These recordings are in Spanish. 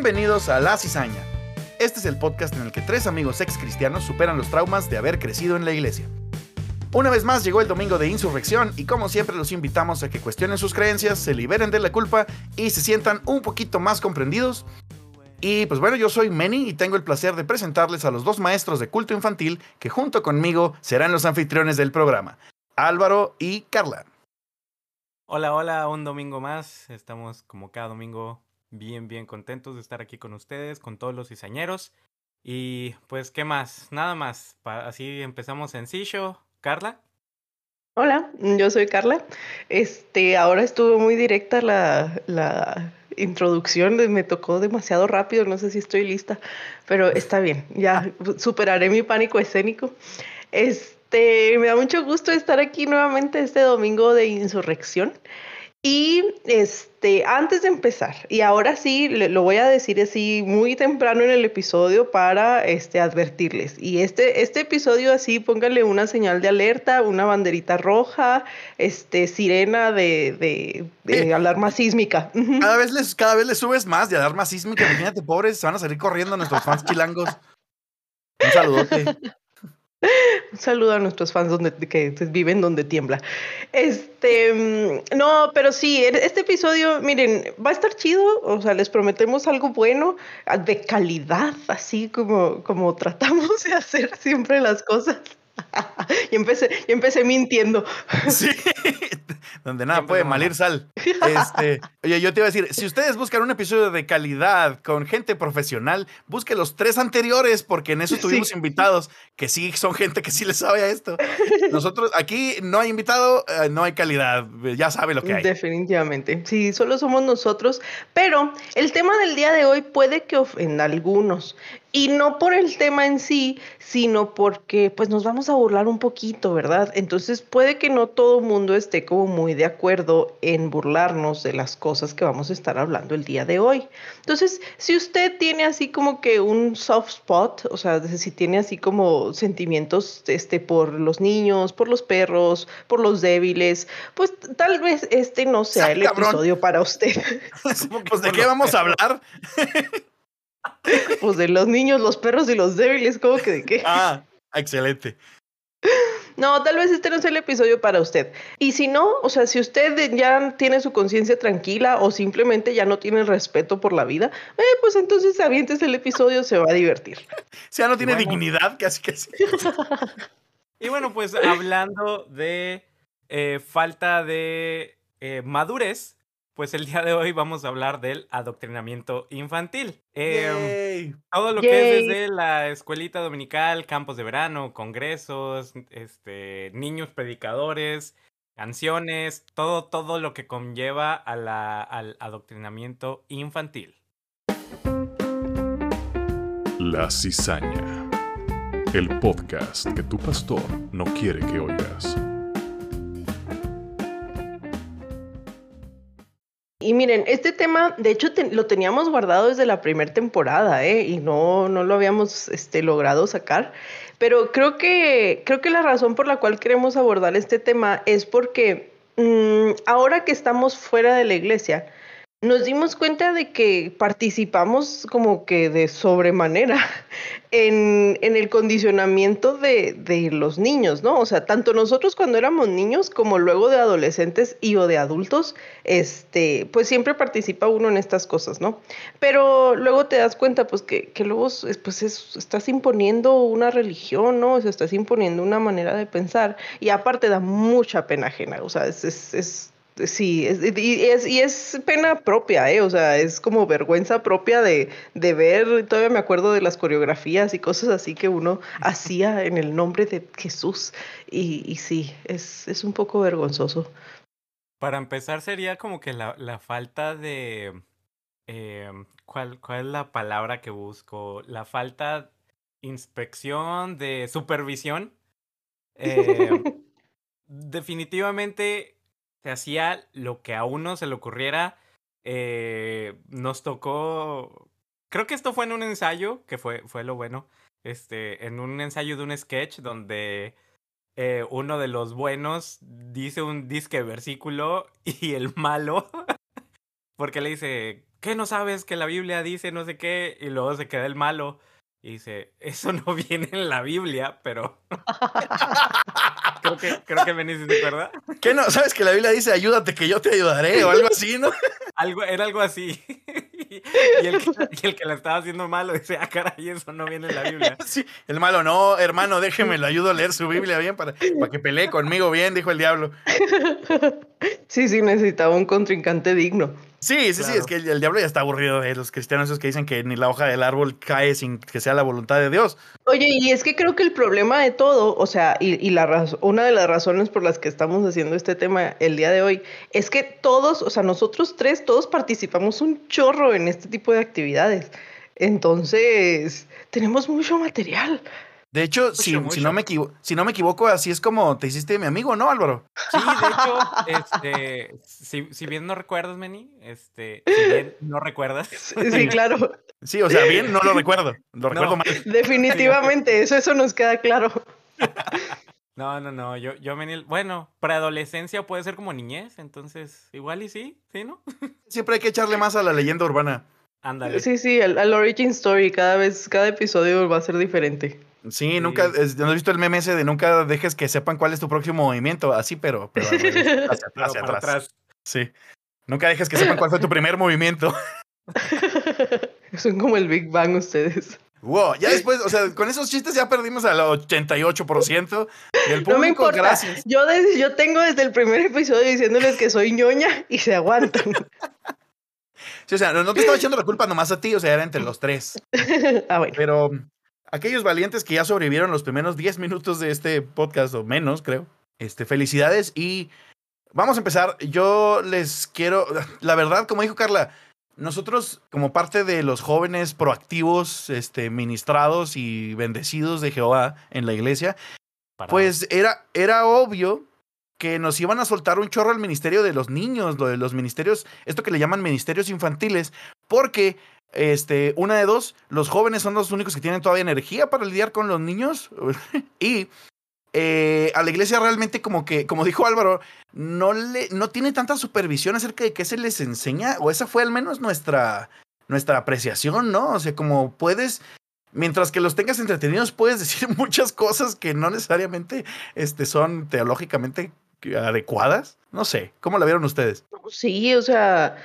Bienvenidos a La Cizaña. Este es el podcast en el que tres amigos ex cristianos superan los traumas de haber crecido en la iglesia. Una vez más llegó el domingo de insurrección y como siempre los invitamos a que cuestionen sus creencias, se liberen de la culpa y se sientan un poquito más comprendidos. Y pues bueno, yo soy Meni y tengo el placer de presentarles a los dos maestros de culto infantil que junto conmigo serán los anfitriones del programa, Álvaro y Carla. Hola, hola, un domingo más. Estamos como cada domingo bien, bien contentos de estar aquí con ustedes, con todos los cizañeros. Y pues, ¿qué más? Nada más. así empezamos sencillo. Carla. Hola, yo soy Carla. Este, ahora estuvo muy directa la, la introducción, me tocó demasiado rápido, no sé si estoy lista, pero está bien, ya superaré mi pánico escénico. Este, me da mucho gusto estar aquí nuevamente este domingo de insurrección. Y este, antes de empezar, y ahora sí lo voy a decir así muy temprano en el episodio para este, advertirles. Y este, este episodio así, póngale una señal de alerta, una banderita roja, este, sirena de, de, alarma sísmica. Cada vez, les, cada vez les subes más de alarma sísmica. Imagínate, pobres, se van a salir corriendo nuestros fans chilangos. Un saludote. Un saludo a nuestros fans donde, que viven donde tiembla. Este, mm, no, pero sí, este episodio, miren, va a estar chido, o sea, les prometemos algo bueno, de calidad, así como, como tratamos de hacer siempre las cosas. y empecé, y empecé mintiendo. Sí, donde nada puede malir sal. Este, oye, yo te iba a decir, si ustedes buscan un episodio de calidad con gente profesional, busque los tres anteriores, porque en eso tuvimos invitados que sí son gente que sí le sabe a esto. Nosotros aquí no hay invitado, eh, no hay calidad, ya sabe lo que hay. Definitivamente, sí, solo somos nosotros, pero el tema del día de hoy puede que ofenda a algunos. Y no por el tema en sí, sino porque pues nos vamos a burlar un poquito, ¿verdad? Entonces puede que no todo el mundo esté como muy de acuerdo en burlarnos de las cosas que vamos a estar hablando el día de hoy. Entonces, si usted tiene así como que un soft spot, o sea, si tiene así como sentimientos este, por los niños, por los perros, por los débiles, pues tal vez este no sea el episodio para usted. pues de qué vamos a hablar. Pues de los niños, los perros y los débiles, ¿cómo que de qué? Ah, excelente. No, tal vez este no sea el episodio para usted. Y si no, o sea, si usted ya tiene su conciencia tranquila o simplemente ya no tiene respeto por la vida, eh, pues entonces avientes el episodio, se va a divertir. Si ya no tiene dignidad, casi que sí. y bueno, pues hablando de eh, falta de eh, madurez, pues el día de hoy vamos a hablar del adoctrinamiento infantil. Em, todo lo que es desde la escuelita dominical, campos de verano, congresos, este, niños predicadores, canciones, todo, todo lo que conlleva a la, al adoctrinamiento infantil. La cizaña. El podcast que tu pastor no quiere que oigas. Y miren, este tema, de hecho, lo teníamos guardado desde la primera temporada, ¿eh? Y no, no lo habíamos este, logrado sacar. Pero creo que, creo que la razón por la cual queremos abordar este tema es porque mm, ahora que estamos fuera de la iglesia, nos dimos cuenta de que participamos como que de sobremanera en, en el condicionamiento de, de, los niños, ¿no? O sea, tanto nosotros cuando éramos niños como luego de adolescentes y o de adultos, este, pues siempre participa uno en estas cosas, ¿no? Pero luego te das cuenta, pues, que, que luego pues, estás imponiendo una religión, ¿no? O sea, estás imponiendo una manera de pensar y aparte da mucha pena ajena, o sea, es, es, es Sí, es, y, es, y es pena propia, ¿eh? O sea, es como vergüenza propia de, de ver, todavía me acuerdo de las coreografías y cosas así que uno hacía en el nombre de Jesús. Y, y sí, es, es un poco vergonzoso. Para empezar sería como que la, la falta de... Eh, ¿cuál, ¿Cuál es la palabra que busco? La falta inspección, de supervisión. Eh, definitivamente se hacía lo que a uno se le ocurriera. Eh, nos tocó. Creo que esto fue en un ensayo, que fue, fue lo bueno. Este, en un ensayo de un sketch donde eh, uno de los buenos dice un disque versículo y el malo, porque le dice, ¿qué no sabes que la Biblia dice no sé qué? Y luego se queda el malo y dice, eso no viene en la Biblia, pero creo que, creo que Benny se acuerda. ¿Qué no? ¿Sabes que la Biblia dice ayúdate que yo te ayudaré o algo así, no? Algo, era algo así. y, el que, y el que la estaba haciendo malo dice, ah, caray, eso no viene en la Biblia. Sí, el malo, no, hermano, déjeme, le ayudo a leer su Biblia bien para, para que pelee conmigo bien, dijo el diablo. Sí, sí, necesitaba un contrincante digno. Sí, sí, sí, es que el, el diablo ya está aburrido de los cristianos esos que dicen que ni la hoja del árbol cae sin que sea la voluntad de Dios. Oye, y es que creo que el problema de todo, o sea, y, y la una de las razones por las que estamos haciendo este tema el día de hoy, es que todos, o sea, nosotros tres, todos participamos un chorro en este tipo de actividades. Entonces, tenemos mucho material. De hecho, si, Mucho, si no me equivo- si no me equivoco, así es como te hiciste mi amigo, ¿no, Álvaro? Sí, de hecho, este, si, si bien no recuerdas, Meni, este, si bien no recuerdas, Sí, sí, claro, Sí, o sea, bien, no lo recuerdo. Lo No. recuerdo mal. definitivamente, eso, eso nos queda claro. no, no, no, yo, yo Meni, bueno, preadolescencia puede ser como niñez, entonces, igual y sí, sí, ¿no? Siempre hay que echarle más a la leyenda urbana. Ándale. Sí, sí, al, al origin story, cada vez, cada episodio va a ser diferente. Sí, nunca, es- ¿no has visto el meme ese de nunca dejes que sepan cuál es tu próximo movimiento? Así, pero, pero hacia, Pero hacia atrás. atrás. Sí. Nunca dejes que sepan cuál fue tu primer movimiento. Son como el Big Bang ustedes. Wow, ya después, o sea, con esos chistes ya perdimos al 88% del público. No me importa. Gracias. Yo, des- yo tengo desde el primer episodio diciéndoles que soy ñoña y se aguantan. Sí, o sea, no no te estaba echando la culpa nomás a ti, o sea, era entre los tres. ah, bueno. Pero aquellos valientes que ya sobrevivieron los primeros 10 minutos de este podcast, o menos, creo, este, felicidades y vamos a empezar. Yo les quiero, la verdad, como dijo Carla, nosotros como parte de los jóvenes proactivos, este, ministrados y bendecidos de Jehová en la iglesia, pues era, era obvio que nos iban a soltar un chorro al ministerio de los niños, lo de los ministerios, esto que le llaman ministerios infantiles, porque este, una de dos, los jóvenes son los únicos que tienen todavía energía para lidiar con los niños y eh, a la iglesia realmente como que, como dijo Álvaro, no, le, no tiene tanta supervisión acerca de qué se les enseña, o esa fue al menos nuestra, nuestra apreciación, ¿no? O sea, como puedes, mientras que los tengas entretenidos, puedes decir muchas cosas que no necesariamente este, son teológicamente adecuadas. No sé, ¿cómo la vieron ustedes? Sí, o sea,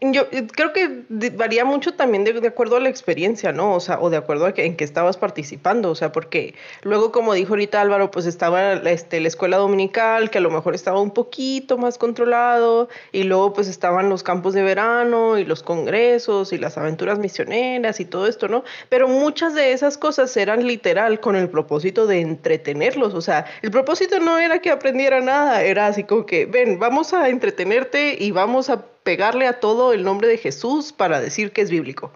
yo eh, creo que varía mucho también de, de acuerdo a la experiencia, ¿no? O sea, o de acuerdo a que, en que estabas participando, o sea, porque luego, como dijo ahorita Álvaro, pues estaba este, la escuela dominical, que a lo mejor estaba un poquito más controlado, y luego pues estaban los campos de verano y los congresos y las aventuras misioneras y todo esto, ¿no? Pero muchas de esas cosas eran literal con el propósito de entretenerlos, o sea, el propósito no era que aprendiera nada, era así como que, ven, vamos a entretenerte y vamos a pegarle a todo el nombre de Jesús para decir que es bíblico.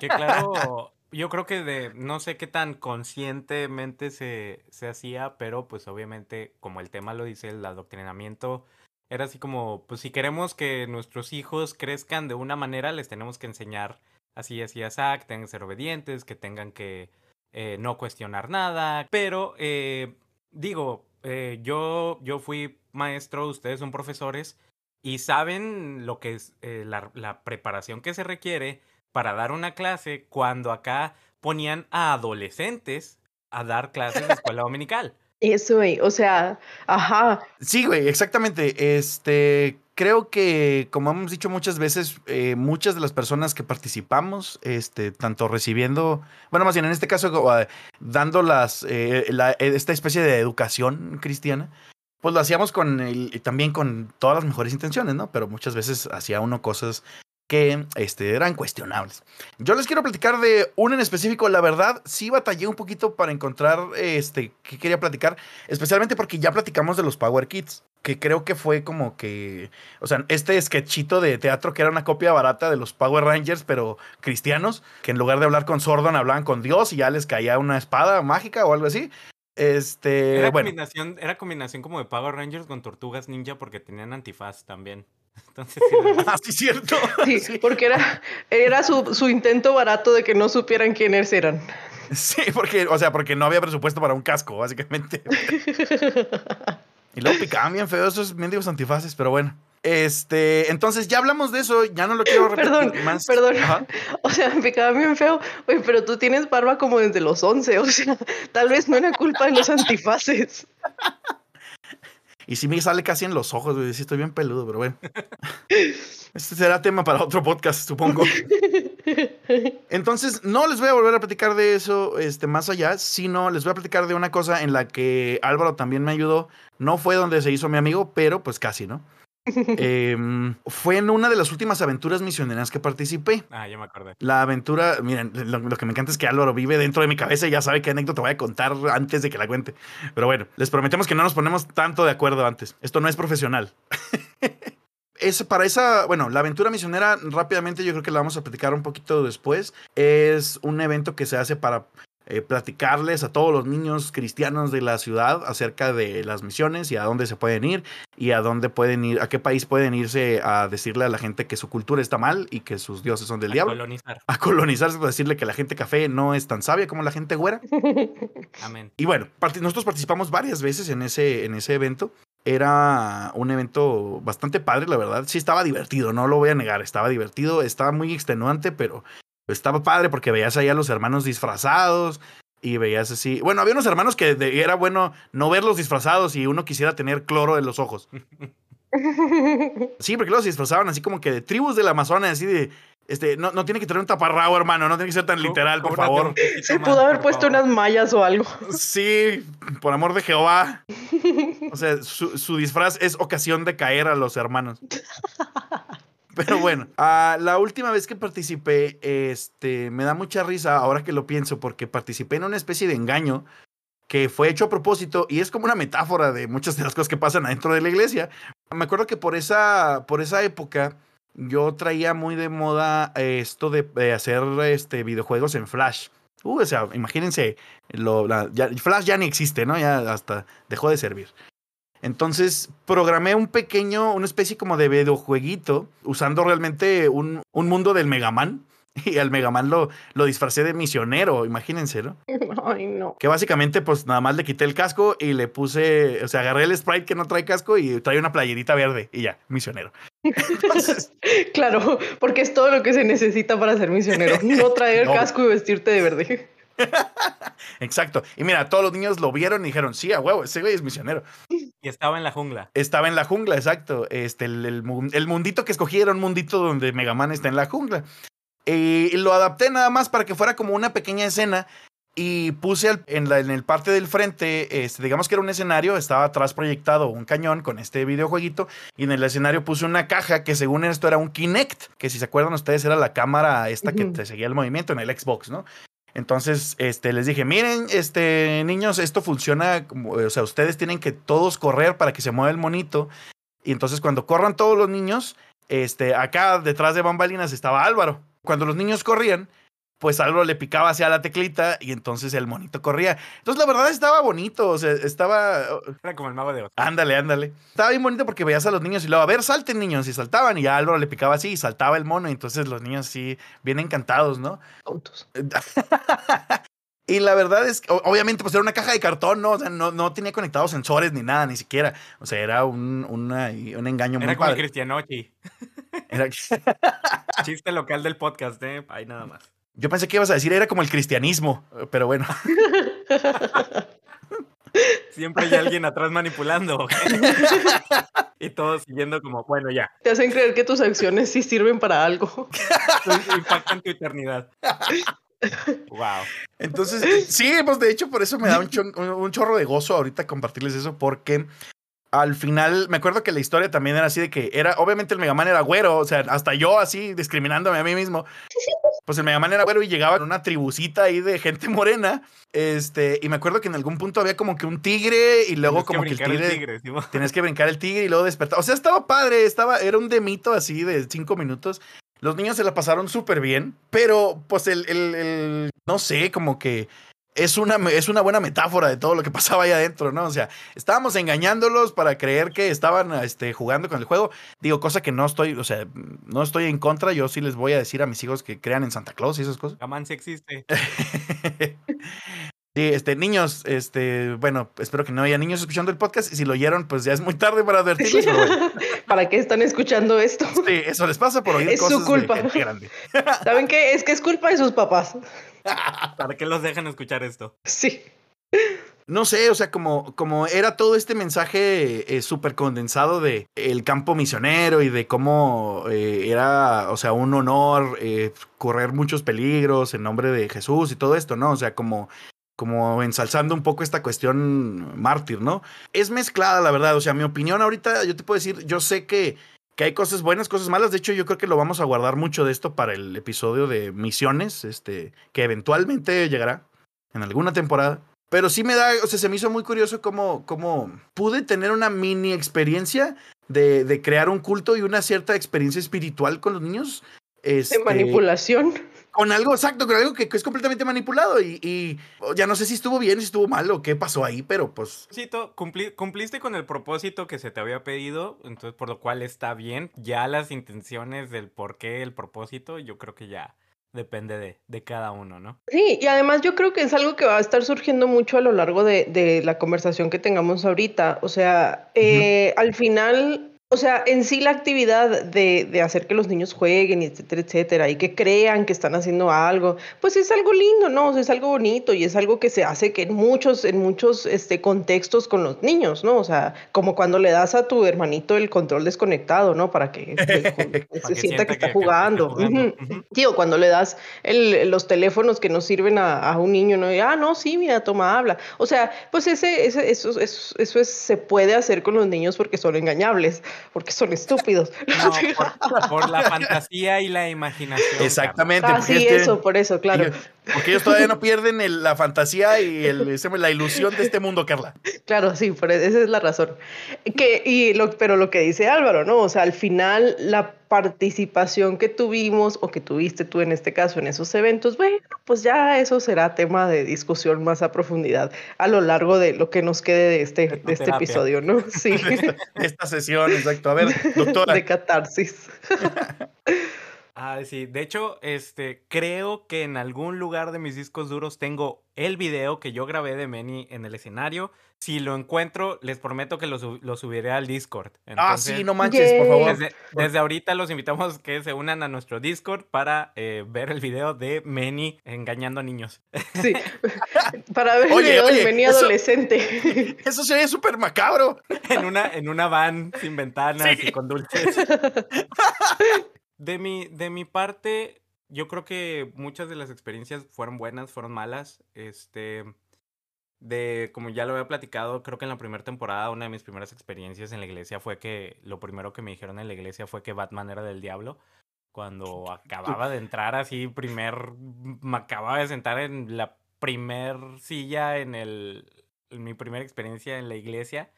Que claro, yo creo que de no sé qué tan conscientemente se, se hacía, pero pues obviamente, como el tema lo dice, el adoctrinamiento era así como, pues si queremos que nuestros hijos crezcan de una manera, les tenemos que enseñar así, así, así, que tengan que ser obedientes, que tengan que eh, no cuestionar nada, pero eh, digo, eh, yo, yo fui maestro, ustedes son profesores y saben lo que es eh, la, la preparación que se requiere para dar una clase cuando acá ponían a adolescentes a dar clases de escuela dominical. Eso, güey, o sea, ajá, Sí, güey, exactamente. Este, creo que, como hemos dicho muchas veces, eh, muchas de las personas que participamos, este, tanto recibiendo, bueno, más bien en este caso, eh, dando las, eh, la- esta especie de educación cristiana, pues lo hacíamos con el, y también con todas las mejores intenciones, ¿no? Pero muchas veces hacía uno cosas que este, eran cuestionables. Yo les quiero platicar de uno en específico. La verdad, sí batallé un poquito para encontrar este, qué quería platicar, especialmente porque ya platicamos de los Power Kids, que creo que fue como que, o sea, este sketchito de teatro que era una copia barata de los Power Rangers, pero cristianos, que en lugar de hablar con Sordon hablaban con Dios y ya les caía una espada mágica o algo así. Este, Era, bueno. combinación, era combinación como de Power Rangers con Tortugas Ninja porque tenían antifaz también. Entonces, sí, Ah, sí, cierto. sí, Sí. porque era, era su, su intento barato de que no supieran quiénes eran. Sí, porque, o sea, porque no había presupuesto para un casco, básicamente. Y luego picaban bien feos esos mendigos antifaces, pero bueno. Este, entonces ya hablamos de eso, ya no lo quiero repetir Perdón, más. perdón. Ajá. O sea, me bien feo. Oye, pero tú tienes barba como desde los 11. O sea, tal vez no era culpa de los antifaces. Y sí me sale casi en los ojos, güey. Sí estoy bien peludo, pero bueno. Este será tema para otro podcast, supongo. Entonces, no les voy a volver a platicar de eso este, más allá, sino les voy a platicar de una cosa en la que Álvaro también me ayudó. No fue donde se hizo mi amigo, pero pues casi, ¿no? Em, fue en una de las últimas aventuras misioneras que participé. Ah, ya me acordé. La aventura, miren, lo, lo que me encanta es que Álvaro vive dentro de mi cabeza y ya sabe qué anécdota voy a contar antes de que la cuente. Pero bueno, les prometemos que no nos ponemos tanto de acuerdo antes. Esto no es profesional. Es para esa, bueno, la aventura misionera, rápidamente yo creo que la vamos a platicar un poquito después. Es un evento que se hace para eh, platicarles a todos los niños cristianos de la ciudad acerca de las misiones y a dónde se pueden ir y a dónde pueden ir, a qué país pueden irse a decirle a la gente que su cultura está mal y que sus dioses son del A diablo. colonizar. A colonizarse para decirle que la gente café no es tan sabia como la gente güera. Amén. Y bueno, nosotros participamos varias veces en ese, en ese evento. Era un evento bastante padre, la verdad. Sí, estaba divertido, no lo voy a negar. Estaba divertido, estaba muy extenuante, pero estaba padre porque veías ahí a los hermanos disfrazados y veías así. Bueno, había unos hermanos que de- era bueno no verlos disfrazados y uno quisiera tener cloro en los ojos. Sí, porque los disfrazaban así como que de tribus del Amazonas, así de. Este, no, no tiene que tener un taparrabo, hermano, no tiene que ser tan literal, por favor. Se pudo haber puesto favor. unas mallas o algo. Sí, por amor de Jehová. O sea, su, su disfraz es ocasión de caer a los hermanos. Pero bueno, ah, la última vez que participé, este, me da mucha risa ahora que lo pienso, porque participé en una especie de engaño que fue hecho a propósito y es como una metáfora de muchas de las cosas que pasan adentro de la iglesia. Me acuerdo que por esa, por esa época yo traía muy de moda eh, esto de, de hacer este, videojuegos en Flash. Uh, o sea, imagínense, lo, la- ya- Flash ya ni existe, ¿no? Ya hasta dejó de servir. Entonces programé un pequeño, una especie como de videojueguito, usando realmente un, un mundo del Megaman. Y al Megaman lo, lo disfracé de misionero, imagínense, ¿no? Ay, no. Que básicamente, pues nada más le quité el casco y le puse, o sea, agarré el sprite que no trae casco y trae una playerita verde y ya, misionero. Entonces, Claro, porque es todo lo que se necesita para ser misionero. No traer No. casco y vestirte de verde. exacto. Y mira, todos los niños lo vieron y dijeron, sí, a huevo, ese güey es misionero. Y estaba en la jungla. Estaba en la jungla, exacto. Este, el, el mun- el mundito que escogí era un mundito donde Megaman está en la jungla. Y lo adapté nada más para que fuera como una pequeña escena. Y puse al- en, la, en el parte del frente, este, digamos que era un escenario, estaba atrás proyectado un cañón con este videojueguito. Y en el escenario puse una caja que según esto era un Kinect, que si se acuerdan ustedes era la cámara esta que te seguía el movimiento en el Xbox, ¿no? Entonces, este, les dije, miren, este, niños, esto funciona, como, o sea, ustedes tienen que todos correr para que se mueva el monito. Y entonces cuando corran todos los niños, este, acá detrás de bambalinas estaba Álvaro. Cuando los niños corrían, pues Álvaro le picaba hacia la teclita y entonces el monito corría. Entonces la verdad estaba bonito, o sea, estaba... Era como el mago de Oz. Ándale, ándale. Estaba bien bonito porque veías a los niños y luego, a ver, salten niños, y saltaban, y ya Álvaro le picaba así y saltaba el mono, y entonces los niños sí, bien encantados, ¿no? Tontos. y la verdad es que, obviamente, pues era una caja de cartón, ¿no? O sea, no, no tenía conectados sensores ni nada, ni siquiera. O sea, era un, una- un engaño muy Era como el padre. Cristianochi. Era- Chiste local del podcast, ¿eh? Ahí nada más. Yo pensé que ibas a decir era como el cristianismo, pero bueno. Siempre hay alguien atrás manipulando. y todos siguiendo como, bueno, ya. Te hacen creer que tus acciones sí sirven para algo. Impactan tu eternidad. Wow. Entonces, sí, pues de hecho por eso me da un, chon- un chorro de gozo ahorita compartirles eso, porque al final, me acuerdo que la historia también era así de que era, obviamente el Megaman era güero, o sea, hasta yo así discriminándome a mí mismo. Pues el Megaman era güero y llegaba en una tribucita ahí de gente morena. Este, y me acuerdo que en algún punto había como que un tigre y luego Tienes como que, el tigre, tigre, Simón. Tienes que brincar el tigre y luego despertar. O sea, estaba padre, estaba, era un demito así de cinco minutos. Los niños se la pasaron súper bien, pero pues el, el- el- no sé, como que es una, es una buena metáfora de todo lo que pasaba ahí adentro, ¿no? O sea, estábamos engañándolos para creer que estaban este, jugando con el juego. Digo, cosa que no estoy, o sea, no estoy en contra. Yo sí les voy a decir a mis hijos que crean en Santa Claus y esas cosas. Gamán sí existe. Sí, este, niños, este, bueno, espero que no haya niños escuchando el podcast y si lo oyeron, pues ya es muy tarde para advertirlos. pero bueno. ¿Para qué están escuchando esto? Sí, eso les pasa por oír Es su cosas de culpa. gente grande. ¿Saben qué? Es que es culpa de sus papás. ¿Para qué los dejan escuchar esto? Sí. No sé, o sea, como, como era todo este mensaje eh, súper condensado de el campo misionero y de cómo eh, era, o sea, un honor eh, correr muchos peligros en nombre de Jesús y todo esto, ¿no? O sea, como, como ensalzando un poco esta cuestión mártir, ¿no? Es mezclada, la verdad, o sea, mi opinión ahorita, yo te puedo decir, yo sé que, que hay cosas buenas, cosas malas, de hecho yo creo que lo vamos a guardar mucho de esto para el episodio de misiones, este, que eventualmente llegará en alguna temporada. Pero sí me da, o sea, se me hizo muy curioso cómo, cómo pude tener una mini experiencia de, de crear un culto y una cierta experiencia espiritual con los niños. De Este, manipulación. Con algo exacto, con algo que, que es completamente manipulado. Y, y ya no sé si estuvo bien, si estuvo mal o qué pasó ahí, pero pues. Cumpli- cumpliste con el propósito que se te había pedido, entonces por lo cual está bien. Ya las intenciones del por qué, el propósito, yo creo que ya depende de, de cada uno, ¿no? Sí, y además yo creo que es algo que va a estar surgiendo mucho a lo largo de, de la conversación que tengamos ahorita. O sea, eh, al final, o sea, en sí la actividad de, de hacer que los niños jueguen, etcétera, etcétera, y que crean que están haciendo algo, pues es algo lindo, ¿no? O sea, es algo bonito y es algo que se hace que en muchos, en muchos este, contextos con los niños, ¿no? O sea, como cuando le das a tu hermanito el control desconectado, ¿no? Para que este, se que sienta que está está jugando. Ujú. Tío, cuando le das el- los teléfonos que no sirven a, a un niño, ¿no? Y, ah, no, sí, mira, toma, habla. O sea, pues ese, ese- eso, eso, eso es, se puede hacer con los niños porque son engañables, porque son estúpidos. No, por, por la fantasía y la imaginación. Exactamente. ah, sí, que eso, por eso, claro. ellos- porque ellos todavía no pierden el- la fantasía y el- la ilusión de este mundo, Carla. Claro, sí, por e- esa es la razón. Que, y lo, pero lo que dice Álvaro, ¿no? O sea, al final la participación que tuvimos o que tuviste tú en este caso en esos eventos, bueno, pues ya eso será tema de discusión más a profundidad a lo largo de lo que nos quede de este, De de este episodio, ¿no? Sí, Esta sesión, exacto. A ver, doctora. de catarsis. Ah, sí. De hecho, este, creo que en algún lugar de mis discos duros tengo el video que yo grabé de Manny en el escenario. Si lo encuentro, les prometo que lo, sub- lo subiré al Discord. Ah, Entonces, sí, no manches, por Yay. favor. Desde, desde ahorita los invitamos que se unan a nuestro Discord para eh, ver el video de Manny engañando a niños. Sí. Para ver Oye, el video Benny eso- adolescente. Eso se ve súper macabro. en una, en una van sin ventanas Sí. y con dulces. De mi, de mi parte, yo creo que muchas de las experiencias fueron buenas, fueron malas. Este, de, como ya lo había platicado, creo que en la primera temporada, una de mis primeras experiencias en la iglesia fue que lo primero que me dijeron en la iglesia fue que Batman era del diablo. Cuando acababa de entrar así, primer, me acababa de sentar en la primer silla en el, en mi primera experiencia en la iglesia.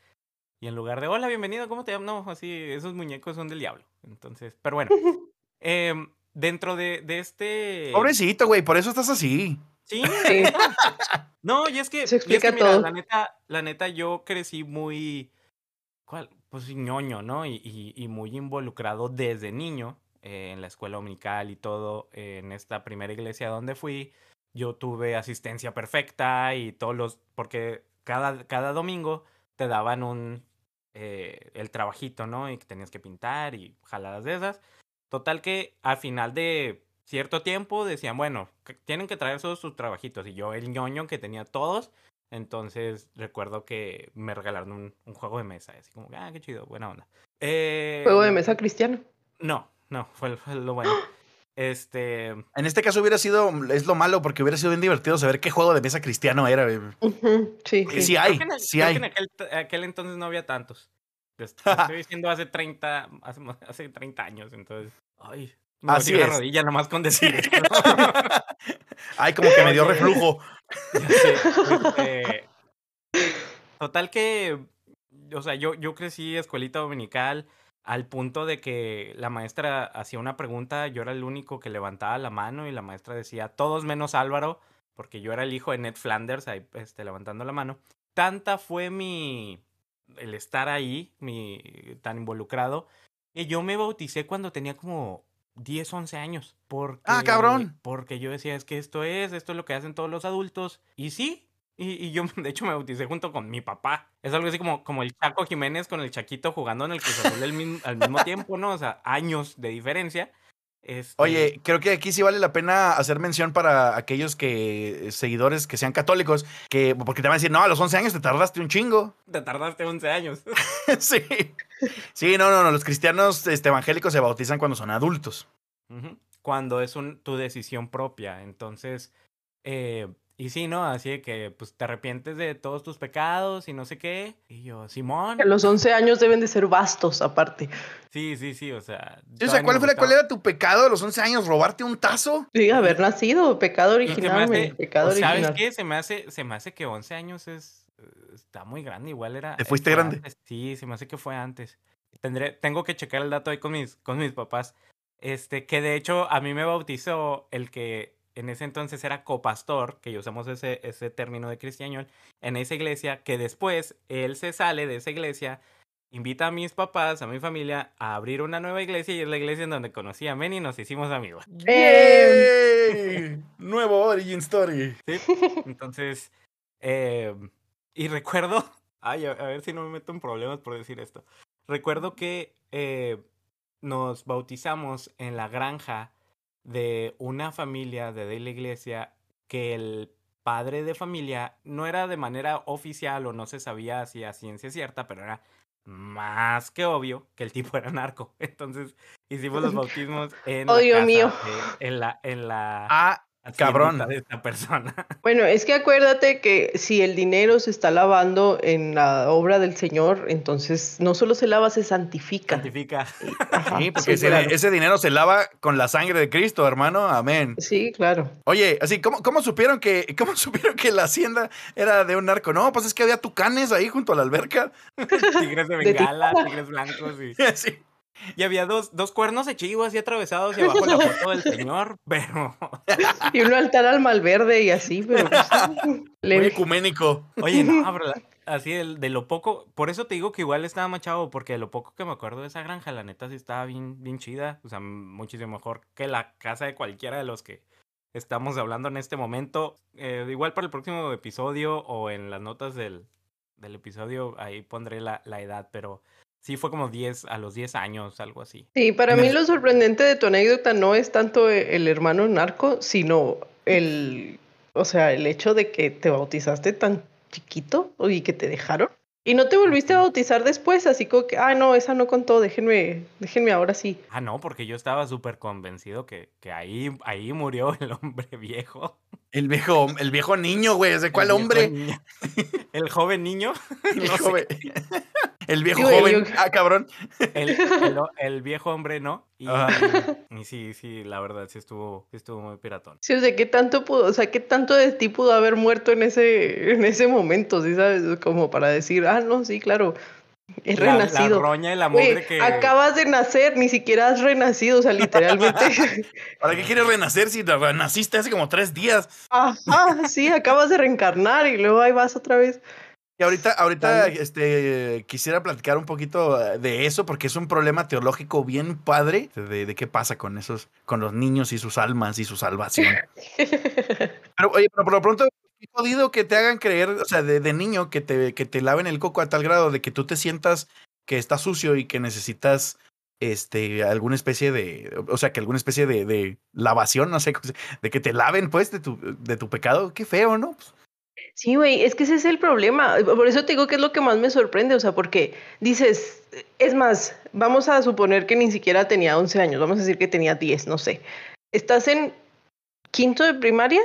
Y en lugar de, hola, bienvenido, ¿cómo te llamas? No, así, esos muñecos son del diablo. Entonces, pero bueno, em, dentro de, de este... Pobrecito, güey, por eso estás así. Sí, Sí. no, y es que, Se y es que explica mira, todo. la neta, la neta, yo crecí muy, ¿cuál? Pues ñoño, ¿no? Y, y, y muy involucrado desde niño eh, en la escuela dominical y todo, eh, en esta primera iglesia donde fui. Yo tuve asistencia perfecta y todos los, porque cada, cada domingo te daban un, eh, el trabajito, ¿no? Y que tenías que pintar y jaladas de esas. Total que al final de cierto tiempo decían, bueno, tienen que traer todos sus trabajitos. Y yo, el ñoño que tenía todos, entonces recuerdo que me regalaron un, un juego de mesa. Así como, ah, qué chido, buena onda. Eh, Juego de mesa cristiano. No, no, fue, fue lo bueno. Este, En este caso hubiera sido, es lo malo, porque hubiera sido bien divertido saber qué juego de mesa cristiano era. güey. Ujú, Sí, sí. sí creo hay, que en, el- sí creo que hay. en aquel, aquel entonces no había tantos. Te estoy diciendo hace 30, hace, hace 30 años, entonces, ay, me Así Así la es. rodilla nomás con decir esto. Ay, como que me dio Oye. reflujo. Ya sé, este, Total que, o sea, yo, yo crecí escuelita dominical al punto de que la maestra hacía una pregunta, yo era el único que levantaba la mano y la maestra decía, todos menos Álvaro, porque yo era el hijo de Ned Flanders, ahí este, levantando la mano. Tanta fue mi, el estar ahí, mi, tan involucrado, que yo me bauticé cuando tenía como 10, 11 años. Porque, Ah, cabrón. Porque yo decía, es que esto es, esto es lo que hacen todos los adultos. Y sí, Y, y yo, de hecho, me bauticé junto con mi papá. Es algo así como, como el Chaco Jiménez con el Chaquito jugando en el Cruz Azul al mismo, al mismo tiempo, ¿no? O sea, años de diferencia. Este, Oye, creo que aquí sí vale la pena hacer mención para aquellos que seguidores que sean católicos, que porque te van a decir, no, a los 11 años te tardaste un chingo. Te tardaste 11 años. sí. Sí, no, no, no, los cristianos este, evangélicos se bautizan cuando son adultos. Cuando es un, tu decisión propia. Entonces, eh, y sí, ¿no? Así de que pues te arrepientes de todos tus pecados y no sé qué. Y yo, Simón. A los 11 años deben de ser vastos, aparte. Sí, sí, sí, o sea. Sí, o sea, todavía ¿cuál, fue la- cuál era tu pecado a los 11 años? ¿Robarte un tazo? Sí, haber nacido, pecado original, hace- pecado ¿Sabes original. qué? Se me hace, se me hace que 11 años es está muy grande, igual era. ¿Te fuiste grande? antes. Sí, se me hace que fue antes. Tendré, tengo que checar el dato ahí con mis, con mis papás. Este, que de hecho a mí me bautizó el que en ese entonces era copastor, que ya usamos ese, ese término de cristiañol, en esa iglesia, que después él se sale de esa iglesia, invita a mis papás, a mi familia, a abrir una nueva iglesia y es la iglesia en donde conocí a Men y nos hicimos amigos. ¡Yay! Nuevo Origin Story. ¿sí? Entonces, eh, y recuerdo, ay, a, a ver si no me meto en problemas por decir esto. Recuerdo que eh, nos bautizamos en la granja de una familia de, de la iglesia que el padre de familia no era de manera oficial o no se sabía si a ciencia cierta, pero era más que obvio que el tipo era narco. Entonces hicimos los bautismos en Oh, la Dios casa mío. de- en la en la Ah, cabrón. de esta persona. Bueno, es que acuérdate que si el dinero se está lavando en la obra del Señor, entonces no solo se lava, se santifica. Santifica. Ajá, sí, porque sí, ese, claro. ese dinero se lava con la sangre de Cristo, hermano. Amén. Sí, claro. Oye, así, ¿cómo, cómo supieron que, cómo supieron que la hacienda era de un narco? No, pues es que había tucanes ahí junto a la alberca. Tigres de De bengala, tigres blancos y, Sí. Y había dos, dos cuernos de chivo así atravesados y abajo la foto del señor, pero Y un altar al malverde y así, pero pues, Muy ecuménico. oye, no, pero la- así de, de lo poco, por eso te digo que igual estaba machado, porque de lo poco que me acuerdo de esa granja, la neta sí estaba bien, bien chida, o sea, muchísimo mejor que la casa de cualquiera de los que estamos hablando en este momento. Eh, igual para el próximo episodio o en las notas del, del episodio, ahí pondré la, la edad, pero sí fue como 10, a los 10 años, algo así. Sí, para mí lo sorprendente de tu anécdota no es tanto e- el hermano narco, sino el, o sea, el hecho de que te bautizaste tan chiquito y que te dejaron. Y no te volviste a bautizar después, así como que, ah, no, esa no contó, déjenme, déjenme ahora sí. Ah, no, porque yo estaba súper convencido que, que ahí, ahí murió el hombre viejo. El viejo, el viejo niño, güey. ¿De cuál El hombre? niño. El joven niño. El, no sé. El viejo Sí, joven. yo- Ah, cabrón. El, el- el viejo hombre no. Y, sí, sí, la verdad, sí estuvo, sí estuvo muy piratón. Sí, o sea, ¿qué tanto pudo, o sea, qué tanto de ti pudo haber muerto en ese, en ese momento, ¿sí sabes? Como para decir, ah, no, sí, claro, he La, la renacido. roña y la mugre que. acabas de nacer, ni siquiera has renacido, o sea, literalmente. ¿Para qué quieres renacer si naciste hace como tres días? Ajá, sí, acabas de reencarnar y luego ahí vas otra vez. Y ahorita, ahorita este, quisiera platicar un poquito eh, de eso, porque es un problema teológico bien padre de, de qué pasa con esos, con los niños y sus almas y su salvación. Pero, oye, pero por lo pronto, qué jodido que te hagan creer, o sea, de, de niño, que te, que te laven el coco a tal grado de que tú te sientas que está sucio y que necesitas este alguna especie de o sea que alguna especie de, de lavación no sé de que te laven pues de tu de tu pecado. Qué feo no Pues, Sí, güey, es que ese es el problema. Por eso te digo que es lo que más me sorprende, o sea, porque dices, es más, vamos a suponer que ni siquiera tenía 11 años, vamos a decir que tenía 10, no sé. ¿Estás en quinto de primaria?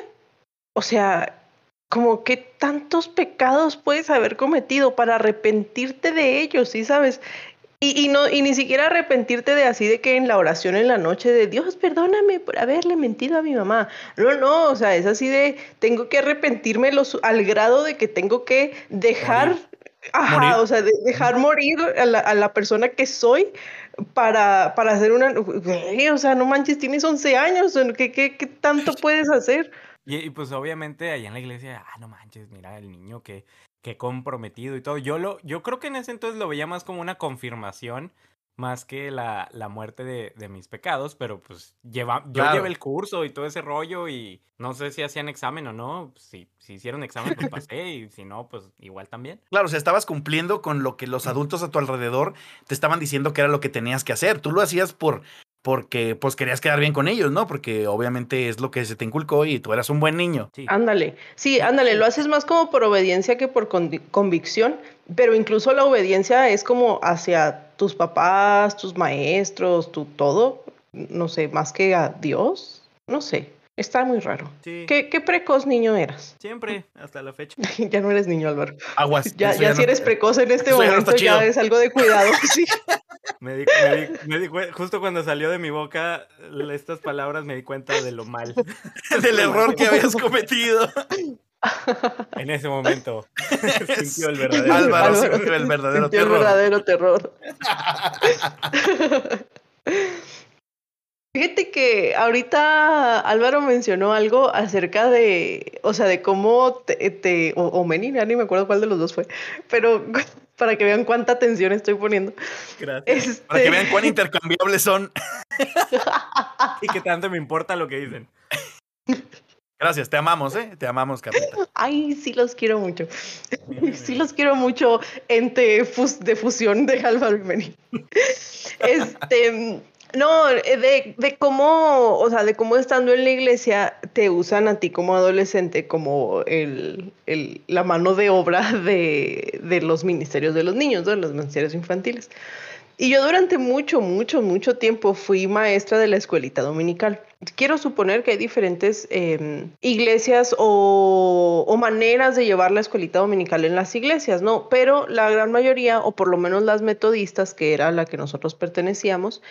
O sea, como que tantos pecados puedes haber cometido para arrepentirte de ellos, ¿sí sabes? Y, y no, y ni siquiera arrepentirte de así de que en la oración en la noche de Dios, perdóname por haberle mentido a mi mamá. No, no, o sea, es así de tengo que arrepentirme los, al grado de que tengo que dejar, Morir. ajá, Morir. o sea, de- dejar morir a la, a la persona que soy para, para hacer una, o sea, no manches, tienes 11 años, ¿qué, qué, qué tanto puedes hacer? Y, y, pues obviamente allá en la iglesia, ah, no manches, mira el niño que, que comprometido y todo. Yo lo, yo creo que en ese entonces lo veía más como una confirmación más que la, la muerte de, de mis pecados, pero pues lleva, yo Claro. llevé el curso y todo ese rollo y no sé si hacían examen o no. Si, si hicieron examen, pues pasé y si no, pues igual también. Claro, o sea, estabas cumpliendo con lo que los adultos a tu alrededor te estaban diciendo que era lo que tenías que hacer. Tú lo hacías por porque pues querías quedar bien con ellos, ¿no? Porque obviamente es lo que se te inculcó y tú eras un buen niño. Sí. Ándale, sí, ándale, lo haces más como por obediencia que por convicción, pero incluso la obediencia es como hacia tus papás, tus maestros, tu todo, no sé, más que a Dios, no sé, está muy raro. Sí. ¿Qué, qué precoz niño eras? Siempre, hasta la fecha. ya no eres niño, Álvaro. Aguas. Ya, ya no- si eres precoz en este eso ya no momento, ya chido. es algo de cuidado. sí. Me di, me di- me di cue- justo cuando salió de mi boca estas palabras me di cuenta de lo mal. del error que habías cometido. En ese momento sintió el verdadero. Álvaro Álvaro sintió el verdadero sintió el terror. verdadero terror. Fíjate que ahorita Álvaro mencionó algo acerca de, o sea, de cómo te, te- o, o Meni, ya ni me acuerdo cuál de los dos fue, pero para que vean cuánta atención estoy poniendo. Gracias. Este, Para que vean cuán intercambiables son. Y que tanto me importa lo que dicen. Gracias, te amamos, ¿eh? Te amamos, Capita. Ay, sí los quiero mucho. Sí los quiero mucho, ente fus- de fusión de Álvaro y Meni. Este, no, eh, de, de cómo, o sea, de cómo estando en la iglesia te usan a ti como adolescente como el, el- la mano de obra de, de los ministerios de los niños, de los ministerios infantiles. Y yo durante mucho, mucho, mucho tiempo fui maestra de la escuelita dominical. Quiero suponer que hay diferentes eh, iglesias o, o maneras de llevar la escuelita dominical en las iglesias, ¿no? Pero la gran mayoría, o por lo menos las metodistas, que era la que nosotros pertenecíamos,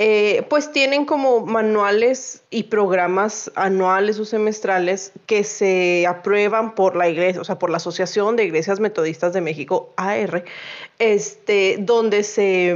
eh, pues tienen como manuales y programas anuales o semestrales que se aprueban por la iglesia, o sea, por la Asociación de Iglesias Metodistas de México, AR, este, donde se,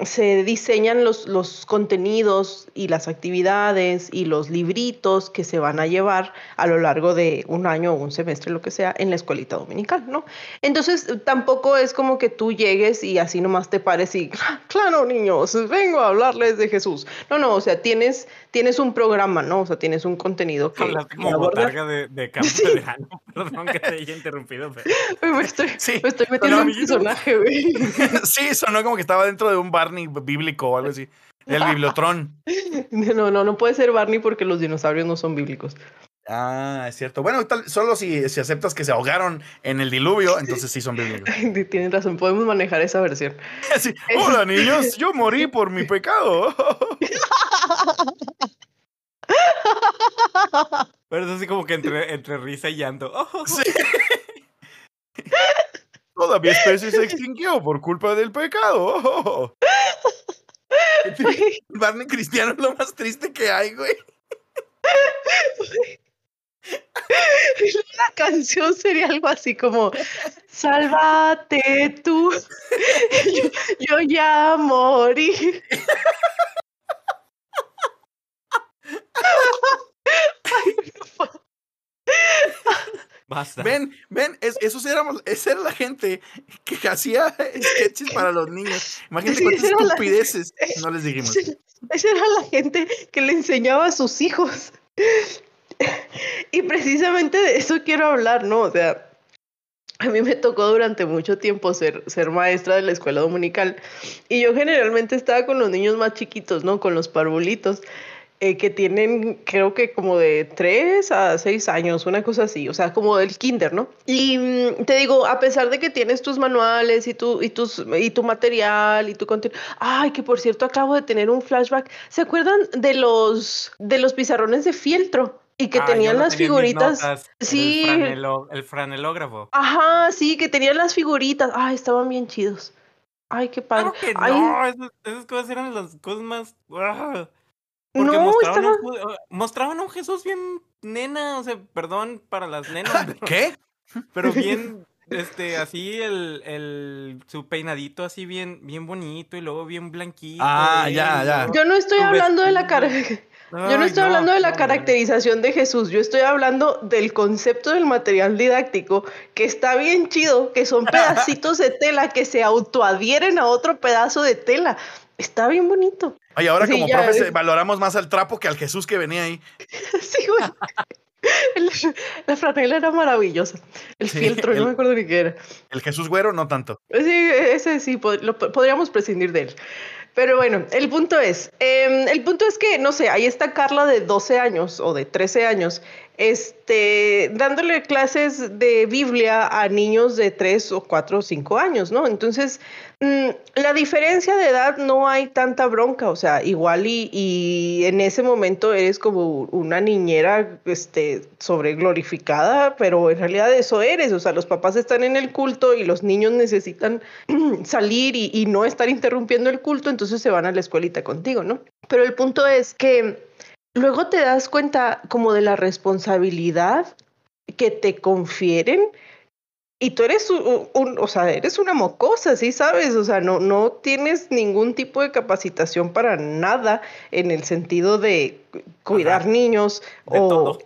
mm, se diseñan los, los contenidos y las actividades y los libritos que se van a llevar a lo largo de un año o un semestre, lo que sea, en la escuelita dominical, ¿no? Entonces, tampoco es como que tú llegues y así nomás te pares y, "Ah, claro, niños, vengo a hablarles de Jesús. No, no, o sea, tienes, tienes un programa, ¿no? O sea, tienes un contenido que, Hablaste como botarga de, de campo de verano. Perdón que te haya interrumpido, pero Me estoy, Sí, me estoy metiendo en amiguitos. personaje, güey. Sí, sonó como que estaba dentro de un Barney bíblico o algo así. El bibliotrón. No, no, no puede ser Barney porque los dinosaurios no son bíblicos. Ah, es cierto. Bueno, tal- solo si, si aceptas que se ahogaron en el diluvio, entonces sí son bíblicos. Tienes razón, podemos manejar esa versión. Hola niños, yo morí por mi pecado. Pero es así como que entre, entre risa y llanto. Oh, Sí. Toda mi especie se extinguió por culpa del pecado. Barney Cristiano es lo más triste que hay, güey. La canción sería algo así como Sálvate tú, yo, yo ya morí. basta. Ven, ven, es- esos éramos, esa era la gente que hacía sketches para los niños. Imagínate Sí, cuántas la- estupideces no les dijimos. Esa era la gente que le enseñaba a sus hijos. Y precisamente de eso quiero hablar, ¿no? O sea, a mí me tocó durante mucho tiempo ser, ser maestra de la escuela dominical y yo generalmente estaba con los niños más chiquitos, ¿no? Con los parvulitos, eh, que tienen creo que como de 3 a 6 años, una cosa así, o sea, como del kinder, ¿no? Y mm, te digo, a pesar de que tienes tus manuales y tu, y tus, y tu material y tu contenido, ay, que por cierto acabo de tener un flashback, ¿se acuerdan de los, de los pizarrones de fieltro? Y que Ah, tenían las figuritas. notas, Sí. El, franelo- el franelógrafo. Ajá, sí, que tenían las figuritas. Ay, estaban bien chidos. Ay, qué padre. Claro que Ay, no, esas, esas cosas eran las cosas más... ah, Porque no, mostraban, estaba... un, Ju- mostraban a un Jesús bien nena, o sea, perdón para las nenas, pero, ¿Qué? pero bien, este, así el, el, su peinadito así bien, bien bonito y luego bien blanquito. Ah, bien, ya, ya. Yo no estoy hablando de la cara. Yo no Ay, estoy hablando de la no, caracterización de Jesús, yo estoy hablando del concepto del material didáctico, que está bien chido, que son pedacitos de tela que se autoadhieren a otro pedazo de tela. Está bien bonito. Oye, ahora Sí, como profes eh. valoramos más al trapo que al Jesús que venía ahí. sí, güey. La franela era maravillosa. El Sí, fieltro, el- no me acuerdo ni qué era. El Jesús güero, no tanto. Sí, ese sí, pod- lo- podríamos prescindir de él. Pero bueno, el punto es, em, el punto es que, no sé, ahí está Carla de 12 años o de 13 años, este, dándole clases de Biblia a niños de 3 o 4 o 5 años, ¿no? Entonces, mm, la diferencia de edad no hay tanta bronca, o sea, igual y, en ese momento eres como una niñera, este, sobreglorificada, pero en realidad eso eres, o sea, los papás están en el culto y los niños necesitan salir y, y no estar interrumpiendo el culto, entonces se van a la escuelita contigo, ¿no? Pero el punto es que luego te das cuenta como de la responsabilidad que te confieren y tú eres un, un- o sea, eres una mocosa, ¿sí sabes? O sea, no, no tienes ningún tipo de capacitación para nada en el sentido de cuidar Ajá. niños De o todo.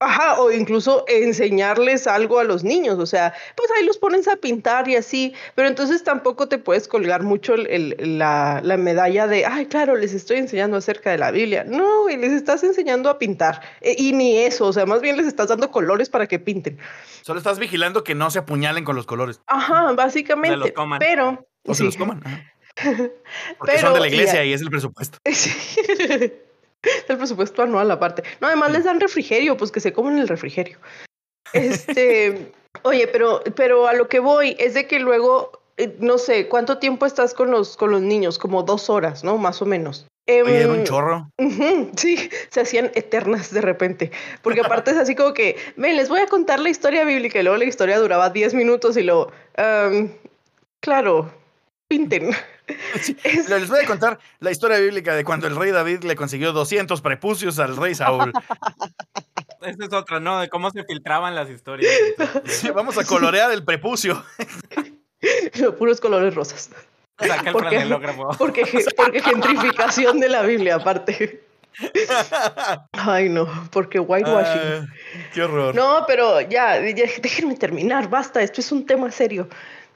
Ajá, o incluso enseñarles algo a los niños, o sea, pues ahí los pones a pintar y así, pero entonces tampoco te puedes colgar mucho el- el- la, la medalla de, ay, claro, les estoy enseñando acerca de la Biblia. No, güey, les estás enseñando a pintar. E- y ni eso, o sea, más bien les estás dando colores para que pinten. Solo estás vigilando que no se apuñalen con los colores. Ajá, básicamente. los coman. Pero. O se sí. los coman. Ajá. Porque son Pero, de la iglesia y- y es el presupuesto. Sí. El presupuesto anual aparte. No, además les dan refrigerio, pues que se comen el refrigerio. Este, oye, pero, pero a lo que voy es de que luego, eh, no sé, ¿cuánto tiempo estás con los, con los niños? Como dos horas, ¿no? Más o menos. Oye, era Em, un chorro. Sí, se hacían eternas de repente, porque aparte es así como que, ven, les voy a contar la historia bíblica y luego la historia duraba 10 minutos y luego, "Am, claro, pinten. Es- Les voy a contar la historia bíblica de cuando el rey David le consiguió 200 prepucios al rey Saúl. Esa es otra, ¿no? De cómo se filtraban las historias. Sí, vamos a colorear el prepucio. puros colores rosas. Saca el ¿Por qué? franelógrafo. Porque, porque gentrificación de la Biblia, aparte. Ay, no, porque whitewashing. Ah, qué horror. No, pero ya, ya, déjenme terminar, basta, esto es un tema serio.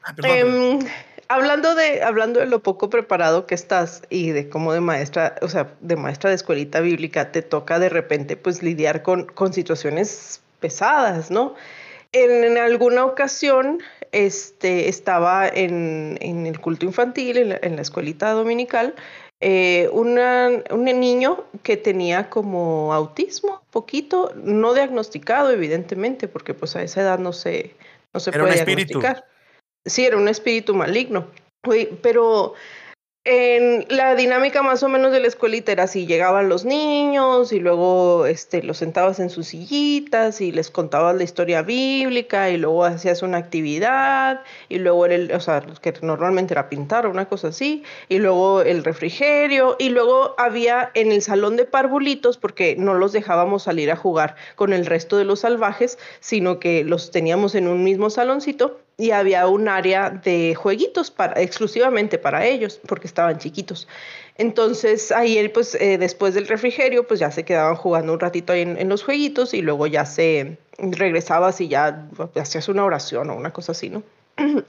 Ah, perdón, perdón. Em, hablando de, hablando de lo poco preparado que estás y de cómo de maestra, o sea, de maestra de escuelita bíblica, te toca de repente pues lidiar con, con situaciones pesadas, ¿no? En, en alguna ocasión este, estaba en, en el culto infantil, en la, en la escuelita dominical, eh, una- un niño que tenía como autismo, poquito, no diagnosticado evidentemente, porque pues a esa edad no se, no se Era puede diagnosticar. Sí, era un espíritu maligno. Pero en la dinámica más o menos de la escuelita era así, llegaban los niños y luego este, los sentabas en sus sillitas y les contabas la historia bíblica y luego hacías una actividad y luego el, o sea, que normalmente era pintar o una cosa así y luego el refrigerio y luego había en el salón de parvulitos porque no los dejábamos salir a jugar con el resto de los salvajes, sino que los teníamos en un mismo saloncito y había un área de jueguitos para, exclusivamente para ellos, porque estaban chiquitos. Entonces ahí él, pues eh, después del refrigerio, pues ya se quedaban jugando un ratito ahí en, los jueguitos y luego ya se regresabas y ya hacías una oración o una cosa así, ¿no?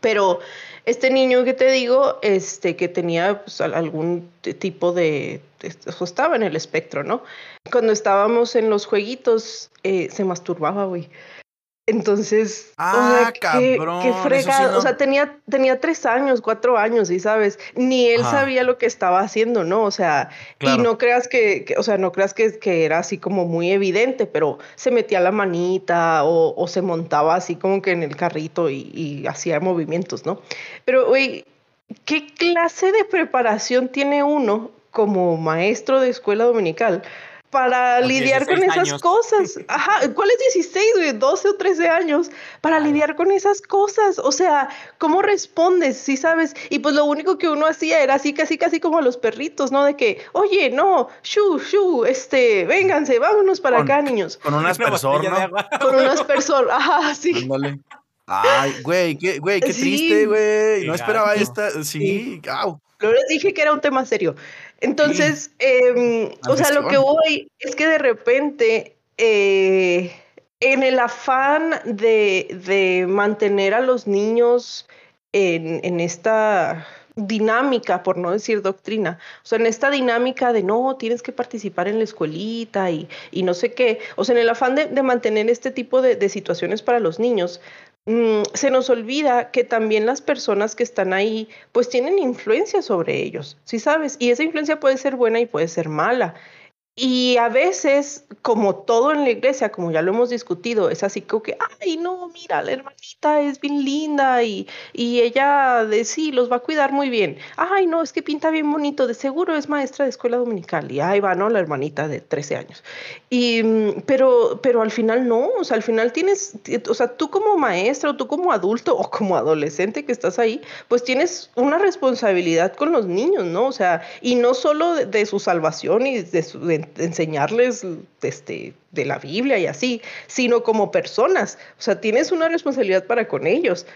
Pero este niño que te digo, este, que tenía pues, al- algún tipo de, de- o estaba en el espectro, ¿no? Cuando estábamos en los jueguitos, eh, se masturbaba, güey. Entonces, o Ah, sea, qué- cabrón, qué sí fregado. no. O sea, tenía, tenía tres años, cuatro años, y sabes, ni él Ajá. sabía lo que estaba haciendo, ¿no? O sea, Claro. y no creas que, que- o sea, no creas que, que era así como muy evidente, pero se metía la manita o, o se montaba así como que en el carrito y, y hacía movimientos, ¿no? Pero, güey, ¿qué clase de preparación tiene uno como maestro de escuela dominical para lidiar con 16 esas años. cosas? Ajá, ¿cuál es 16, güey? 12 o 13 años para Claro. lidiar con esas cosas. O sea, ¿cómo respondes? Sí, sabes. Y pues lo único que uno hacía era así, casi, casi como a los perritos, ¿no? De que, oye, no, shu, shu, este, vénganse, vámonos para Con- acá, niños. Con un Una aspersor, botella de ¿no? Con unas personas, ajá, sí. Ándale. Ay, güey, qué, güey, qué Sí. triste, güey. No esperaba esta. Sí, au. Yo les dije que era un tema serio. Entonces, em, o sea, lo que voy es que de repente, eh, en el afán de, de mantener a los niños en, en esta, dinámica, por no decir doctrina, o sea, en esta dinámica de no, tienes que participar en la escuelita y, y no sé qué, o sea, en el afán de, de mantener este tipo de, de, situaciones para los niños, mmm, se nos olvida que también las personas que están ahí, pues tienen influencia sobre ellos, ¿sí sabes? Y esa influencia puede ser buena y puede ser mala. Y a veces, como todo en la iglesia, como ya lo hemos discutido, es así como que, ay, no, mira, la hermanita es bien linda y, y ella de sí los va a cuidar muy bien. Ay, no, es que pinta bien bonito, de seguro es maestra de escuela dominical. Y ahí va, ¿no? La hermanita de 13 años. Y, mm, pero, pero al final no, o sea, al final tienes, o sea, tú como maestra o tú como adulto o como adolescente que estás ahí, pues tienes una responsabilidad con los niños, ¿no? O sea, y no solo de, su salvación y de su... De, enseñarles este, de la Biblia y así, sino como personas. O sea, tienes una responsabilidad para con ellos.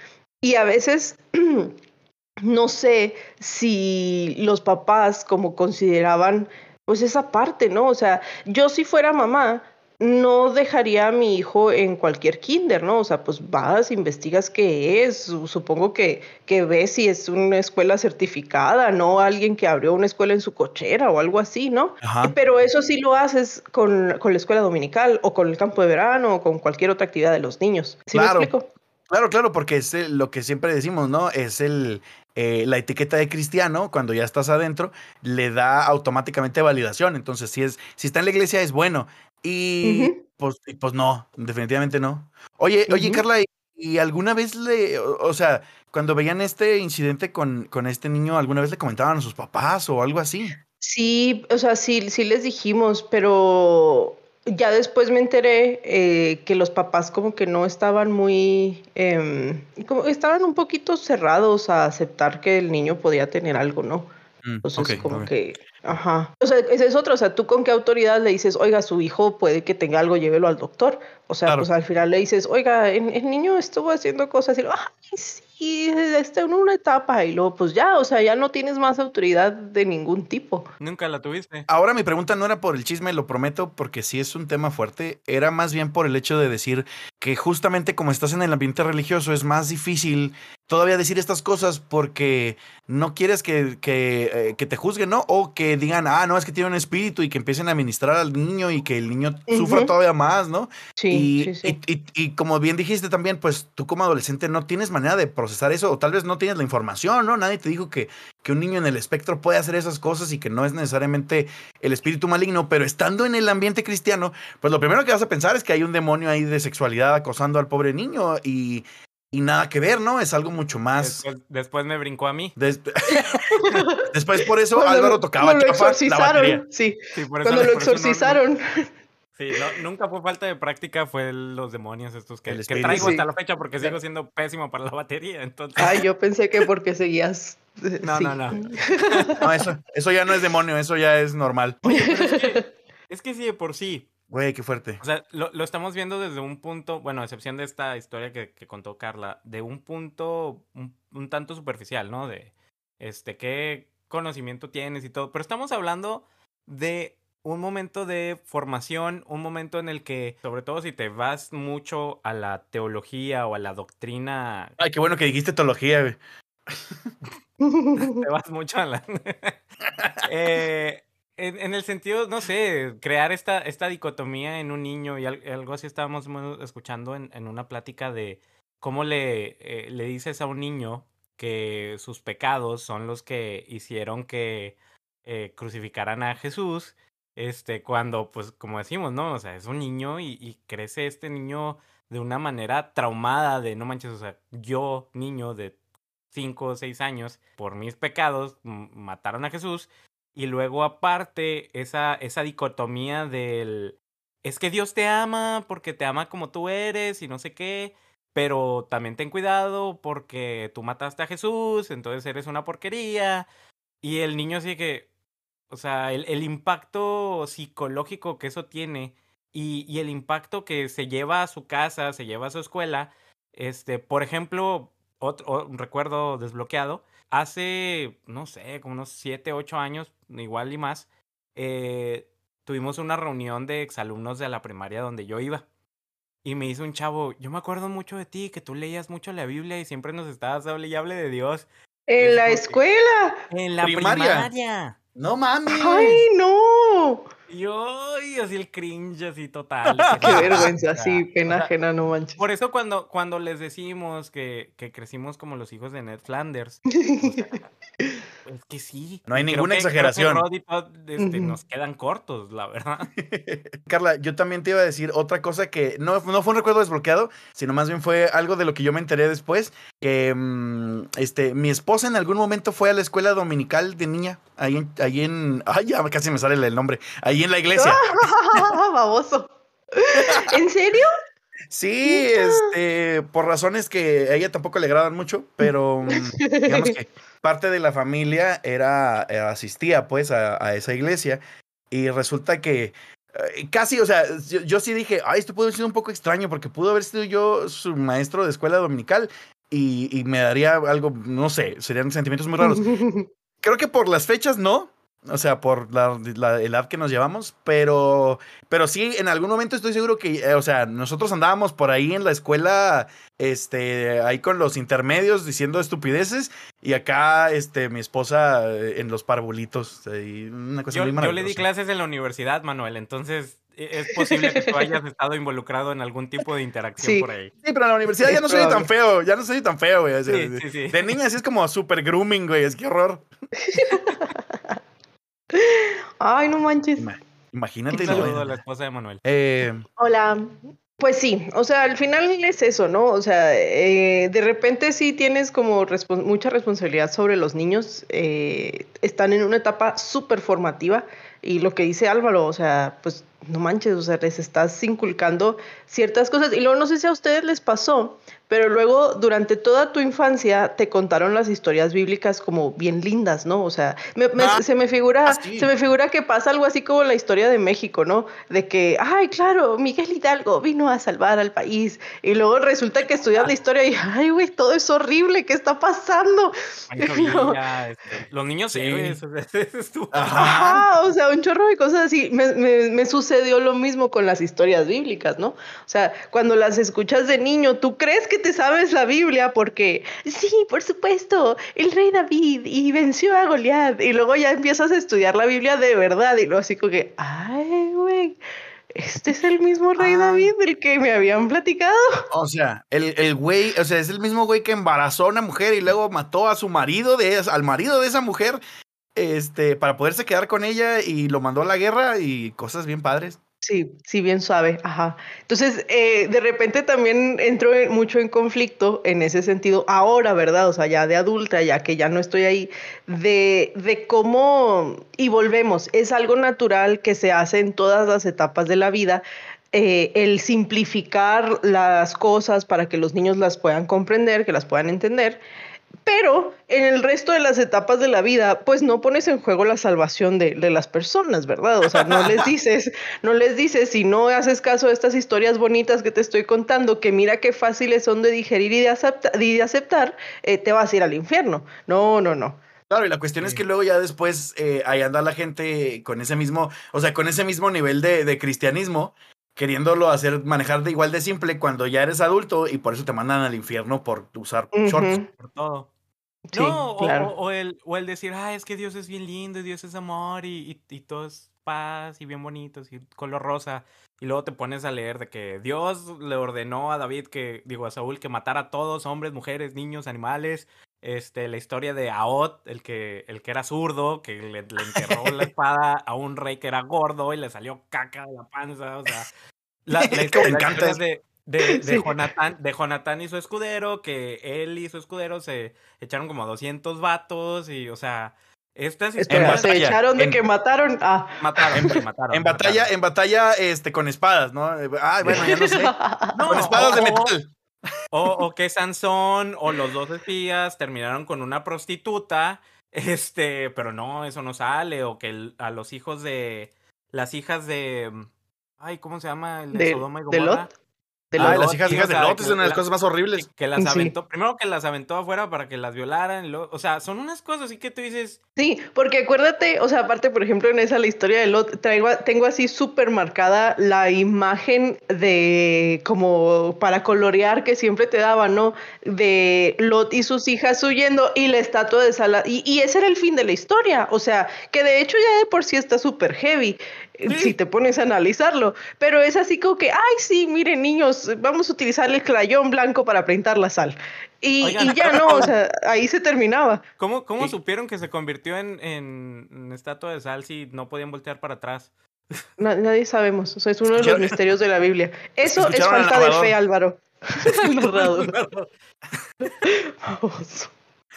Y a veces no sé si los papás como consideraban pues esa parte, ¿no? O sea, yo si fuera mamá, no dejaría a mi hijo en cualquier kinder, ¿no? O sea, pues vas, investigas qué es, supongo que, que ves si es una escuela certificada, no alguien que abrió una escuela en su cochera o algo así, ¿no? Ajá. Pero eso sí lo haces con, con, la escuela dominical o con el campo de verano o con cualquier otra actividad de los niños. ¿Sí claro. me explico? Claro, claro, porque es lo que siempre decimos, ¿no? Es el, eh, la etiqueta de cristiano, cuando ya estás adentro, le da automáticamente validación. Entonces, si, es, si está en la iglesia, es bueno. Y uh -huh. pues, pues no, definitivamente no. Oye, uh -huh. oye, Carla, ¿y alguna vez le, o, o, sea, cuando veían este incidente con, con este niño, alguna vez le comentaban a sus papás o algo así? Sí, o sea, sí, sí les dijimos, pero ya después me enteré eh, que los papás como que no estaban muy, eh, como estaban un poquito cerrados a aceptar que el niño podía tener algo, ¿no? Mm, Entonces okay, como okay. que, ajá. O sea, ese es otro, o sea, tú con qué autoridad le dices, oiga, su hijo puede que tenga algo, llévelo al doctor. O sea, Claro. pues al final le dices, oiga, el, el niño estuvo haciendo cosas y lo, ay, sí, está en una etapa y luego pues ya, o sea, ya no tienes más autoridad de ningún tipo. Nunca la tuviste. Ahora mi pregunta no era por el chisme, lo prometo, porque sí es un tema fuerte. Era más bien por el hecho de decir que justamente como estás en el ambiente religioso es más difícil todavía decir estas cosas porque no quieres que, que, eh, que te juzguen, ¿no? O que digan, ah, no, es que tiene un espíritu y que empiecen a ministrar al niño y que el niño sufra todavía más, ¿no? Sí, y, sí, sí. y- y- y como bien dijiste también, pues tú como adolescente no tienes manera de procesar eso o tal vez no tienes la información, ¿no? Nadie te dijo que, que un niño en el espectro puede hacer esas cosas y que no es necesariamente el espíritu maligno, pero estando en el ambiente cristiano, pues lo primero que vas a pensar es que hay un demonio ahí de sexualidad acosando al pobre niño y, y nada que ver, ¿no? Es algo mucho más... Después, después me brincó a mí. Des- Después por eso Cuando- Álvaro tocaba cuando lo la exorcizaron, sí, Sí, por eso- cuando lo por eso no- exorcizaron. Sí, no, nunca fue falta de práctica, fue los demonios estos que, que traigo Sí. hasta la fecha porque sigo siendo pésimo para la batería. Entonces, Ay, yo pensé que porque seguías. eh, No, sí. no, no. No, eso, eso ya no es demonio, eso ya es normal. Oye, pero es que, es que sí, de por sí. Güey, qué fuerte. O sea, lo, lo estamos viendo desde un punto, bueno, a excepción de esta historia que, que contó Carla, de un punto un, un tanto superficial, ¿no? De, este, qué conocimiento tienes y todo. Pero estamos hablando de un momento de formación, un momento en el que, sobre todo si te vas mucho a la teología o a la doctrina, Ay, qué bueno que dijiste teología, güey. te vas mucho a la... Eh, en, en el sentido, no sé, crear esta, esta dicotomía en un niño y al- algo así estábamos escuchando en, en una plática de cómo le, eh, le dices a un niño que sus pecados son los que hicieron que eh, crucificaran a Jesús, este, cuando, pues, como decimos, ¿no? O sea, es un niño y, y crece este niño de una manera traumada de, no manches, o sea, yo, niño de 5 o 6 años, por mis pecados, mataron a Jesús. Y luego aparte, esa, esa dicotomía del, es que Dios te ama porque te ama como tú eres y no sé qué, pero también ten cuidado porque tú mataste a Jesús, entonces eres una porquería. Y el niño así que, o sea, el, el impacto psicológico que eso tiene y, y el impacto que se lleva a su casa, se lleva a su escuela, este, por ejemplo, otro, recuerdo desbloqueado, hace, no sé, como unos 7, 8 años, igual y más, eh, tuvimos una reunión de exalumnos de la primaria donde yo iba. Y me hizo un chavo, yo me acuerdo mucho de ti, que tú leías mucho la Biblia y siempre nos estabas hable y hable de Dios. En la escuela. En la Primaria. primaria. No mames. Ay, no. Y ay, así el cringe así total. Qué vergüenza, O sea, sí, pena o sea, ajena, no manches. Por eso cuando, cuando les decimos que, que crecimos como los hijos de Ned Flanders, o sea, es que sí. No hay ninguna que- creo que exageración. Rod y Todd, este, nos quedan cortos, la verdad. Carla, yo también te iba a decir otra cosa que no, no fue un recuerdo desbloqueado, sino más bien fue algo de lo que yo me enteré después, que mm, este, mi esposa en algún momento fue a la escuela dominical de niña, ahí en, ahí en, ay, ya casi me sale el nombre, ahí en la iglesia. Baboso. ¿En serio? Sí, este, por razones que a ella tampoco le agradan mucho, pero mm, digamos que parte de la familia era, eh, asistía pues a, a esa iglesia y resulta que eh, casi, o sea, yo, yo sí dije, ay, esto pudo haber sido un poco extraño porque pudo haber sido yo su maestro de escuela dominical y, y me daría algo, no sé, serían sentimientos muy raros. Creo que por las fechas no. O sea, por la, la edad que nos llevamos, pero, pero sí, en algún momento estoy seguro que, eh, o sea, nosotros andábamos por ahí en la escuela, este, ahí con los intermedios diciendo estupideces, y acá, este, mi esposa eh, en los parvulitos, una cosa Yo, muy yo le di clases en la universidad, Manuel, entonces e- es posible que tú hayas estado involucrado en algún tipo de interacción Sí. por ahí. Sí, pero en la universidad ya no soy tan feo, ya no soy tan feo, güey. o sea, sí. de niña sí es como super grooming, güey, es que horror. Ay, no manches. Ima- Imagínate. Un saludo a la esposa de Manuel. Eh, Hola. Pues sí, o sea, al final es eso, ¿no? O sea, eh, de repente sí tienes como mucha responsabilidad sobre los niños. eh, están en una etapa súper formativa y lo que dice Álvaro, o sea, pues no manches, o sea, les estás inculcando ciertas cosas. Y luego no sé si a ustedes les pasó, pero luego durante toda tu infancia te contaron las historias bíblicas como bien lindas, ¿no? O sea, me- me- Ah, se me figura, se me figura que pasa algo así como la historia de México, ¿no? De que, ay, claro, Miguel Hidalgo vino a salvar al país. Y luego resulta que estudias la historia y, ay, güey, todo es horrible, ¿qué está pasando? Pancho No. Villa, este, los niños Sí. héroes, Ajá. Ajá, o sea, un chorro de cosas así. Me, me- me sucedió lo mismo con las historias bíblicas, ¿no? O sea, cuando las escuchas de niño, tú crees que te sabes la Biblia porque, sí, por supuesto, el rey David y venció a Goliat. Y luego ya empiezas a estudiar la Biblia de verdad y luego así como que, ay, güey, este es el mismo rey Ah. David del que me habían platicado. O sea, el, el güey, o sea, es el mismo güey que embarazó a una mujer y luego mató a su marido, de, al marido de esa mujer, este, para poderse quedar con ella y lo mandó a la guerra y cosas bien padres. Sí, sí, bien suave, ajá. Entonces, eh, de repente también entro en- mucho en conflicto en ese sentido, ahora, ¿verdad? O sea, ya de adulta, ya que ya no estoy ahí, de, de cómo, y volvemos, es algo natural que se hace en todas las etapas de la vida, eh, el simplificar las cosas para que los niños las puedan comprender, que las puedan entender. Pero en el resto de las etapas de la vida, pues no pones en juego la salvación de, de las personas, ¿verdad? O sea, no les dices, no les dices, si no haces caso a estas historias bonitas que te estoy contando, que mira qué fáciles son de digerir y de, acepta- y de aceptar, eh, te vas a ir al infierno. No, no, no. Claro, y la cuestión es que luego ya después eh, ahí anda la gente con ese mismo, o sea, con ese mismo nivel de, de cristianismo, queriéndolo hacer, manejar de igual de simple cuando ya eres adulto y por eso te mandan al infierno por usar shorts. Ujú, por todo. Sí, no, o- claro. o, o el, o el decir, ah, es que Dios es bien lindo, y Dios es amor, y, y, y todo es paz, y bien bonitos, y color rosa. Y luego te pones a leer de que Dios le ordenó a David que, digo, a Saúl que matara a todos, hombres, mujeres, niños, animales. Este, la historia de Aot, el que, el que era zurdo, que le, le enterró la espada a un rey que era gordo y le salió caca de la panza. O sea, la, la, me historia- la encanta historia de, de, de Sí. Jonathan, de Jonathan y su escudero, que él y su escudero se echaron como 200 vatos y, o sea, estas historias se batalla, echaron de en- que mataron. Ah. mataron, sí, mataron, En batalla, mataron. en batalla, este, con espadas, ¿no? Ah, bueno, ya no sé. No, con espadas de metal. O, o que Sansón o los dos espías terminaron con una prostituta, este, pero no, eso no sale, o que el- a los hijos de, las hijas de, ay, ¿cómo se llama? El de, ¿De- Sodoma y de Gomorra. Lot? De Ah, las hijas, hijas de Lot es una de las la- cosas más horribles. Que las Sí. aventó, primero que las aventó afuera para que las violaran, o sea, son unas cosas así que tú dices, Sí, porque acuérdate, o sea, aparte, por ejemplo, en esa la historia de Lot, traigo, tengo así súper marcada la imagen de como para colorear que siempre te daban, ¿no? De Lot y sus hijas huyendo y la estatua de Sala. Y, y ese era el fin de la historia, o sea, que de hecho ya de por sí está súper heavy, eh, si te pones a analizarlo. Pero es así como que, ay, sí, miren, niños, vamos a utilizar el crayón blanco para pintar la sal. Y, Oigan, y ya no, o sea, ahí se terminaba. ¿cómo, cómo supieron que se convirtió en, en, en estatua de sal si no podían voltear para atrás? Na- nadie sabemos, o sea, es uno de los misterios de la Biblia. Eso es falta de fe, Álvaro. El.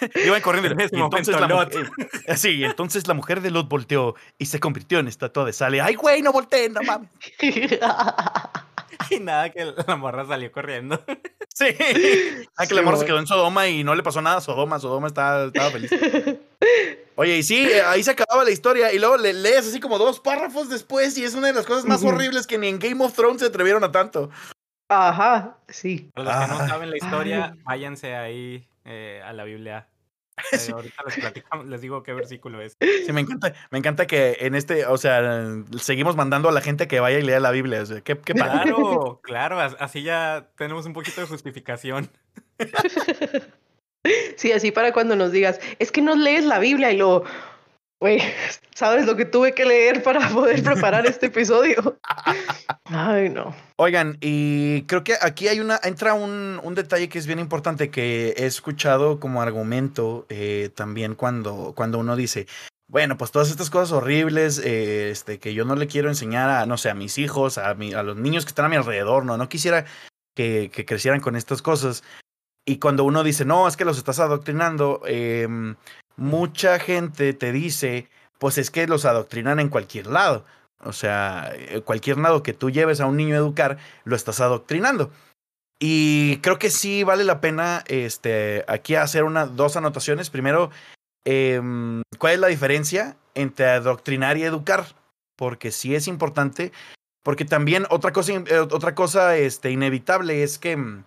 Iban corriendo. En ese entonces momento, la Lot. mujer- sí, y entonces la mujer de Lot volteó y se convirtió en estatua de sal. Y, Ay, güey, no volteen, no mames. Y nada, que la morra salió corriendo. Sí. Ah, que Sí, la morra se quedó en Sodoma y no le pasó nada a Sodoma. Sodoma estaba, estaba feliz. Oye, y sí, eh, ahí se acababa la historia. Y luego le lees así como dos párrafos después. Y es una de las cosas más horribles que ni en Game of Thrones se atrevieron a tanto. Ajá, sí. Para los que Ah. no saben la historia, Ay. váyanse ahí eh, a la Biblia. Eh, Sí. Ahorita les platicamos, les digo qué versículo es. Sí, me encanta, me encanta que en este, o sea, seguimos mandando a la gente que vaya y lea la Biblia. O sea, qué, qué. Claro, claro, as- así ya tenemos un poquito de justificación. Sí, así para cuando nos digas, es que no lees la Biblia y luego, güey, ¿sabes lo que tuve que leer para poder preparar este episodio? Ay, no. Oigan, y creo que aquí hay una, entra un, un detalle que es bien importante que he escuchado como argumento eh, también cuando, cuando uno dice, bueno, pues todas estas cosas horribles, eh, este, que yo no le quiero enseñar a, no sé, a mis hijos, a, mi- a los niños que están a mi alrededor, no, no quisiera que, que crecieran con estas cosas. Y cuando uno dice, no, es que los estás adoctrinando, em, mucha gente te dice, pues es que los adoctrinan en cualquier lado. O sea, eh, cualquier lado que tú lleves a un niño a educar, lo estás adoctrinando. Y creo que sí vale la pena este, aquí hacer una, dos anotaciones. Primero, em, ¿cuál es la diferencia entre adoctrinar y educar? Porque sí es importante. Porque también otra cosa, eh, otra cosa este, inevitable es que mm,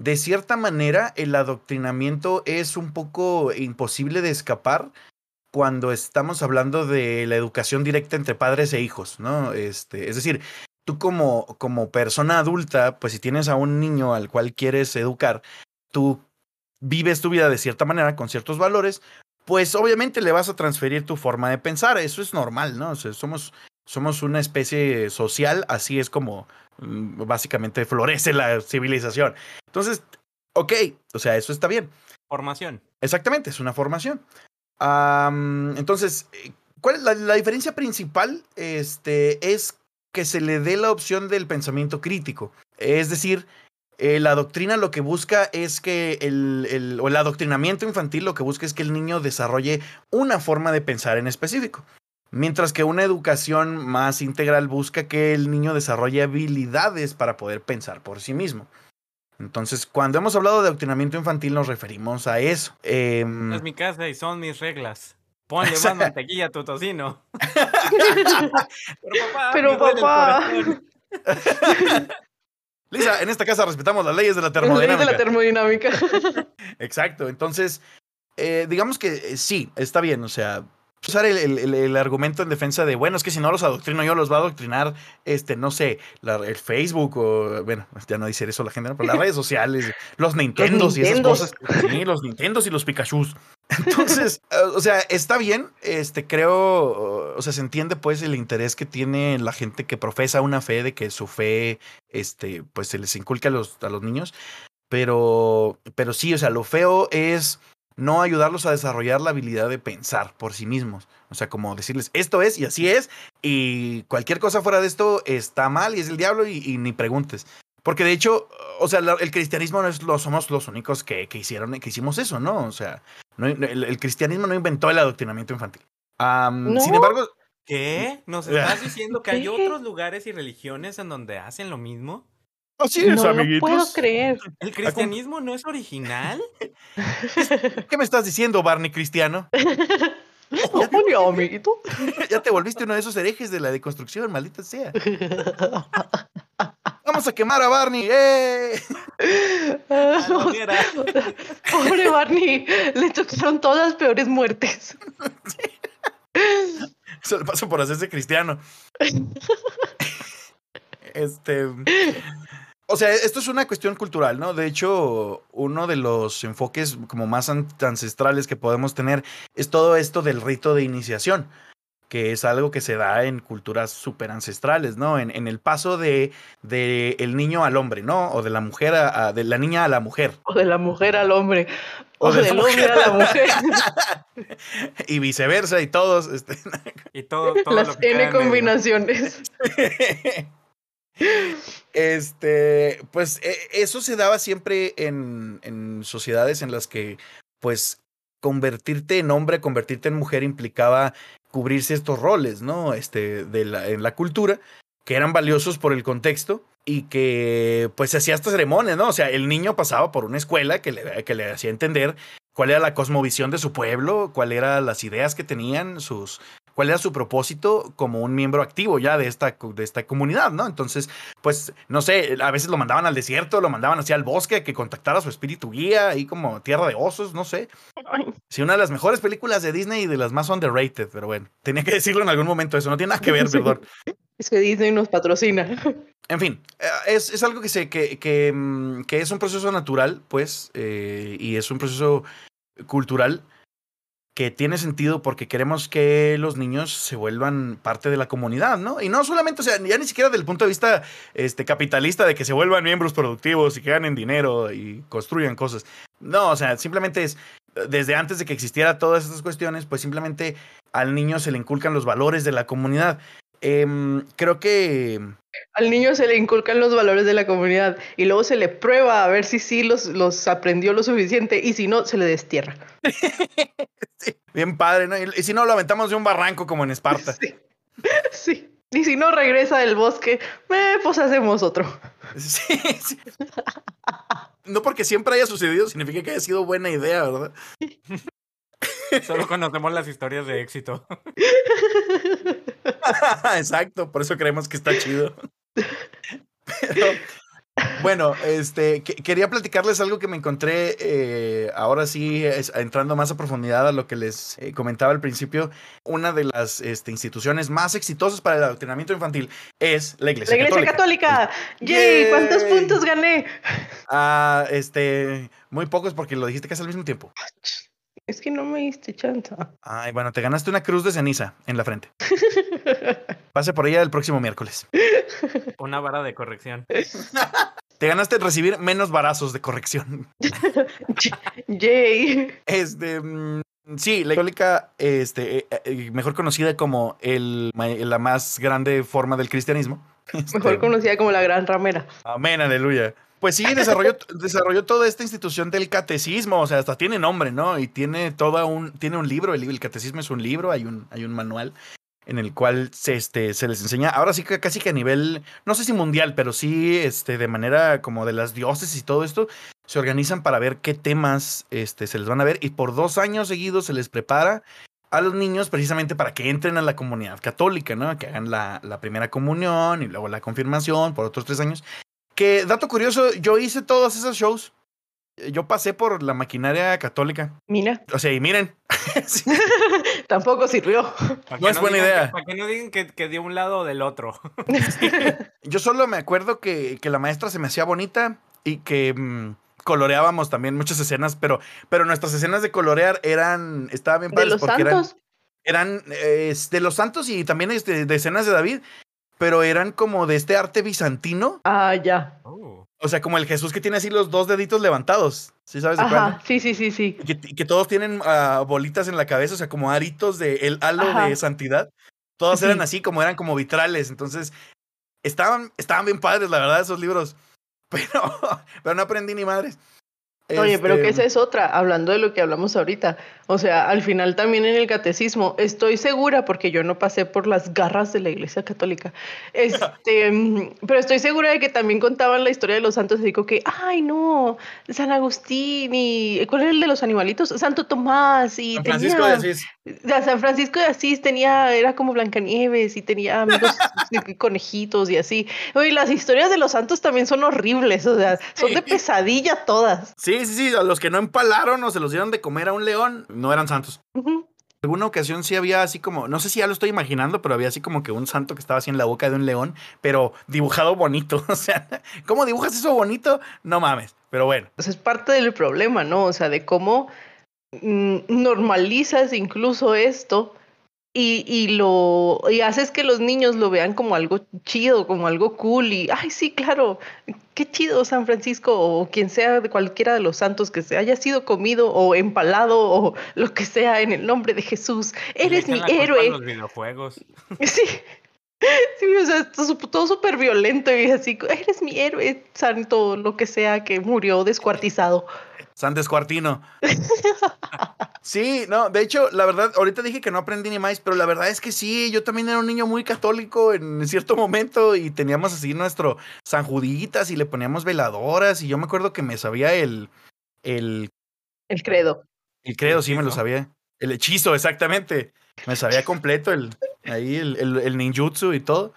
de cierta manera el adoctrinamiento es un poco imposible de escapar cuando estamos hablando de la educación directa entre padres e hijos, ¿no? Este, es decir, tú como, como persona adulta, pues si tienes a un niño al cual quieres educar, tú vives tu vida de cierta manera, con ciertos valores, pues obviamente le vas a transferir tu forma de pensar, eso es normal, ¿no? O sea, somos, somos una especie social, así es como básicamente florece la civilización. Entonces, ok, o sea, eso está bien. Formación. Exactamente, es una formación. Am, entonces, ¿cuál es la, la diferencia principal? Este, es que se le dé la opción del pensamiento crítico. Es decir, eh, la doctrina lo que busca es que el, el- o el adoctrinamiento infantil lo que busca es que el niño desarrolle una forma de pensar en específico. Mientras que una educación más integral busca que el niño desarrolle habilidades para poder pensar por sí mismo. Entonces, cuando hemos hablado de adoctrinamiento infantil, nos referimos a eso. Em, Es mi casa y son mis reglas. Ponle más mantequilla a tu tocino. Pero papá, Pero papá. Lisa, en esta casa respetamos las leyes de la La ley de la termodinámica. termodinámica. Exacto. Entonces, eh, digamos que eh, sí, está bien. O sea, usar el, el- el- argumento en defensa de, bueno, es que si no los adoctrino yo, los va a adoctrinar, este, no sé, la- el Facebook o, bueno, ya no dice eso la gente, ¿no? pero las redes sociales, los Nintendos y esas cosas. Sí, los Nintendos y los Pikachus. Entonces, eh, o sea, está bien, este, creo, o sea, se entiende pues el interés que tiene la gente que profesa una fe de que su fe, este, pues se les inculca a los, a los niños, pero, pero sí, o sea, lo feo es no ayudarlos a desarrollar la habilidad de pensar por sí mismos. O sea, como decirles, esto es y así es, y cualquier cosa fuera de esto está mal y es el diablo y, y ni preguntes. Porque de hecho, o sea, el cristianismo no es lo, somos los únicos que, que hicieron, que hicimos eso, ¿no? O sea, no- el, el cristianismo no inventó el adoctrinamiento infantil. Sin embargo, ¿Qué? ¿Nos estás diciendo que hay otros lugares y religiones en donde hacen lo mismo? Así es, no lo amiguitos. puedo creer. ¿El cristianismo no es original? ¿Qué me estás diciendo, Barney Cristiano? Hola, amiguito. ya te volviste uno de esos herejes de la deconstrucción, maldita sea. Vamos a quemar a Barney. ¡Eh! A la hoguera. Pobre Barney, le tocaron todas las peores muertes. Se le pasa por hacerse cristiano. Este. O sea, esto es una cuestión cultural, ¿no? De hecho, uno de los enfoques como más an- ancestrales que podemos tener es todo esto del rito de iniciación, que es algo que se da en culturas súper ancestrales, ¿no? En, en el paso de, de el niño al hombre, ¿no? O de la mujer a, a- de la niña a la mujer. O de la mujer al hombre. O, O de la del hombre a la mujer. y viceversa, y todos. Este, Y todo, todo Las lo que N combinaciones. Este, pues e- eso se daba siempre en, en sociedades en las que, pues, convertirte en hombre, convertirte en mujer implicaba cubrirse estos roles, ¿no? Este, de la, en la cultura, que eran valiosos por el contexto y que, pues, hacía estas ceremonias, ¿no? O sea, el niño pasaba por una escuela que le, que le hacía entender cuál era la cosmovisión de su pueblo, cuáles eran las ideas que tenían, sus, cuál era su propósito como un miembro activo ya de esta, de esta comunidad, ¿no? Entonces, pues, no sé, a veces lo mandaban al desierto, lo mandaban hacia el bosque a que contactara a su espíritu guía, ahí como tierra de osos, no sé. Sí, una de las mejores películas de Disney y de las más underrated, pero bueno, tenía que decirlo en algún momento, eso no tiene nada que ver, Sí. perdón. Es que Disney nos patrocina. En fin, eh, es, es algo que, se, que, que, mm, que es un proceso natural, pues, eh, y es un proceso cultural que tiene sentido porque queremos que los niños se vuelvan parte de la comunidad, ¿no? Y no solamente, o sea, ya ni siquiera del punto de vista este, capitalista de que se vuelvan miembros productivos y que ganen dinero y construyan cosas. No, o sea, simplemente es, desde antes de que existiera todas estas cuestiones, pues simplemente al niño se le inculcan los valores de la comunidad. Em, creo que Al niño se le inculcan los valores de la comunidad y luego se le prueba a ver si sí los, los aprendió lo suficiente y si no, se le destierra. Sí, bien padre, ¿no? Y, y si no, lo aventamos de un barranco como en Esparta. Sí. sí. Y si no regresa del bosque, eh, pues hacemos otro. Sí, sí. No porque siempre haya sucedido significa que haya sido buena idea, ¿verdad? Solo conocemos las historias de éxito. Exacto, por eso creemos que está chido. Pero, bueno, este, que- quería platicarles algo que me encontré eh, ahora sí, es- entrando más a profundidad a lo que les eh, comentaba al principio. Una de las este, instituciones más exitosas para el adoctrinamiento infantil es la Iglesia, La Iglesia Católica. ¡Yay! ¿Cuántos puntos gané? Ah, este, muy pocos porque lo dijiste casi al mismo tiempo. Es que no me diste chance. Ay, bueno, te ganaste una cruz de ceniza en la frente. Pase por ella el próximo miércoles. Una vara de corrección. Te ganaste recibir menos varazos de corrección. Yay. Este, mm, sí, la católica, este, eh, eh, mejor conocida como el, la más grande forma del cristianismo. Mejor Este, conocida como la Gran Ramera. Amén, aleluya. Pues sí, desarrolló, desarrolló toda esta institución del catecismo, o sea, hasta tiene nombre, ¿no? Y tiene toda un, tiene un libro, el, el catecismo es un libro, hay un, hay un manual en el cual se, este, se les enseña, ahora sí que casi que a nivel, no sé si mundial, pero sí este, de manera como de las diócesis y todo esto, se organizan para ver qué temas este, se les van a ver y por dos años seguidos se les prepara a los niños precisamente para que entren a la comunidad católica, ¿no? Que hagan la, la primera comunión y luego la confirmación por otros tres años. Que, dato curioso, yo hice todos esos shows. Yo pasé por la maquinaria católica. Mira, O sea, y miren, sí, tampoco sirvió. Para No que es buena idea. que- para que no digan que, que de un lado o del otro. yo solo me acuerdo que, que la maestra se me hacía bonita y que mm, coloreábamos también muchas escenas, pero, pero nuestras escenas de colorear eran, estaban bien De padres los porque eran, santos. eran eh, de los santos y también este, de escenas de David, pero eran como de este arte bizantino, Ah, ya. Oh. o sea, como el Jesús que tiene así los dos deditos levantados, ¿sí sabes de cuál? Ajá, sí, sí, sí, sí. Y que, y que todos tienen ah, bolitas en la cabeza, o sea, como aritos de el halo Ajá. de santidad. Todos Sí. eran así, como eran como vitrales. Entonces, estaban, estaban bien padres, la verdad, esos libros. Pero, pero no aprendí ni madres. Oye, pero Este, que esa es otra, hablando de lo que hablamos ahorita. O sea, al final también en el catecismo, estoy segura, porque yo no pasé por las garras de la Iglesia Católica, este, mm, pero estoy segura de que también contaban la historia de los santos, y digo que, ay, no, San Agustín y, ¿cuál era el de los animalitos? Santo Tomás y San Francisco de Asís. San Francisco de Asís tenía, era como Blancanieves y tenía amigos conejitos y así. Oye, las historias de los santos también son horribles, o sea, son de pesadilla todas. Sí, sí, sí, a los que no empalaron o se los dieron de comer a un león, no eran santos. Alguna ocasión sí había así como, no sé si ya lo estoy imaginando, pero había así como que un santo que estaba así en la boca de un león, pero dibujado bonito. O sea, ¿cómo dibujas eso bonito? No mames, pero bueno. Pues es parte del problema, ¿no? O sea, de cómo mm, normalizas incluso esto y, y, lo y haces que los niños lo vean como algo chido, como algo cool y ay sí, claro, qué chido San Francisco o quien sea de cualquiera de los santos que se haya sido comido o empalado o lo que sea en el nombre de Jesús. Eres mi héroe. Los videojuegos. Sí. Sí, o sea, todo súper violento y así, eres mi héroe santo, lo que sea que murió descuartizado. San Descuartino. Sí, no, de hecho, la verdad, ahorita dije que no aprendí ni más, pero la verdad es que sí, yo también era un niño muy católico en cierto momento y teníamos así nuestro San Juditas y le poníamos veladoras y yo me acuerdo que me sabía el... El, el credo. El credo, sí, me lo sabía. El hechizo, exactamente. Me sabía completo el, ahí el, el, el ninjutsu y todo.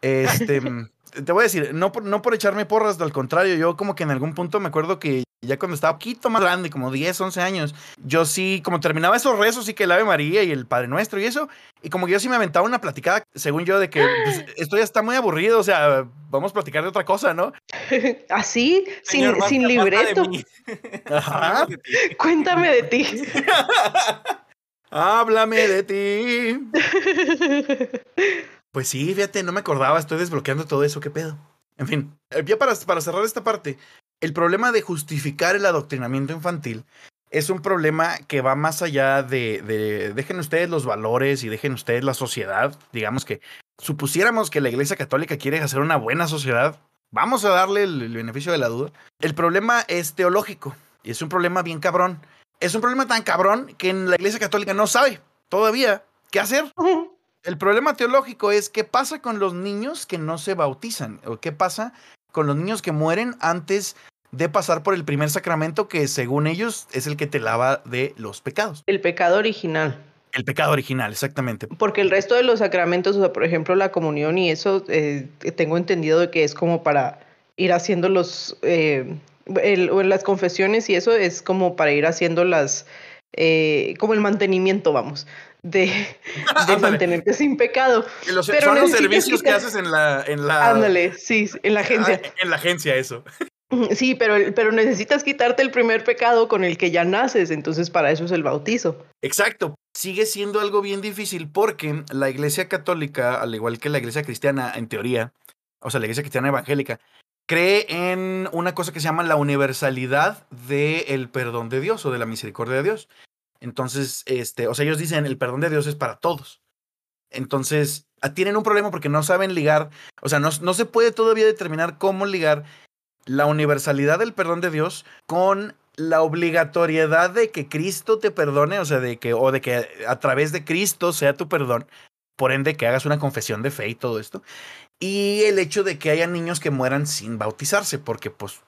Este, te voy a decir, no por, no por echarme porras, al contrario, yo como que en algún punto me acuerdo que ya cuando estaba un poquito más grande, como 10, 11 años, yo sí, como terminaba esos rezos, sí que el Ave María y el Padre Nuestro y eso, y como que yo sí me aventaba una platicada, según yo, de que pues, esto ya está muy aburrido, o sea, vamos a platicar de otra cosa, ¿no? Así, sin, sin libreto. Ajá. Cuéntame de ti. Háblame de ti. Pues sí, fíjate, no me acordaba, estoy desbloqueando todo eso, qué pedo. En fin, eh, ya para, para cerrar esta parte, el problema de justificar el adoctrinamiento infantil es un problema que va más allá de, de, dejen ustedes los valores y dejen ustedes la sociedad, digamos que supusiéramos que la Iglesia Católica quiere hacer una buena sociedad, vamos a darle el, el beneficio de la duda. El problema es teológico y es un problema bien cabrón. Es un problema tan cabrón que en la Iglesia Católica no sabe todavía qué hacer. El problema teológico es qué pasa con los niños que no se bautizan o qué pasa con los niños que mueren antes de pasar por el primer sacramento que según ellos es el que te lava de los pecados. El pecado original. El pecado original, exactamente. Porque el resto de los sacramentos, o sea, por ejemplo, la comunión y eso, eh, tengo entendido de que es como para ir haciendo los, eh, el, o las confesiones y eso es como para ir haciendo las, eh, como el mantenimiento, vamos, de, de mantenerte sin pecado. Los, Pero son los servicios que haces en la, en la... Ándale, sí, en la agencia. En la agencia, eso. Sí, pero, pero necesitas quitarte el primer pecado con el que ya naces, entonces para eso es el bautizo. Exacto. Sigue siendo algo bien difícil porque la iglesia católica, al igual que la iglesia cristiana, en teoría, o sea, la iglesia cristiana evangélica, cree en una cosa que se llama la universalidad del perdón de Dios o de la misericordia de Dios. Entonces, este, o sea, ellos dicen el perdón de Dios es para todos. Entonces, tienen un problema porque no saben ligar, o sea, no, no se puede todavía determinar cómo ligar la universalidad del perdón de Dios con la obligatoriedad de que Cristo te perdone, o sea, de que, o de que a través de Cristo sea tu perdón, por ende que hagas una confesión de fe y todo esto. Y el hecho de que haya niños que mueran sin bautizarse, porque pues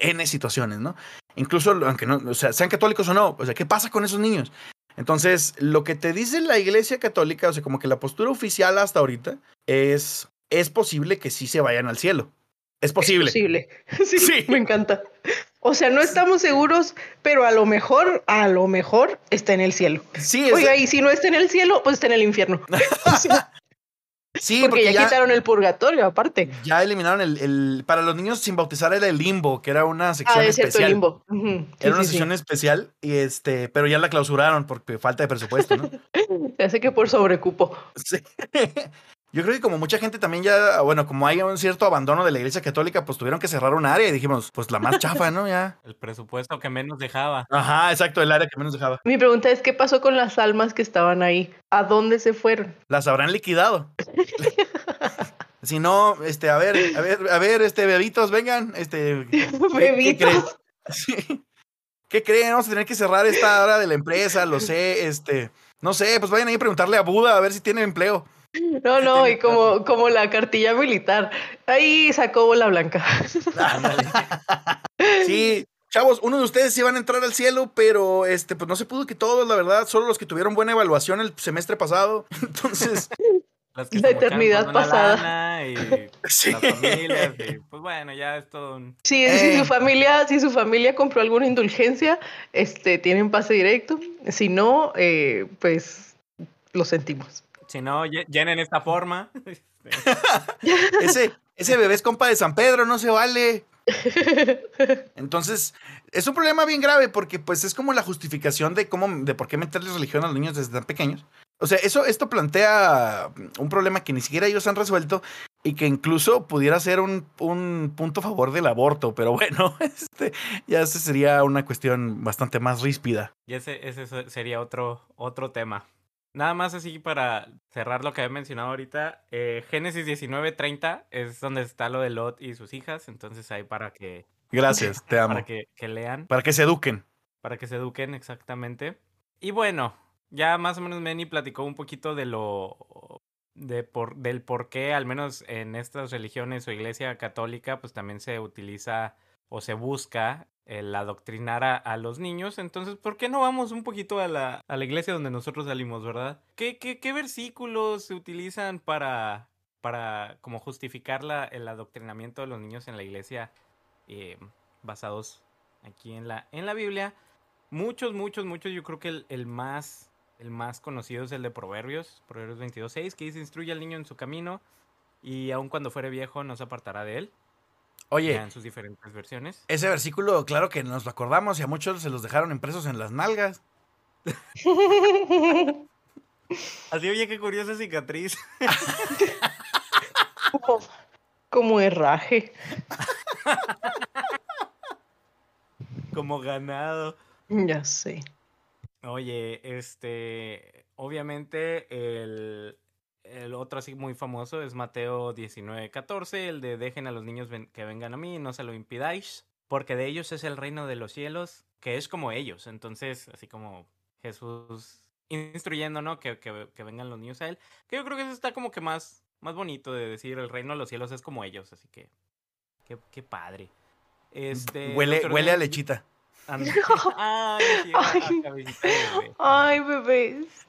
N situaciones, ¿no? Incluso, aunque no, o sea, sean católicos o no, o sea, ¿qué pasa con esos niños? Entonces, lo que te dice la Iglesia Católica, o sea, como que la postura oficial hasta ahorita es, es posible que sí se vayan al cielo. Es posible. Es posible. Sí, sí, me encanta. O sea, no estamos seguros, pero a lo mejor, a lo mejor está en el cielo. Sí, Oiga, y si no está en el cielo, pues está en el infierno. Sí, porque, porque ya, ya, quitaron el purgatorio, aparte. Ya eliminaron el, el, Para los niños sin bautizar era el limbo, que era una sección ah, es especial. Cierto, el limbo. Uh -huh. sí, era una sí, sección especial, y este, pero ya la clausuraron porque falta de presupuesto, ¿no? Se hace que por sobrecupo. Sí. Yo creo que como mucha gente también ya, bueno, como hay un cierto abandono de la iglesia católica, pues tuvieron que cerrar un área y dijimos, pues la más chafa, ¿no? Ya. El presupuesto que menos dejaba. Ajá, exacto, el área que menos dejaba. Mi pregunta es, ¿qué pasó con las almas que estaban ahí? ¿A dónde se fueron? Las habrán liquidado. si no, este, a ver, a ver, a ver, este, bebitos, vengan, este. bebitos. ¿qué, sí. ¿Qué creen? Vamos a tener que cerrar esta hora de la empresa, lo sé, este. No sé, pues vayan ahí a preguntarle a Buda a ver si tiene empleo. No, no, y como, como la cartilla militar. Ahí sacó bola blanca. sí, chavos, uno de ustedes iban a entrar al cielo, pero este, pues no se pudo que todos, la verdad, solo los que tuvieron buena evaluación el semestre pasado. Entonces, Las que La eternidad pasada. y Sí. las familias, y, pues bueno, ya es todo un... Sí, Eh. si su familia, si su familia compró alguna indulgencia, este, tienen pase directo. Si no, eh, pues lo sentimos. Si no, lle- llenen esta forma. Ese, ese bebé es compa de San Pedro, no se vale. Entonces, es un problema bien grave porque pues es como la justificación de cómo, de por qué meterles religión a los niños desde tan pequeños. O sea, eso, esto plantea un problema que ni siquiera ellos han resuelto y que incluso pudiera ser un, un punto a favor del aborto, pero bueno, este, ya ese sería una cuestión bastante más ríspida. Y ese, ese sería otro, otro tema. Nada más así para cerrar lo que había mencionado ahorita. eh, Génesis 19:30 es donde está lo de Lot y sus hijas. Entonces ahí para que, Gracias, te amo. para que, que lean, Para que se eduquen. para que se eduquen exactamente. Y bueno, ya más o menos Manny platicó un poquito de lo de por, del por qué, al menos en estas religiones o iglesia católica, pues también se utiliza o se busca el adoctrinar a, los niños. Entonces, ¿por qué no vamos un poquito a la, a la iglesia donde nosotros salimos, verdad? ¿Qué, qué, qué versículos se utilizan para, para como justificar la, el adoctrinamiento de los niños en la iglesia eh, basados aquí en la, en la Biblia? Muchos, muchos, muchos. Yo creo que el, el más el más conocido es el de Proverbios, Proverbios 22.6, que dice, instruye al niño en su camino y aun cuando fuere viejo no se apartará de él. Oye, Ya en sus diferentes versiones. ese versículo, claro que nos lo acordamos y a muchos se los dejaron impresos en las nalgas. Así, oye, qué curiosa cicatriz. como, como herraje. Como ganado. Ya sé. Oye, este, obviamente el, el otro así muy famoso es Mateo 19:14, el de dejen a los niños ven- que vengan a mí y no se lo impidáis, porque de ellos es el reino de los cielos, que es como ellos. Entonces, así como Jesús instruyendo, ¿no? Que, que, que vengan los niños a él, que yo creo que eso está como que más, más bonito de decir, el reino de los cielos es como ellos, así que, qué, qué padre. Este, huele, huele a lechita. anda- Ay, sí, a- Ay. a cabecita de bebé. Ay, bebés.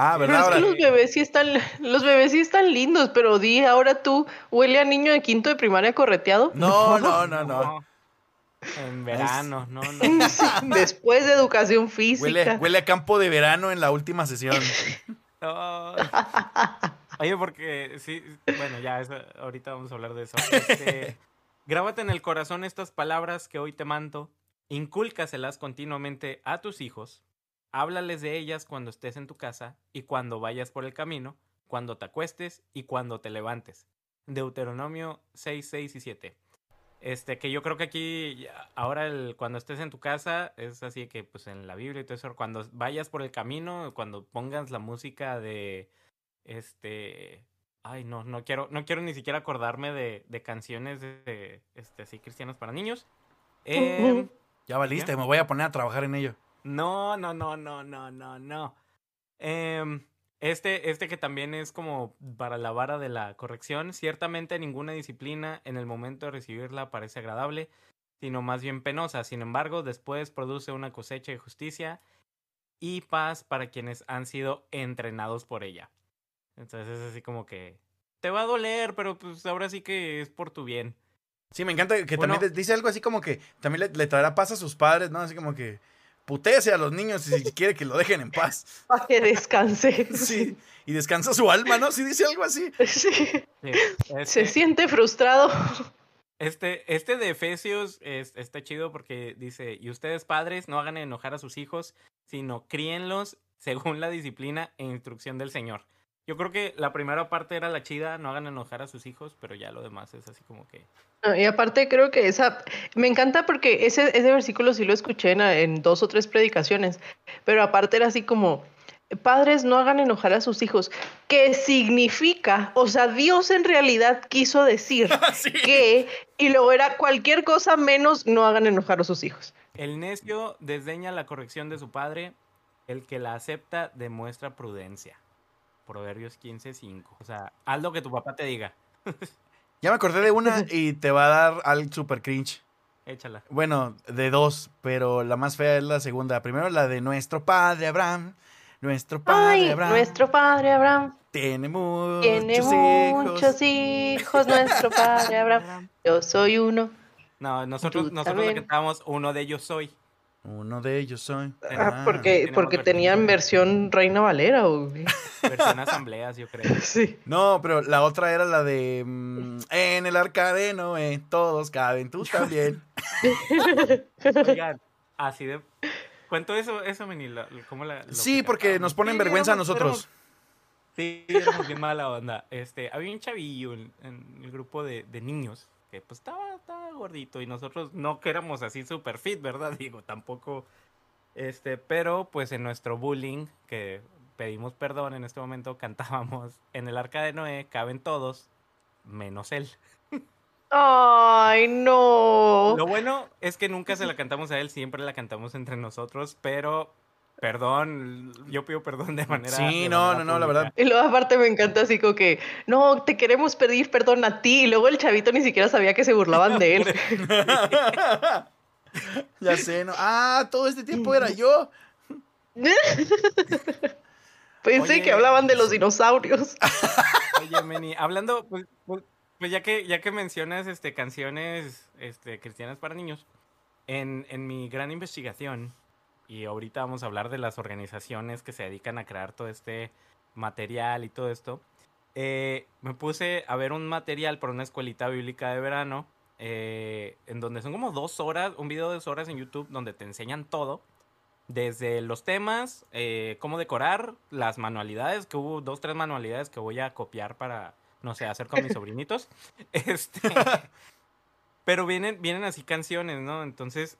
Ah, Sí, Pero ¿verdad? es que los bebés sí están, los bebés sí están lindos, pero di ahora tú, huele a niño de quinto de primaria correteado. No, no, no, no. En verano, no, no. Después de educación física. Huele, huele a campo de verano en la última sesión. Ay. Oye, porque sí, bueno, ya, eso, ahorita vamos a hablar de eso. Este, grábate en el corazón estas palabras que hoy te mando, incúlcaselas continuamente a tus hijos, háblales de ellas cuando estés en tu casa y cuando vayas por el camino, cuando te acuestes y cuando te levantes. Deuteronomio 6, 6 y 7. Este, que yo creo que aquí, ya- ahora el, cuando estés en tu casa, es así que pues en la Biblia y todo eso, cuando vayas por el camino, cuando pongas la música de, este, ay no, no quiero, no quiero ni siquiera acordarme de, de canciones de, de, este, así cristianas para niños. Em, Ya valiste, me voy a poner a trabajar en ello. No, no, no, no, no, no, no. Em, este, este que también es como para la vara de la corrección. Ciertamente ninguna disciplina en el momento de recibirla parece agradable, sino más bien penosa. Sin embargo, después produce una cosecha de justicia y paz para quienes han sido entrenados por ella. Entonces es así como que te va a doler, pero pues ahora sí que es por tu bien. Sí, me encanta que Bueno. también dice algo así como que también le, le traerá paz a sus padres, ¿no? Así como que putéese a los niños si quiere que lo dejen en paz. Para que descanse. Sí. Y descansa su alma, ¿no? Si dice algo así. Sí. Sí, Se este- siente frustrado. Este, este de Efesios es- está chido porque dice, y ustedes padres no hagan enojar a sus hijos, sino críenlos según la disciplina e instrucción del Señor. Yo creo que la primera parte era la chida, no hagan enojar a sus hijos, pero ya lo demás es así como que... No, Y aparte creo que esa, me encanta porque ese, ese versículo sí lo escuché en, en dos o tres predicaciones, pero aparte era así como, padres no hagan enojar a sus hijos, que significa, o sea, Dios en realidad quiso decir Sí. que, y luego era cualquier cosa menos no hagan enojar a sus hijos. El necio desdeña la corrección de su padre, el que la acepta demuestra prudencia. Proverbios 15:5. O sea, haz lo que tu papá te diga. Ya me acordé de una y te va a dar al super cringe. échala. Bueno, de dos, pero la más fea es la segunda. Primero la de nuestro padre Abraham. Nuestro padre Ay, Abraham nuestro padre Abraham tiene muchos tiene hijos. muchos hijos, nuestro padre Abraham. Yo soy uno. No, nosotros, Tú nosotros le también. cantábamos uno de ellos soy. Uno de ellos soy. Ah, Ah, porque, porque tenían versión Reina Valera, o qué? Versión asambleas, yo creo. Sí. No, pero la otra era la de mm, En el arca de Noé, todos caben, tú también. Oigan, así de. Cuento eso, eso, Meni. ¿Cómo la, lo Sí, que porque nos ponen Sí, vergüenza a nosotros. éramos- Sí, éramos bien mala onda. Este, había un chavillo en, en el grupo de, de niños que pues estaba, estaba gordito y nosotros no que éramos así super fit, ¿verdad? Digo, tampoco. Este, pero pues en nuestro bullying, que pedimos perdón en este momento, cantábamos en el arca de Noé, caben todos, menos él. Ay, no. Lo bueno es que nunca se la cantamos a él, siempre la cantamos entre nosotros, pero perdón, yo pido perdón de manera. Sí, de no, manera no, no, la verdad. Y luego aparte me encanta así como que, no, te queremos pedir perdón a ti. Y luego el chavito ni siquiera sabía que se burlaban de él. ya sé, ¿no? Ah, todo este tiempo era yo. Pensé Oye. que hablaban de los dinosaurios. Oye, Meni, hablando, pues, pues- pues ya que ya que mencionas este canciones este cristianas para niños, en, en mi gran investigación, y ahorita vamos a hablar de las organizaciones que se dedican a crear todo este material y todo esto, eh, me puse a ver un material para una escuelita bíblica de verano, eh, en donde son como dos horas, un video de dos horas en YouTube donde te enseñan todo. Desde los temas, eh, cómo decorar, las manualidades, que hubo dos, tres manualidades que voy a copiar para, no sé, hacer con mis sobrinitos. Este, pero vienen, vienen así canciones, ¿no? Entonces,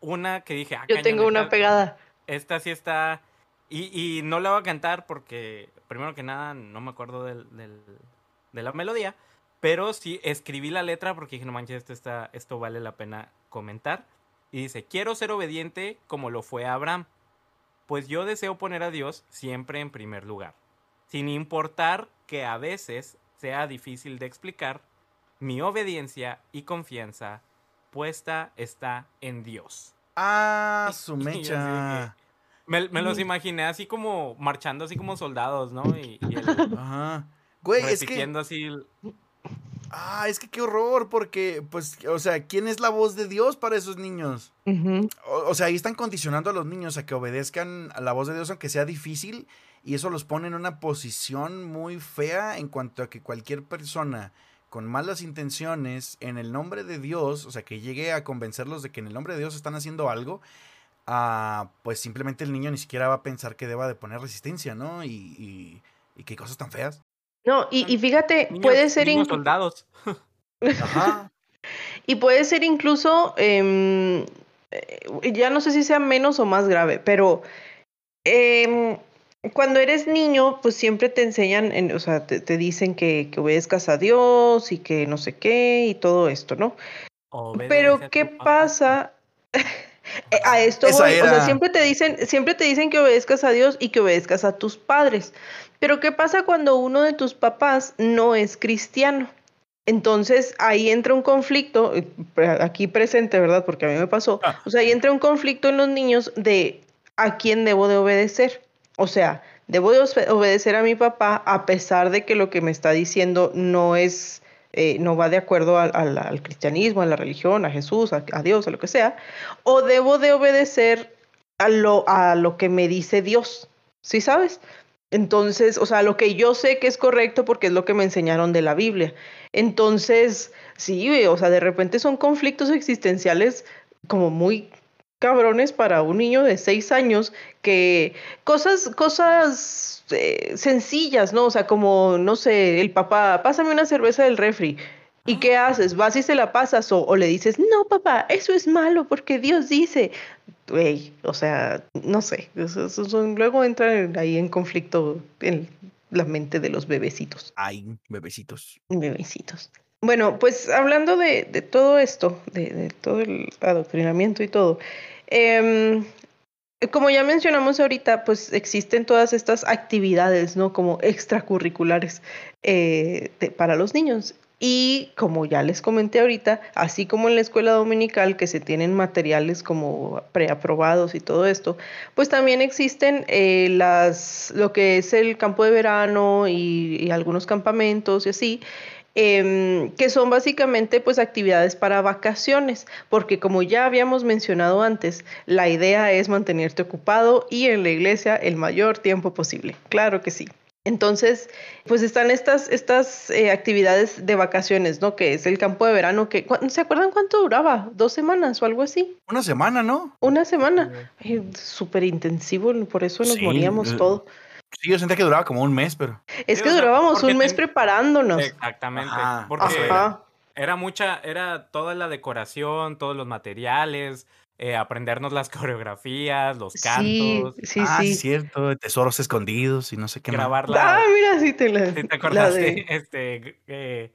una que dije, ah, Yo cañón, tengo una esta- pegada. esta sí está. Y, y no la voy a cantar porque, primero que nada, no me acuerdo del, del- de la melodía. Pero sí escribí la letra porque dije, no manches, esto, está, esto vale la pena comentar. Y dice: Quiero ser obediente como lo fue Abraham. Pues yo deseo poner a Dios siempre en primer lugar. Sin importar que a veces sea difícil de explicar, mi obediencia y confianza puesta está en Dios. Ah, su mecha. Me, me los imaginé así como marchando así como soldados, ¿no? Y, y el- Ajá. Güey, es que. repitiendo así. el- Ah, es que qué horror, porque, pues, o sea, ¿quién es la voz de Dios para esos niños? O, o sea, ahí están condicionando a los niños a que obedezcan a la voz de Dios, aunque sea difícil, y eso los pone en una posición muy fea en cuanto a que cualquier persona con malas intenciones en el nombre de Dios, o sea, que llegue a convencerlos de que en el nombre de Dios están haciendo algo, ah, pues simplemente el niño ni siquiera va a pensar que deba de poner resistencia, ¿no? Y, y, y qué cosas tan feas. No, y, y fíjate, niños- puede ser niños soldados. Ajá. y puede ser incluso, em, eh, ya no sé si sea menos o más grave, pero em, cuando eres niño, pues siempre te enseñan, en- o sea, te, te dicen que, que obedezcas a Dios y que no sé qué y todo esto, ¿no? Obedece Pero ¿qué pasa? Eh, A esto voy. O sea, siempre te dicen, siempre te dicen que obedezcas a Dios y que obedezcas a tus padres. Pero ¿qué pasa cuando uno de tus papás no es cristiano? Entonces ahí entra un conflicto, eh, aquí presente, ¿verdad? Porque a mí me pasó. Ah. O sea, ahí entra un conflicto en los niños de a quién debo de obedecer. O sea, debo de obedecer a mi papá a pesar de que lo que me está diciendo no es, eh, no va de acuerdo al cristianismo, a la religión, a Jesús, a, a Dios, a lo que sea. O debo de obedecer a lo, a lo que me dice Dios. ¿Sí sabes? Entonces, o sea, lo que yo sé que es correcto porque es lo que me enseñaron de la Biblia. Entonces, sí, o sea, de repente son conflictos existenciales como muy cabrones para un niño de seis años que cosas, cosas eh, sencillas, ¿no? O sea, como, no sé, el papá, pásame una cerveza del refri. ¿Y qué haces? ¿Vas y se la pasas? O, o le dices, no, papá, eso es malo porque Dios dice. Güey, o sea, no sé. eso- eso son- luego entran ahí en conflicto en la mente de los bebecitos. Ay, bebecitos. Bebecitos. Bueno, pues hablando de, de todo esto, de, de todo el adoctrinamiento y todo, em, como ya mencionamos ahorita, pues existen todas estas actividades, ¿no? Como extracurriculares eh, para los niños. Y como ya les comenté ahorita, así como en la escuela dominical que se tienen materiales como preaprobados y todo esto, pues también existen eh, las, lo que es el campo de verano y algunos campamentos y así, Em, que son básicamente pues actividades para vacaciones, porque como ya habíamos mencionado antes, la idea es mantenerte ocupado y en la iglesia el mayor tiempo posible. Claro que sí. Entonces, pues están estas, estas eh, actividades de vacaciones, ¿no? Que es el campo de verano, que ¿se acuerdan cuánto duraba? ¿Dos semanas o algo así? Una semana, ¿no? Una semana. Súper intensivo, por eso nos moríamos todo. Sí, yo sentía que duraba como un mes, pero. Es que durábamos un mes preparándonos. Exactamente. porque Era, mucha, era toda la decoración, todos los materiales, eh, aprendernos las coreografías, los cantos. Sí, sí, ah, sí. cierto, tesoros escondidos y no sé qué Grabarla. Ah, mira, sí te la. ¿Sí te acordaste? Este. Eh,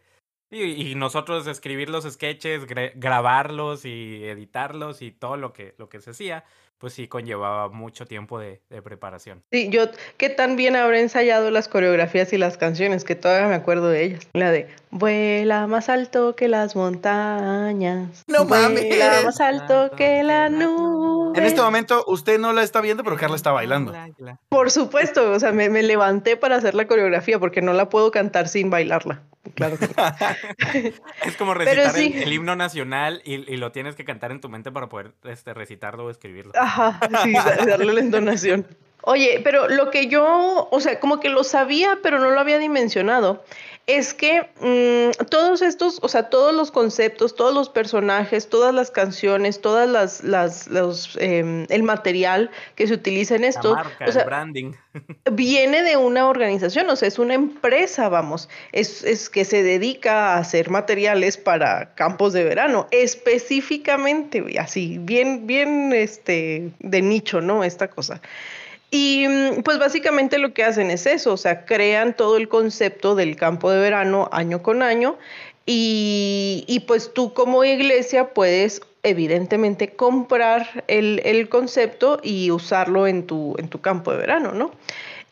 y, y, nosotros escribir los sketches, grabarlos y editarlos y todo lo que, lo que se hacía pues sí conllevaba mucho tiempo de, preparación. Sí, yo, ¿qué tan bien habré ensayado las coreografías y las canciones? Que todavía me acuerdo de ellas. La de Vuela más alto que las montañas. No mames. Vuela más alto que la nube. En este momento usted no la está viendo, pero Carla está bailando. Por supuesto, o sea, me, me levanté para hacer la coreografía porque no la puedo cantar sin bailarla. Claro es como recitar el, himno nacional y, lo tienes que cantar en tu mente para poder este, recitarlo o escribirlo. Ajá, sí, darle la entonación. Oye, pero lo que yo, o sea, como que lo sabía, pero no lo había dimensionado, es que mm, todos estos, o sea, todos los conceptos, todos los personajes, todas las canciones, todas las, las los, em, el material que se utiliza en esto, o sea, branding. viene de una organización, o sea, es una empresa, vamos, es, es que se dedica a hacer materiales para campos de verano, específicamente, así, bien, bien, este, de nicho, ¿no? Esta cosa. Y mm, pues básicamente lo que hacen es eso, o sea, crean todo el concepto del campo de verano año con año y, pues tú como iglesia puedes evidentemente comprar el, el, concepto y usarlo en tu, en tu campo de verano, ¿no?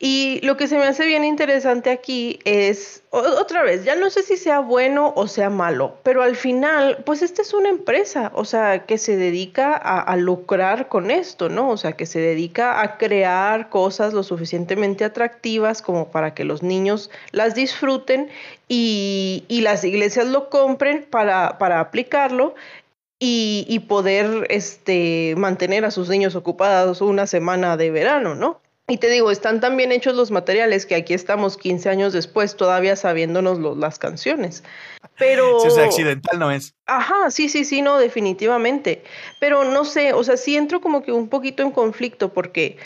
Y lo que se me hace bien interesante aquí es, otra vez, ya no sé si sea bueno o sea malo, pero al final, pues esta es una empresa, o sea, que se dedica a, lucrar con esto, ¿no? O sea, que se dedica a crear cosas lo suficientemente atractivas como para que los niños las disfruten y, las iglesias lo compren para, para aplicarlo y, y, poder este, mantener a sus niños ocupados una semana de verano, ¿no? Y te digo, están tan bien hechos los materiales que aquí estamos 15 años después todavía sabiéndonos las canciones. Pero... Si es accidental, no es. Ajá, sí, sí, sí, no, definitivamente. Pero no sé, o sea, sí entro como que un poquito en conflicto porque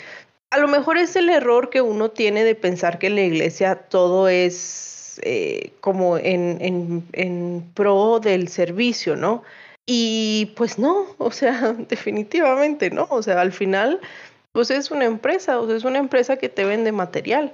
a lo mejor es el error que uno tiene de pensar que en la iglesia todo es eh, como en, en, en pro del servicio, ¿no? Y pues no, o sea, definitivamente no, o sea, al final pues es una empresa, o sea, es una empresa que te vende material.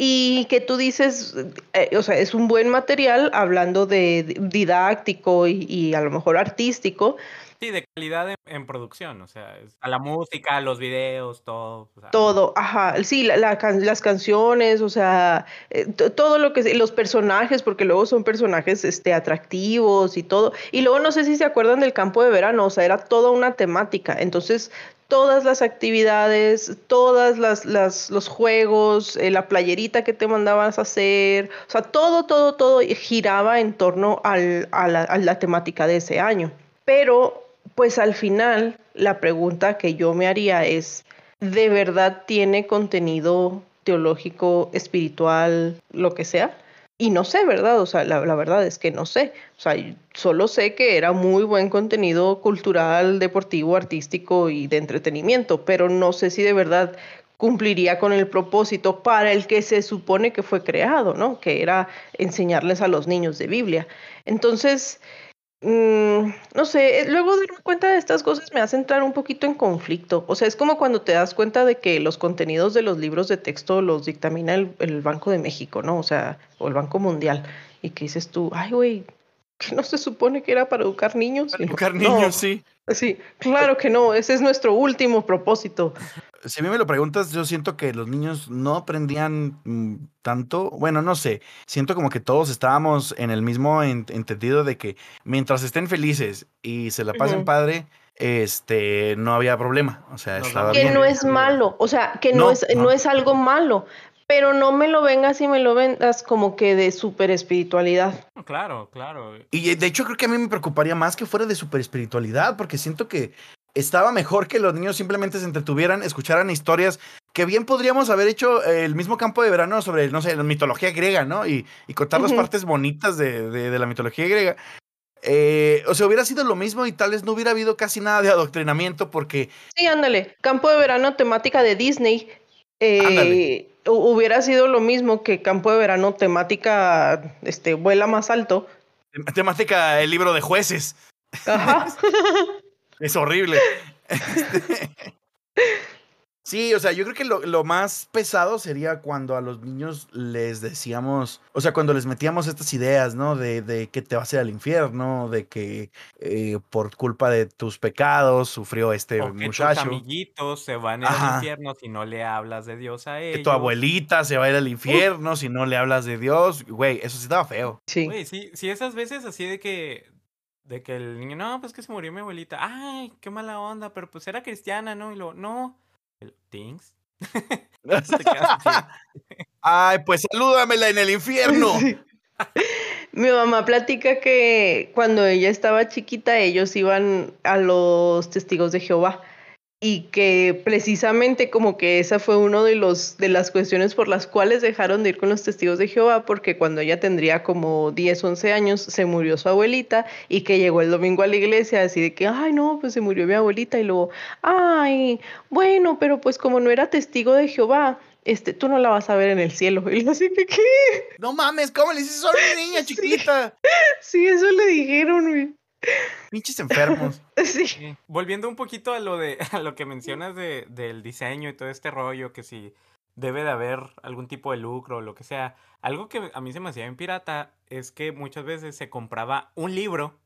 Y que tú dices, eh, o sea, es un buen material hablando de didáctico y, a lo mejor artístico. Sí, de calidad en, producción, o sea, a la música, los videos, todo. todo, ajá, sí, las canciones, o sea, eh, todo lo que, los personajes, porque luego son personajes este, atractivos y todo. Y luego no sé si se acuerdan del campo de verano, o sea, era toda una temática. Entonces, todas las actividades, todas las, los juegos, eh, la playerita que te mandabas a hacer, o sea, todo, todo, todo giraba en torno al, a, la, a la temática de ese año. Pero, pues al final, la pregunta que yo me haría es, ¿de verdad tiene contenido teológico, espiritual, lo que sea? Y no sé, ¿verdad? O sea, la, verdad es que no sé. O sea, solo sé que era muy buen contenido cultural, deportivo, artístico y de entretenimiento, pero no sé si de verdad cumpliría con el propósito para el que se supone que fue creado, ¿no? Que era enseñarles a los niños de Biblia. Entonces, Mm, no sé, eh, luego darme cuenta de estas cosas me hace entrar un poquito en conflicto. O sea, es como cuando te das cuenta de que los contenidos de los libros de texto los dictamina el, Banco de México, ¿no? O sea, o el Banco Mundial. Y que dices tú, ay, güey, que no se supone que era para educar niños. Para educar niños, sí. Sí, claro que no, ese es nuestro último propósito. si a mí me lo preguntas, yo siento que los niños no aprendían mm, tanto. Bueno, no sé. Siento como que todos estábamos en el mismo entendido de que mientras estén felices y se la pasen padre, este, no había problema. O sea, estaba que no es malo. O sea, que no, es, no. es algo malo. Pero no me lo vengas y me lo vendas como que de super espiritualidad. Claro, claro. Y de hecho creo que a mí me preocuparía más que fuera de super espiritualidad, porque siento que estaba mejor que los niños simplemente se entretuvieran, escucharan historias que bien podríamos haber hecho eh, el mismo campo de verano sobre, no sé, la mitología griega, ¿no? Y, y contar las partes bonitas de, de, la mitología griega. Eh, o sea, hubiera sido lo mismo y tal vez no hubiera habido casi nada de adoctrinamiento porque... Sí, ándale, campo de verano temática de Disney. Eh, hubiera sido lo mismo que campo de verano temática, este, vuela más alto. Temática el libro de jueces. Ajá. Es horrible. Este, sí, o sea, yo creo que lo, más pesado sería cuando a los niños les decíamos, o sea, cuando les metíamos estas ideas, ¿no? De, de que te vas a ir al infierno, de que eh, por culpa de tus pecados sufrió este o que muchacho. Tus amiguitos se van al infierno si no le hablas de Dios a ellos. Que tu abuelita se va a ir al infierno si no le hablas de Dios. Güey, eso sí estaba feo. Sí. Güey, sí, sí, esas veces así de que de que el niño, no, pues que se murió mi abuelita. Ay, qué mala onda, pero pues era cristiana, ¿no? Y luego, no. ¿Things? Ay, pues salúdamela en el infierno. Mi mamá platica que cuando ella estaba chiquita, ellos iban a los testigos de Jehová y que precisamente como que esa fue una de los de las cuestiones por las cuales dejaron de ir con los testigos de Jehová porque cuando ella tendría como 10, 11 años se murió su abuelita y que llegó el domingo a la iglesia así de que ay no, pues se murió mi abuelita y luego ay, bueno, pero pues como no era testigo de Jehová, este, tú no la vas a ver en el cielo. Y así que, ¿qué? No mames, ¿cómo le dices? Solo una niña chiquita. Sí, eso le dijeron, güey. Pinches enfermos. Sí. Volviendo un poquito a lo de a lo que mencionas de, del diseño y todo este rollo, que si debe de haber algún tipo de lucro o lo que sea. Algo que a mí se me hacía en pirata es que muchas veces se compraba un libro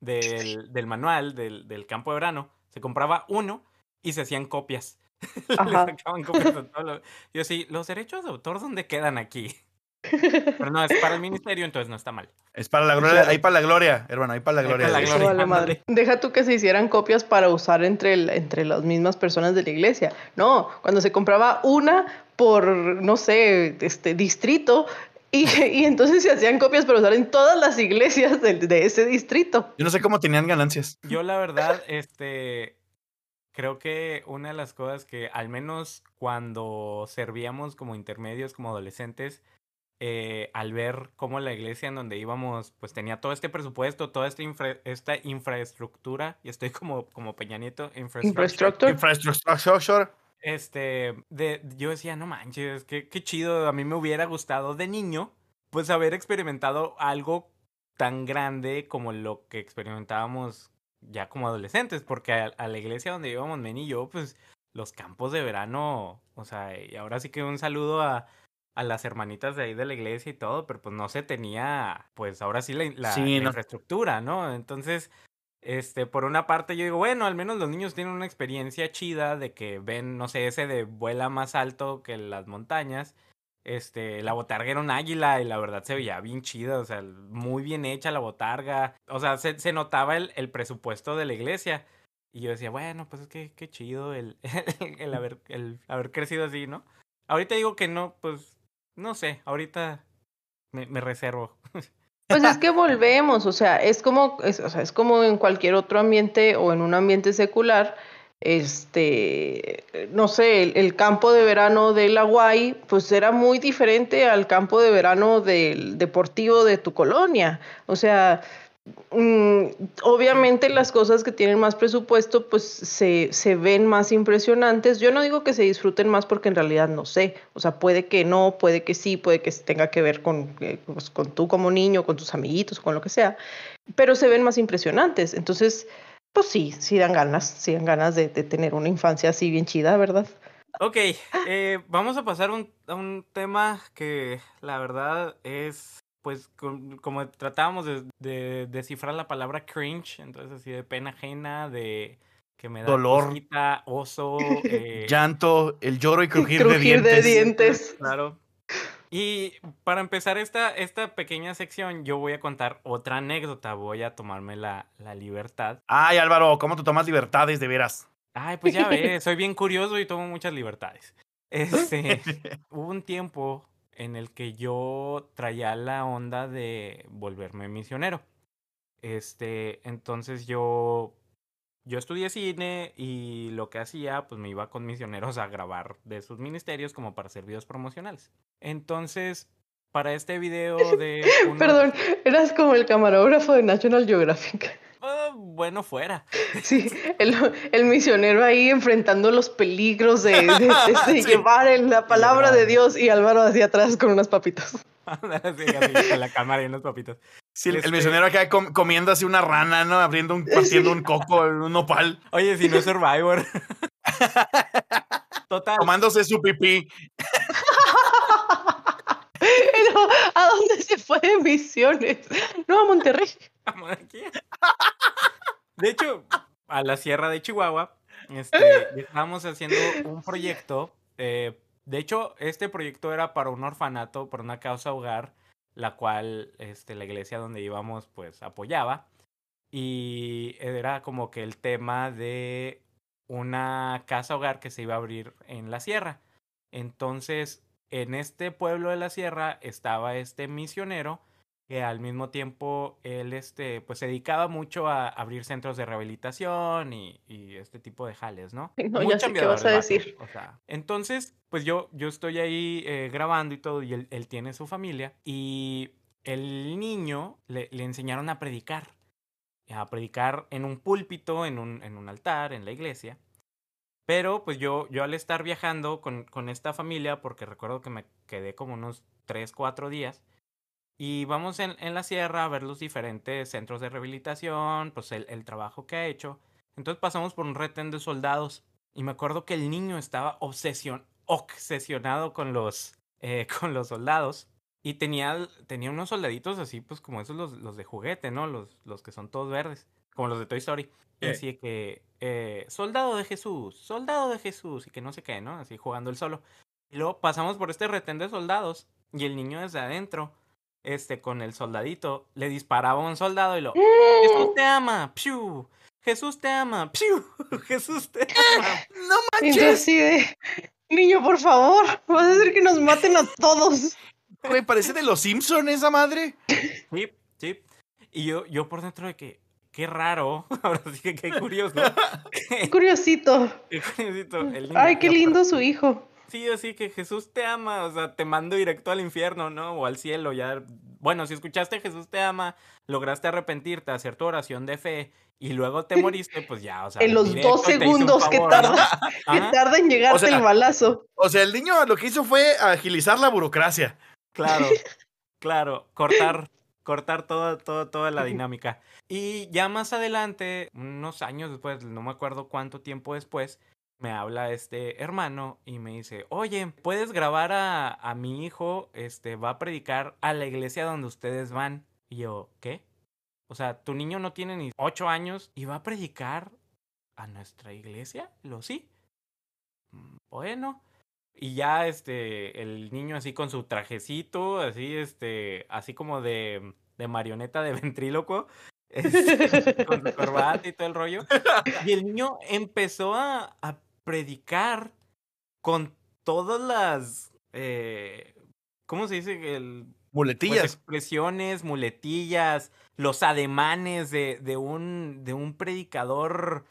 del, del manual del, del, campo de verano, se compraba uno y se hacían copias. Le sacaban copias a todo Yo sí, ¿los derechos de autor dónde quedan aquí? Pero no, es para el ministerio, entonces no está mal. Es para la gloria, ahí para la gloria, hermano, ahí para la gloria. La gloria. madre. Deja tú que se hicieran copias para usar entre, entre las mismas personas de la iglesia. No, cuando se compraba una por, no sé, este distrito, y, y, entonces se hacían copias para usar en todas las iglesias de, de, ese distrito. Yo no sé cómo tenían ganancias. Yo la verdad, este, creo que una de las cosas que al menos cuando servíamos como intermedios, como adolescentes, eh, al ver cómo la iglesia en donde íbamos, pues tenía todo este presupuesto, toda esta, infra esta infraestructura, y estoy como, como Peña Nieto, infraestructura. Infraestructura. Este, de, yo decía, no manches, qué, qué chido, a mí me hubiera gustado de niño, pues haber experimentado algo tan grande como lo que experimentábamos ya como adolescentes, porque a, a la iglesia donde íbamos, Men y yo, pues los campos de verano, o sea, y ahora sí que un saludo a, a las hermanitas de ahí de la iglesia y todo, pero pues no se tenía, pues ahora sí la, la, Sí, la no. infraestructura, ¿no? Entonces, este, por una parte yo digo, bueno, al menos los niños tienen una experiencia chida de que ven, no sé, ese de vuela más alto que las montañas. Este, la botarga era un águila y la verdad se veía bien chida, o sea, muy bien hecha la botarga. O sea, se, se notaba el, el presupuesto de la iglesia. Y yo decía, bueno, pues es que qué chido el, el, haber, el haber crecido así, ¿no? Ahorita digo que no, pues, no sé, ahorita me, me reservo. Pues es que volvemos, o sea, es como, es, o sea, es como en cualquier otro ambiente o en un ambiente secular, este, no sé, el, el, campo de verano del Hawaii, pues era muy diferente al campo de verano del deportivo de tu colonia. O sea, obviamente las cosas que tienen más presupuesto, pues se, se ven más impresionantes. Yo no digo que se disfruten más porque en realidad no sé. O sea, puede que no, puede que sí, puede que tenga que ver con, eh, pues, con tú como niño, con tus amiguitos, con lo que sea. Pero se ven más impresionantes. Entonces, pues sí, sí dan ganas, sí dan ganas de, de tener una infancia así bien chida, ¿verdad? Ok, eh, vamos a pasar a un tema que la verdad es, pues, con, como tratábamos de, de, descifrar la palabra cringe, entonces así de pena ajena, de que me da Dolor. cosita, oso, eh, Llanto, el lloro y crujir, Crujir de de dientes. dientes. Claro. Y para empezar esta, esta pequeña sección, yo voy a contar otra anécdota. Voy a tomarme la, la libertad. Ay, Álvaro, ¿cómo tú tomas libertades de veras? Ay, pues ya ves, soy bien curioso y tomo muchas libertades. Este, hubo un tiempo en el que yo traía la onda de volverme misionero. Este, entonces yo, yo estudié cine y lo que hacía, pues me iba con misioneros a grabar de sus ministerios como para hacer videos promocionales. Entonces, para este video de... uno- Perdón, eras como el camarógrafo de National Geographic. Bueno, fuera. Sí, el, el misionero ahí enfrentando los peligros de, de- de- de Sí. llevar el- la palabra de Dios y Álvaro hacia atrás con unas papitas. Así, así, con la cámara y unos papitos. Sí, el- el Este- misionero acá com- comiendo así una rana, ¿no? Abriendo un, partiendo un coco, un nopal, Oye, si no es Survivor. Total. tomándose su pipí. Pero, ¿a dónde se fue de misiones? No, a Monterrey. Aquí. De hecho, a la sierra de Chihuahua, este, estábamos haciendo un proyecto. eh, de hecho, este proyecto era para un orfanato, para una causa hogar, la cual este, la iglesia donde íbamos, pues, apoyaba. Y era como que el tema de una casa hogar que se iba a abrir en la sierra. Entonces, en este pueblo de la sierra estaba este misionero que al mismo tiempo él este, pues se dedicaba mucho a abrir centros de rehabilitación y, y este tipo de jales, ¿no? No, Muy ya sé qué vas a vato, decir. o sea, entonces, pues yo, yo estoy ahí eh, grabando y todo, y él, él tiene su familia, y el niño le, le enseñaron a predicar, a predicar en un púlpito, en un, en un altar, en la iglesia. Pero pues yo, yo al estar viajando con, con esta familia, porque recuerdo que me quedé como unos 3, 4 días, y vamos en, en la sierra a ver los diferentes centros de rehabilitación, pues el, el trabajo que ha hecho. Entonces pasamos por un retén de soldados y me acuerdo que el niño estaba obsesion obsesionado con los, eh, con los soldados y tenía, tenía unos soldaditos así, pues como esos los, los de juguete, ¿no? Los, los que son todos verdes, como los de Toy Story. Y Eh. así que, eh, soldado de Jesús, soldado de Jesús, y que no sé qué, ¿no? Así jugando el solo. Y luego pasamos por este retén de soldados y el niño desde adentro, este, con el soldadito, le disparaba a un soldado y lo, Jesús te ama, ¡piu! Jesús te ama, ¡piu! Jesús te ama. ¡No Y entonces así de, niño, por favor, vas a hacer que nos maten a todos. Güey, parece de los Simpson esa madre. Sí, sí. Y yo, yo por dentro de que, qué raro, ahora sí que qué curioso. Qué curiosito. Qué curiosito, el niño. Ay, qué lindo su hijo. Sí, así que Jesús te ama, o sea, te mando directo al infierno, ¿no? O al cielo, ya. Bueno, si escuchaste Jesús te ama, lograste arrepentirte, hacer tu oración de fe y luego te moriste, pues ya, o sea. En los directo dos segundos que tarda, que tarda en llegarte O sea, el balazo. O sea, el niño lo que hizo fue agilizar la burocracia. Claro, claro, cortar, cortar toda, toda, toda la dinámica. Y ya más adelante, unos años después, no me acuerdo cuánto tiempo después, me habla este hermano y me dice, oye, ¿puedes grabar a, a mi hijo? Este, va a predicar a la iglesia donde ustedes van. Y yo, ¿qué? O sea, tu niño no tiene ni ocho años y va a predicar a nuestra iglesia. Lo sí. "Mm, Bueno. Y ya este, el niño así con su trajecito, así, este, así como de, de marioneta de ventrílocuo, este, con su corbata y todo el rollo. Y el niño empezó a predicar con todas las, eh, ¿cómo se dice? El, pues, Muletillas. expresiones, muletillas, los ademanes de, de, un, de un predicador,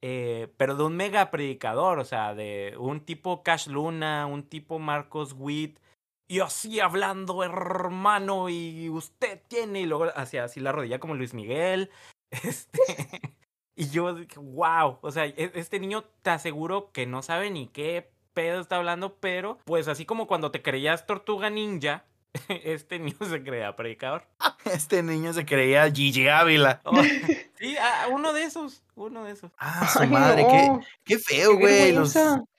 eh, pero de un mega predicador, o sea, de un tipo Cash Luna, un tipo Marcos Witt, y así hablando, hermano, y usted tiene, y luego hacía así la rodilla como Luis Miguel. Este, y yo dije, wow, o sea, e- este niño te aseguro que no sabe ni qué pedo está hablando, pero pues así como cuando te creías tortuga ninja, este niño se creía predicador. Este niño se creía Gigi Ávila. Oh, sí, ah, uno de esos, uno de esos. Ah, su Ay, madre, no, qué, qué feo, güey. Los,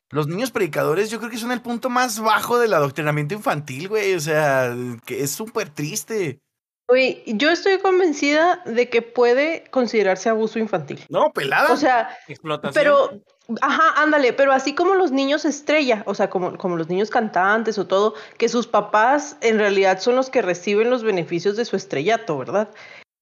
los niños predicadores yo creo que son el punto más bajo del adoctrinamiento infantil, güey. O sea, que es súper triste. Oye, yo estoy convencida de que puede considerarse abuso infantil. No, pelada. O sea, Explotación. pero, ajá, ándale, pero así como los niños estrella, o sea, como, como los niños cantantes o todo, que sus papás en realidad son los que reciben los beneficios de su estrellato, ¿verdad?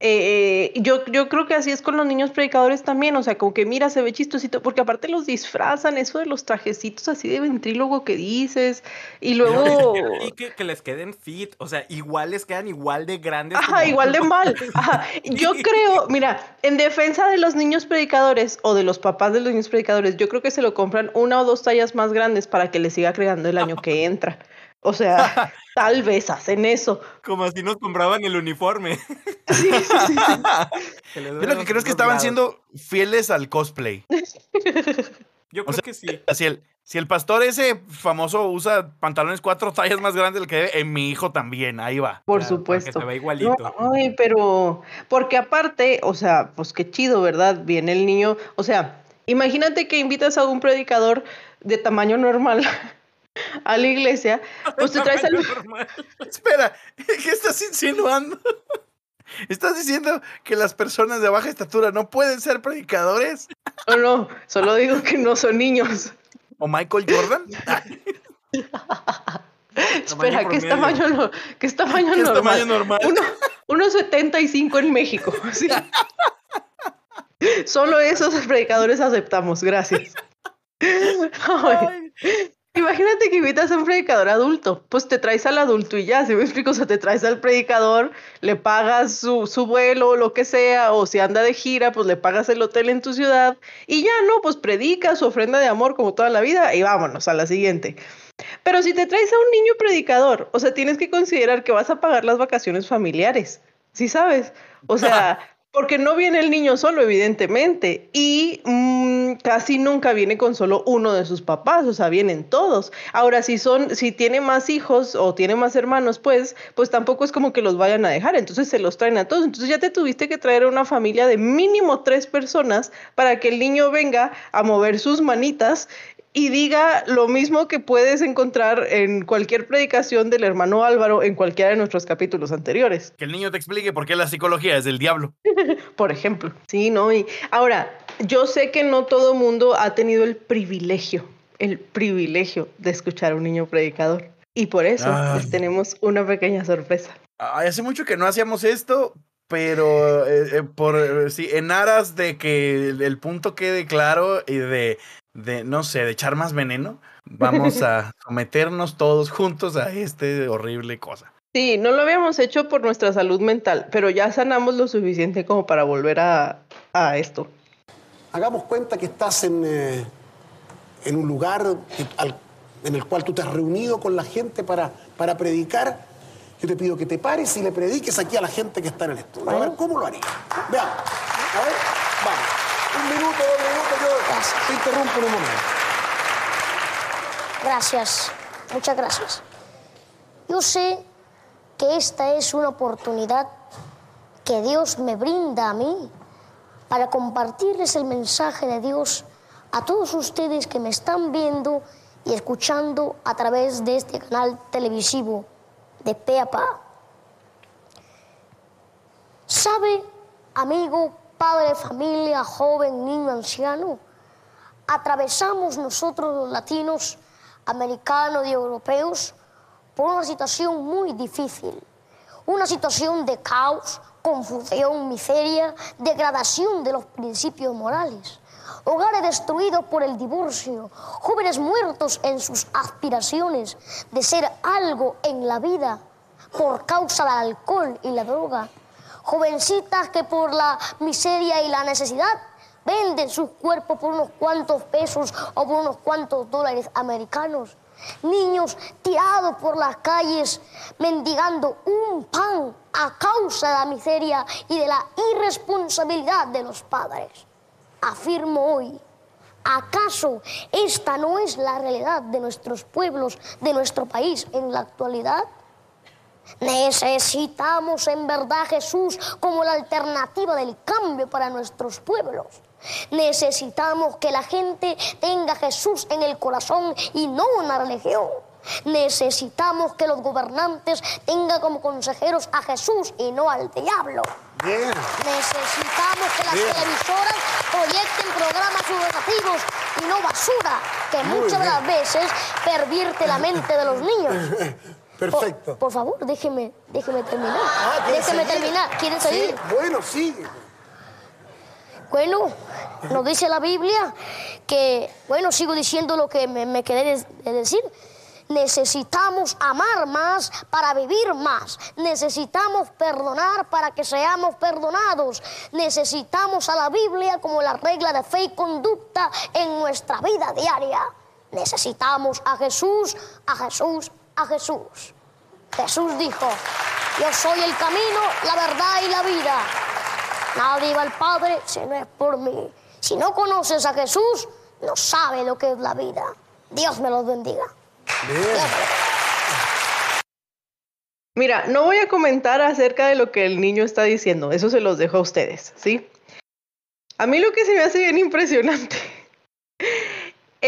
Eh, eh, yo, yo creo que así es con los niños predicadores también, o sea, como que mira, se ve chistosito, porque aparte los disfrazan, eso de los trajecitos así de ventrílogo que dices, y luego... Y que, que les queden fit, o sea, igual les quedan igual de grandes. Ajá, como- igual de mal. Ajá. Yo creo, mira, en defensa de los niños predicadores o de los papás de los niños predicadores, yo creo que se lo compran una o dos tallas más grandes para que le siga creando el año que entra. O sea, tal vez hacen eso. Como si nos compraban el uniforme. Sí, sí, sí. Que les Yo lo que creo es que estaban lados. siendo fieles al cosplay. Yo creo sea, que sí. Si el, si el pastor ese famoso usa pantalones cuatro tallas más grandes del que debe, en mi hijo también, ahí va. Por Claro, supuesto. se ve igualito. No, ay, pero, porque aparte, o sea, pues qué chido, ¿verdad? Viene el niño, o sea, imagínate que invitas a un predicador de tamaño normal a la iglesia, pues te traes al... Espera, ¿qué estás insinuando? ¿Estás diciendo que las personas de baja estatura no pueden ser predicadores? No, no, solo digo que no son niños. ¿O Michael Jordan? Espera, ¿qué es tamaño, no- qué es tamaño ¿Qué es normal? tamaño normal? Uno, 1.75 en México. sí. Solo esos predicadores aceptamos, gracias. Ay, Imagínate que invitas a un predicador adulto, pues te traes al adulto y ya, si me explico, o sea, te traes al predicador, le pagas su, su vuelo, lo que sea, o si anda de gira, pues le pagas el hotel en tu ciudad y ya, no, pues predica su ofrenda de amor como toda la vida y vámonos a la siguiente. Pero si te traes a un niño predicador, o sea, tienes que considerar que vas a pagar las vacaciones familiares, ¿sí sabes? O sea, porque no viene el niño solo, evidentemente, y mm, casi nunca viene con solo uno de sus papás, o sea, vienen todos. Ahora, si son, si tiene más hijos o tiene más hermanos, pues, pues tampoco es como que los vayan a dejar, entonces se los traen a todos. Entonces ya te tuviste que traer a una familia de mínimo tres personas para que el niño venga a mover sus manitas y diga lo mismo que puedes encontrar en cualquier predicación del hermano Álvaro en cualquiera de nuestros capítulos anteriores, Que el niño te explique por qué la psicología es del diablo. por ejemplo. Sí, ¿no? Y ahora, yo sé que no todo mundo ha tenido el privilegio, el privilegio de escuchar a un niño predicador. Y por eso Ay. les tenemos una pequeña sorpresa. Ay, hace mucho que no hacíamos esto, pero eh, eh, por eh, sí, en aras de que el, el punto quede claro y de, de, no sé, de echar más veneno, vamos a someternos todos juntos a este horrible cosa. Sí, no lo habíamos hecho por nuestra salud mental, pero ya sanamos lo suficiente como para volver a, a esto. Hagamos cuenta que estás en, eh, en un lugar que- al- en el cual tú te has reunido con la gente para, para predicar. Yo te pido que te pares y le prediques aquí a la gente que está en el estudio. A ver, ¿cómo lo harías? Veamos. A ver, vamos. Un minuto, dos minutos, yo te interrumpo en un momento. Gracias, muchas gracias. Yo sé que esta es una oportunidad que Dios me brinda a mí para compartirles el mensaje de Dios a todos ustedes que me están viendo y escuchando a través de este canal televisivo de Pe a Pa. ¿Sabe, amigo, padre, familia, joven, niño, anciano? atravesamos nosotros los latinos, americanos y europeos por una situación muy difícil, una situación de caos, confusión, miseria, degradación de los principios morales, hogares destruidos por el divorcio, jóvenes muertos en sus aspiraciones de ser algo en la vida por causa del alcohol y la droga, jovencitas que por la miseria y la necesidad venden sus cuerpos por unos cuantos pesos o por unos cuantos dólares americanos. Niños tirados por las calles mendigando un pan a causa de la miseria y de la irresponsabilidad de los padres. Afirmo hoy, ¿acaso esta no es la realidad de nuestros pueblos, de nuestro país en la actualidad? Necesitamos en verdad Jesús como la alternativa del cambio para nuestros pueblos. Necesitamos que la gente tenga Jesús en el corazón y no una religión. Necesitamos que los gobernantes tengan como consejeros a Jesús y no al diablo. Bien. Necesitamos que las Bien. televisoras proyecten programas educativos y no basura, que Muy muchas de bien. las veces pervierte la mente de los niños. Perfecto. por favor, déjeme, déjeme terminar. Ah, ¿quieres déjeme seguir? terminar. ¿Quieren Sí, seguir? bueno, sigue. Bueno, nos dice la Biblia que, bueno, sigo diciendo lo que me, me quedé de, de decir. Necesitamos amar más para vivir más. Necesitamos perdonar para que seamos perdonados. Necesitamos a la Biblia como la regla de fe y conducta en nuestra vida diaria. Necesitamos a Jesús, a Jesús, a Jesús. Jesús dijo, yo soy el camino, la verdad y la vida. Nadie va al Padre si no es por mí. Si no conoces a Jesús, no sabe lo que es la vida. Dios me los bendiga. Bien. Mira, no voy a comentar acerca de lo que el niño está diciendo, eso se los dejo a ustedes, ¿sí? A mí lo que se me hace bien impresionante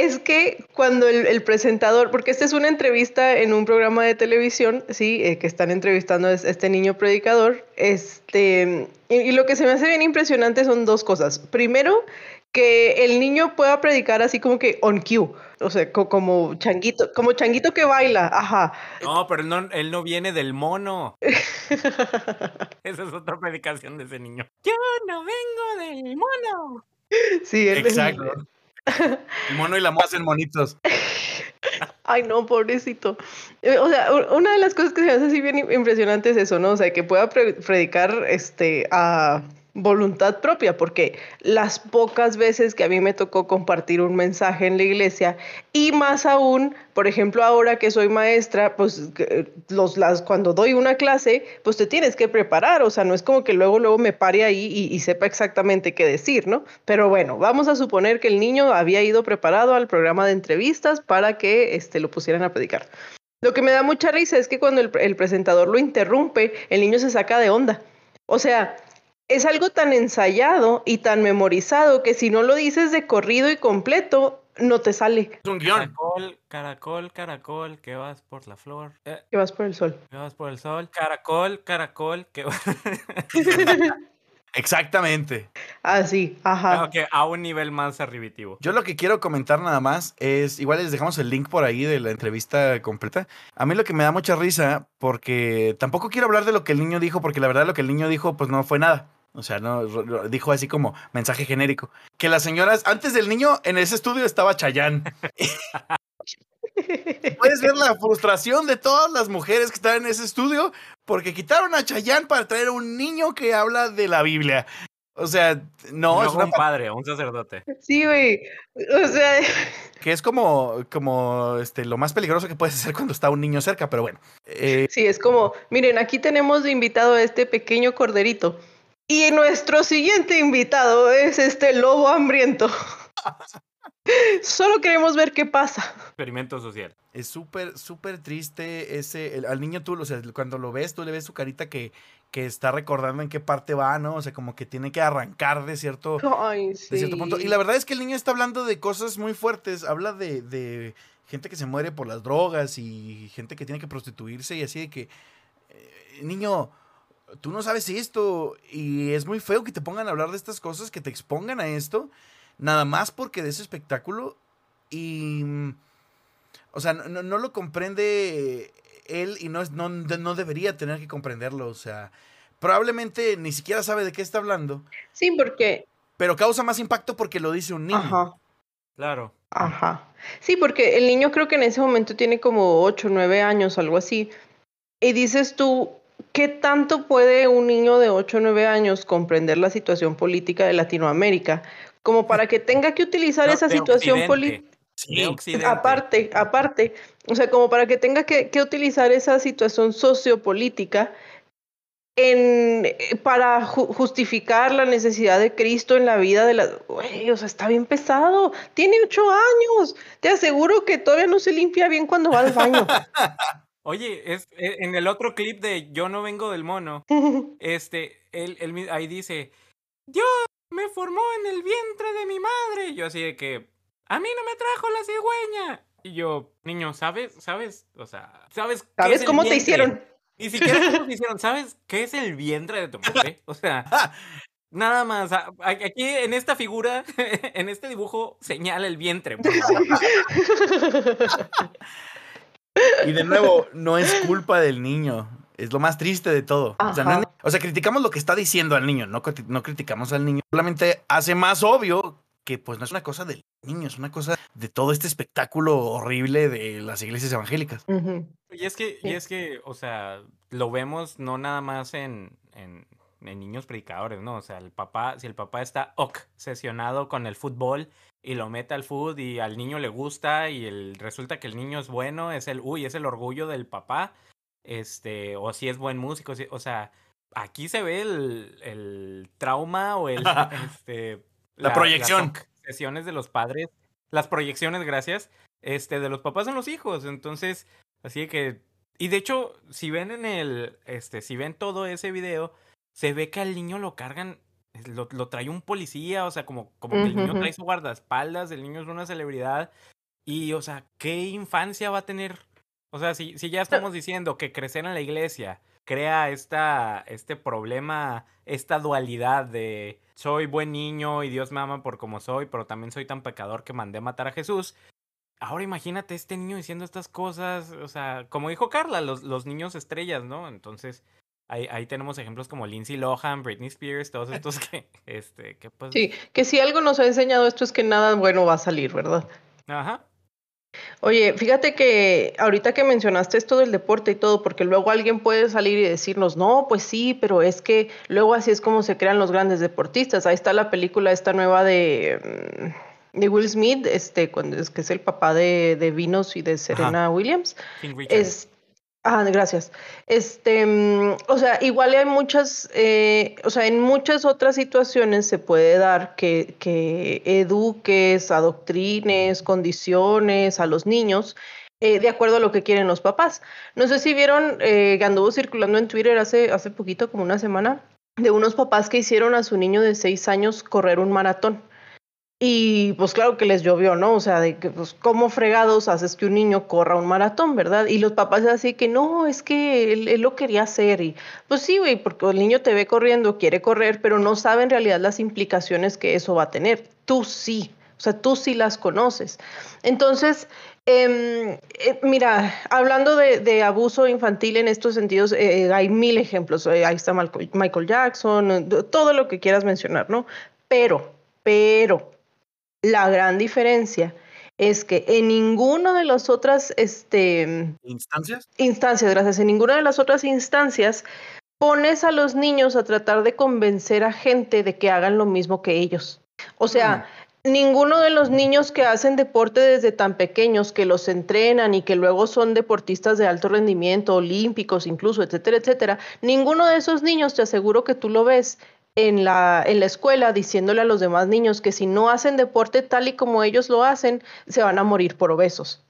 es que cuando el, el presentador, porque esta es una entrevista en un programa de televisión, sí, eh, que están entrevistando a es- este niño predicador, este, y, y lo que se me hace bien impresionante son dos cosas. Primero, que el niño pueda predicar así como que on cue, o sea, co- como changuito, como changuito que baila, ajá. No, pero él no, él no viene del mono. Esa es otra predicación de ese niño. Yo no vengo del mono. Sí, él- Exacto. El mono y la moza hacen monitos. Ay, no, pobrecito. Eh, O sea, una de las cosas que se me hace así bien im- impresionante es eso, ¿no? O sea, que pueda pre- predicar este, a voluntad propia, porque las pocas veces que a mí me tocó compartir un mensaje en la iglesia, y más aún, por ejemplo, ahora que soy maestra, pues que, los, las, cuando doy una clase, pues te tienes que preparar, o sea, no es como que luego, luego me pare ahí y, y sepa exactamente qué decir, ¿no? Pero bueno, vamos a suponer que el niño había ido preparado al programa de entrevistas para que este, lo pusieran a predicar. Lo que me da mucha risa es que cuando el, el presentador lo interrumpe, el niño se saca de onda. O sea, es algo tan ensayado y tan memorizado que si no lo dices de corrido y completo, no te sale. Es un guion. Caracol, caracol, caracol, que vas por la flor. eh, Que vas por el sol. que vas por el sol. Caracol, caracol, que vas. Exactamente. Así, ajá. Claro que a un nivel más arribitivo. Yo lo que quiero comentar nada más es, igual les dejamos el link por ahí de la entrevista completa. A mí lo que me da mucha risa, porque tampoco quiero hablar de lo que el niño dijo, porque la verdad lo que el niño dijo, pues no fue nada. O sea, no dijo así como mensaje genérico. Que las señoras, antes del niño, en ese estudio estaba Chayán. Puedes ver la frustración de todas las mujeres que están en ese estudio porque quitaron a Chayán para traer a un niño que habla de la Biblia. O sea, no, es una un padre, un sacerdote. Sí, güey. O sea, que es como, como este, lo más peligroso que puedes hacer cuando está un niño cerca, pero bueno. Eh, sí, es como, miren, aquí tenemos de invitado a este pequeño corderito. Y nuestro siguiente invitado es este lobo hambriento. Solo queremos ver qué pasa. Experimento social. es súper, súper triste ese, el- al niño tú, o sea, cuando lo ves, tú le ves su carita que, que está recordando en qué parte va, ¿no? O sea, como que tiene que arrancar de cierto, Ay, sí. de cierto punto. Y la verdad es que el niño está hablando de cosas muy fuertes, habla de, de gente que se muere por las drogas y gente que tiene que prostituirse y así de que, eh, niño, tú no sabes esto y es muy feo que te pongan a hablar de estas cosas, que te expongan a esto, nada más porque de ese espectáculo y... mm, O sea, no, no- no lo comprende él y no, es, no, no debería tener que comprenderlo. O sea, probablemente ni siquiera sabe de qué está hablando, Sí, porque. pero causa más impacto porque lo dice un niño. Ajá. Claro. Ajá. Sí, porque el niño creo que en ese momento tiene como 8, 9 años, algo así. Y dices tú, ¿qué tanto puede un niño de 8 o 9 años comprender la situación política de Latinoamérica? Como para que tenga que utilizar No, esa situación política. Occidente. Aparte, aparte, o sea, como para que tenga que, que utilizar esa situación sociopolítica en, eh, para ju- justificar la necesidad de Cristo en la vida de la... Güey, o sea, está bien pesado. Tiene ocho años. Te aseguro que todavía no se limpia bien cuando va al baño. Oye, es, e- en el otro clip de Yo no vengo del mono, este, él, él ahí dice, Dios me formó en el vientre de mi madre. Y yo así de que, a mí no me trajo la cigüeña. Y yo, niño, ¿sabes? ¿Sabes? O sea, ¿sabes qué ¿Sabes es el cómo te hicieron? Ni siquiera cómo te hicieron. ¿Sabes qué es el vientre de tu madre? O sea, nada más. Aquí en esta figura, en este dibujo, señala el vientre. Y de nuevo, no es culpa del niño. Es lo más triste de todo. O sea, no es- Ajá. o sea, criticamos lo que está diciendo al niño, no, no criticamos al niño. Solamente hace más obvio que pues no es una cosa del niño, es una cosa de todo este espectáculo horrible de las iglesias evangélicas. Y es que, y es que, o sea, lo vemos no nada más en, en, en niños predicadores, ¿no? O sea, el papá, si el papá está obsesionado con el fútbol y lo mete al fútbol y al niño le gusta y el, resulta que el niño es bueno, es el, uy, es el orgullo del papá, este, o si es buen músico, si- o sea, aquí se ve el, el trauma o el, este, La proyección. Las obsesiones de los padres, las proyecciones, gracias, este, de los papás en los hijos, entonces... Así que. Y de hecho, si ven en el. Este, si ven todo ese video, se ve que al niño lo cargan. Lo, lo trae un policía. O sea, como, como que el niño trae su guardaespaldas. El niño es una celebridad. Y, o sea, ¿qué infancia va a tener? O sea, si, si ya estamos diciendo que crecer en la iglesia crea esta, este problema, esta dualidad de soy buen niño y Dios me ama por como soy, pero también soy tan pecador que mandé matar a Jesús. Ahora imagínate este niño diciendo estas cosas, o sea, como dijo Carla, los, los niños estrellas, ¿no? Entonces, ahí, ahí tenemos ejemplos como Lindsay Lohan, Britney Spears, todos estos que, este, que pues... Sí, que si algo nos ha enseñado esto es que nada bueno va a salir, ¿verdad? Ajá. Oye, fíjate que ahorita que mencionaste esto del deporte y todo, porque luego alguien puede salir y decirnos, no, pues sí, pero es que luego así es como se crean los grandes deportistas. Ahí está la película esta nueva de, mm, de Will Smith, este, cuando es que es el papá de, de Vinos y de Serena Williams. King Richard. Es, ah, gracias. Este, mm, o sea, igual hay muchas, eh, o sea, en muchas otras situaciones se puede dar que, que eduques, adoctrines, condiciones a los niños. eh, de acuerdo a lo que quieren los papás. No sé si vieron eh, que anduvo circulando en Twitter hace, hace poquito, como una semana, de unos papás que hicieron a su niño de seis años correr un maratón. Y pues claro que les llovió, ¿no? O sea, de que pues cómo fregados haces que un niño corra un maratón, ¿verdad? Y los papás así que no, es que él, lo quería hacer y pues sí, güey, porque el niño te ve corriendo, quiere correr, pero no sabe en realidad las implicaciones que eso va a tener. Tú sí, o sea, tú sí las conoces. Entonces, em, eh, mira, hablando de, abuso infantil en estos sentidos, eh, hay mil ejemplos. Eh, ahí está Michael Jackson, todo lo que quieras mencionar, ¿no? Pero, pero, la gran diferencia es que en ninguna de las otras este, ¿Instancias? instancias, gracias, en ninguna de las otras instancias pones a los niños a tratar de convencer a gente de que hagan lo mismo que ellos. O sea, ninguno de los niños que hacen deporte desde tan pequeños, que los entrenan y que luego son deportistas de alto rendimiento, olímpicos incluso, etcétera, etcétera, ninguno de esos niños, te aseguro que tú lo ves en la, en la escuela diciéndole a los demás niños que si no hacen deporte tal y como ellos lo hacen, se van a morir por obesos.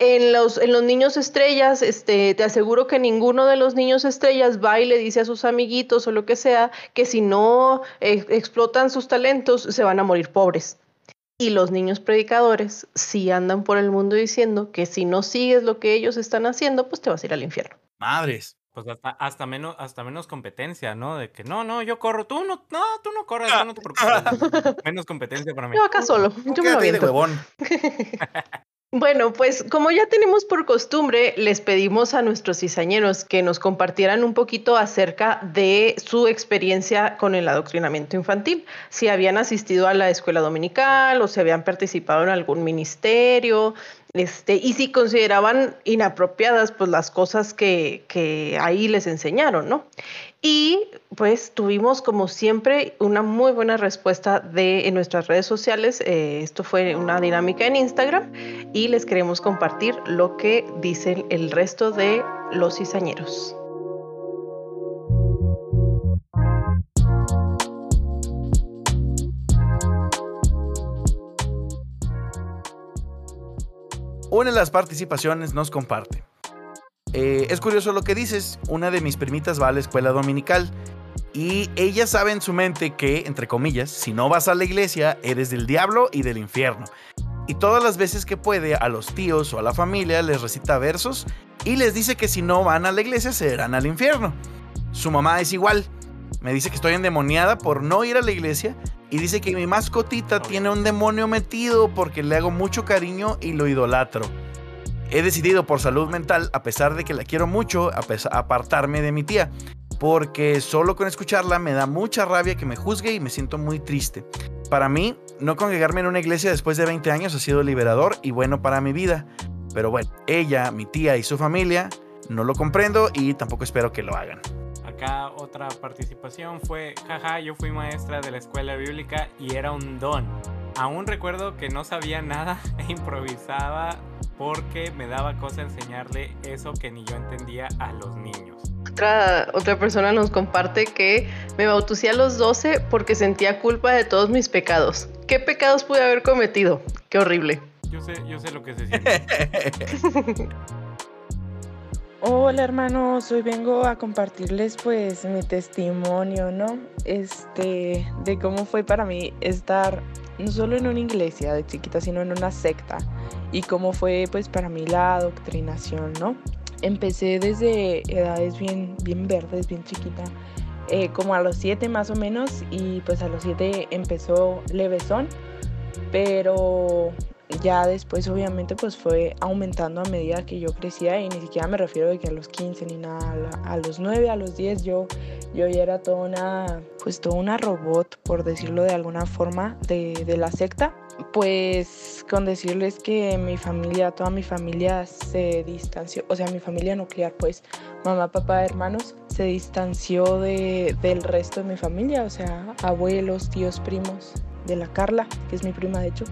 En los, en los niños estrellas, este, te aseguro que ninguno de los niños estrellas va y le dice a sus amiguitos o lo que sea que si no eh, explotan sus talentos se van a morir pobres. Y los niños predicadores sí andan por el mundo diciendo que si no sigues lo que ellos están haciendo, pues te vas a ir al infierno. Madres. Pues hasta, hasta menos, hasta menos competencia, ¿no? De que no, no, yo corro, tú no, no, tú no corres, tú no te preocupes. menos competencia para mí. Yo acá solo, yo me lo de huevón. Bueno, pues como ya tenemos por costumbre, les pedimos a nuestros cizañeros que nos compartieran un poquito acerca de su experiencia con el adoctrinamiento infantil, si habían asistido a la escuela dominical o si habían participado en algún ministerio, este, y si consideraban inapropiadas pues las cosas que, ahí les enseñaron, ¿no? Y pues tuvimos como siempre una muy buena respuesta de en nuestras redes sociales. Eh, esto fue una dinámica en Instagram y les queremos compartir lo que dicen el resto de los cizañeros. Una de las participaciones nos comparte. Eh, es curioso lo que dices. Una de mis primitas va a la escuela dominical. Y ella sabe en su mente que, entre comillas, si no vas a la iglesia, eres del diablo y del infierno. y todas las veces que puede a los tíos o a la familia les recita versos y les dice que si no van a la iglesia se irán al infierno. Su mamá es igual. Me dice que estoy endemoniada por no ir a la iglesia y dice que mi mascotita tiene un demonio metido porque le hago mucho cariño y lo idolatro. He decidido por salud mental, a pesar de que la quiero mucho, apartarme de mi tía, porque solo con escucharla me da mucha rabia que me juzgue y me siento muy triste. Para mí, no congregarme en una iglesia después de 20 años ha sido liberador y bueno para mi vida. Pero bueno, ella, mi tía y su familia no lo comprendo y tampoco espero que lo hagan. Acá otra participación fue, jaja, yo fui maestra de la escuela bíblica y era un don. Aún recuerdo que no sabía nada e improvisaba porque me daba cosa enseñarle eso que ni yo entendía a los niños. Otra, otra persona nos comparte que me bauticé a los 12 porque sentía culpa de todos mis pecados. ¿Qué pecados pude haber cometido? Qué horrible. Yo sé, yo sé lo que se siente. Hola hermanos, hoy vengo a compartirles pues mi testimonio, ¿no? Este, de cómo fue para mí estar no solo en una iglesia de chiquita, sino en una secta y cómo fue pues para mí la adoctrinación, ¿no? Empecé desde edades bien, bien verdes, bien chiquita, eh, como a los siete más o menos y pues a los siete empezó levesón, pero ya después obviamente pues fue aumentando a medida que yo crecía y ni siquiera me refiero de que a los 15 ni nada, a los 9, a los 10 yo, yo ya era toda una, pues toda una robot por decirlo de alguna forma de, de la secta. Pues con decirles que mi familia, toda mi familia se distanció, o sea mi familia nuclear pues mamá, papá, hermanos, se distanció de, del resto de mi familia, o sea abuelos, tíos, primos, de la Carla, que es mi prima de hecho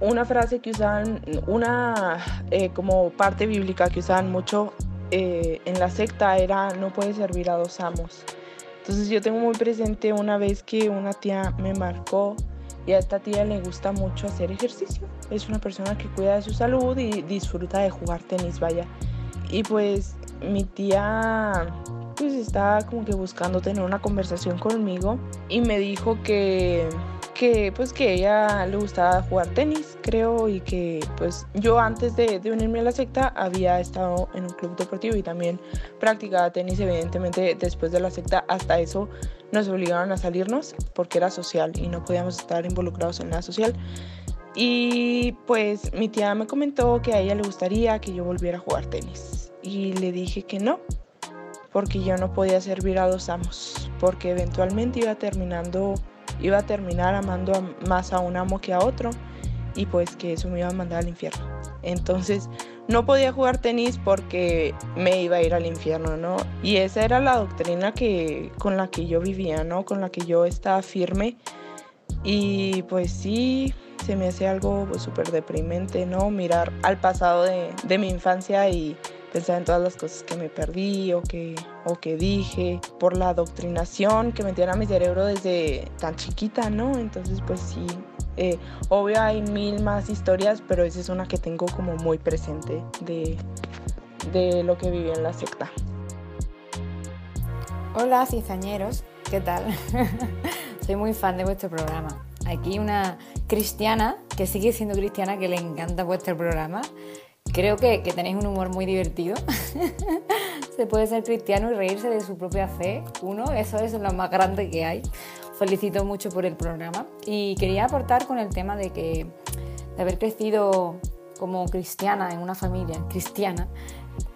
una frase que usaban, una eh, como parte bíblica que usaban mucho eh, en la secta era no puedes servir a dos amos. Entonces yo tengo muy presente una vez que una tía me marcó y a esta tía le gusta mucho hacer ejercicio. Es una persona que cuida de su salud y disfruta de jugar tenis, vaya. Y pues mi tía pues estaba como que buscando tener una conversación conmigo y me dijo que que pues que ella le gustaba jugar tenis, creo, y que pues yo antes de, unirme a la secta había estado en un club deportivo y también practicaba tenis, evidentemente después de la secta hasta eso nos obligaron a salirnos porque era social y no podíamos estar involucrados en la social. Y pues mi tía me comentó que a ella le gustaría que yo volviera a jugar tenis y le dije que no, porque yo no podía servir a dos amos, porque eventualmente iba terminando iba a terminar amando más a un amo que a otro y pues que eso me iba a mandar al infierno. Entonces no podía jugar tenis porque me iba a ir al infierno, ¿no? Y esa era la doctrina que, con la que yo vivía, ¿no? Con la que yo estaba firme. Y pues sí, se me hace algo súper deprimente, ¿no? Mirar al pasado de, de mi infancia y pensar en todas las cosas que me perdí o que, o que dije, por la adoctrinación que metían a mi cerebro desde tan chiquita, ¿no? Entonces, pues sí, eh, obvio hay mil más historias, pero esa es una que tengo como muy presente de, de lo que viví en la secta. Hola, cizañeros, ¿qué tal? Soy muy fan de vuestro programa. Aquí una cristiana que sigue siendo cristiana que le encanta vuestro programa Creo que, tenéis un humor muy divertido. Se puede ser cristiano y reírse de su propia fe. Uno, eso es lo más grande que hay. Felicito mucho por el programa. Y quería aportar con el tema de que de haber crecido como cristiana en una familia cristiana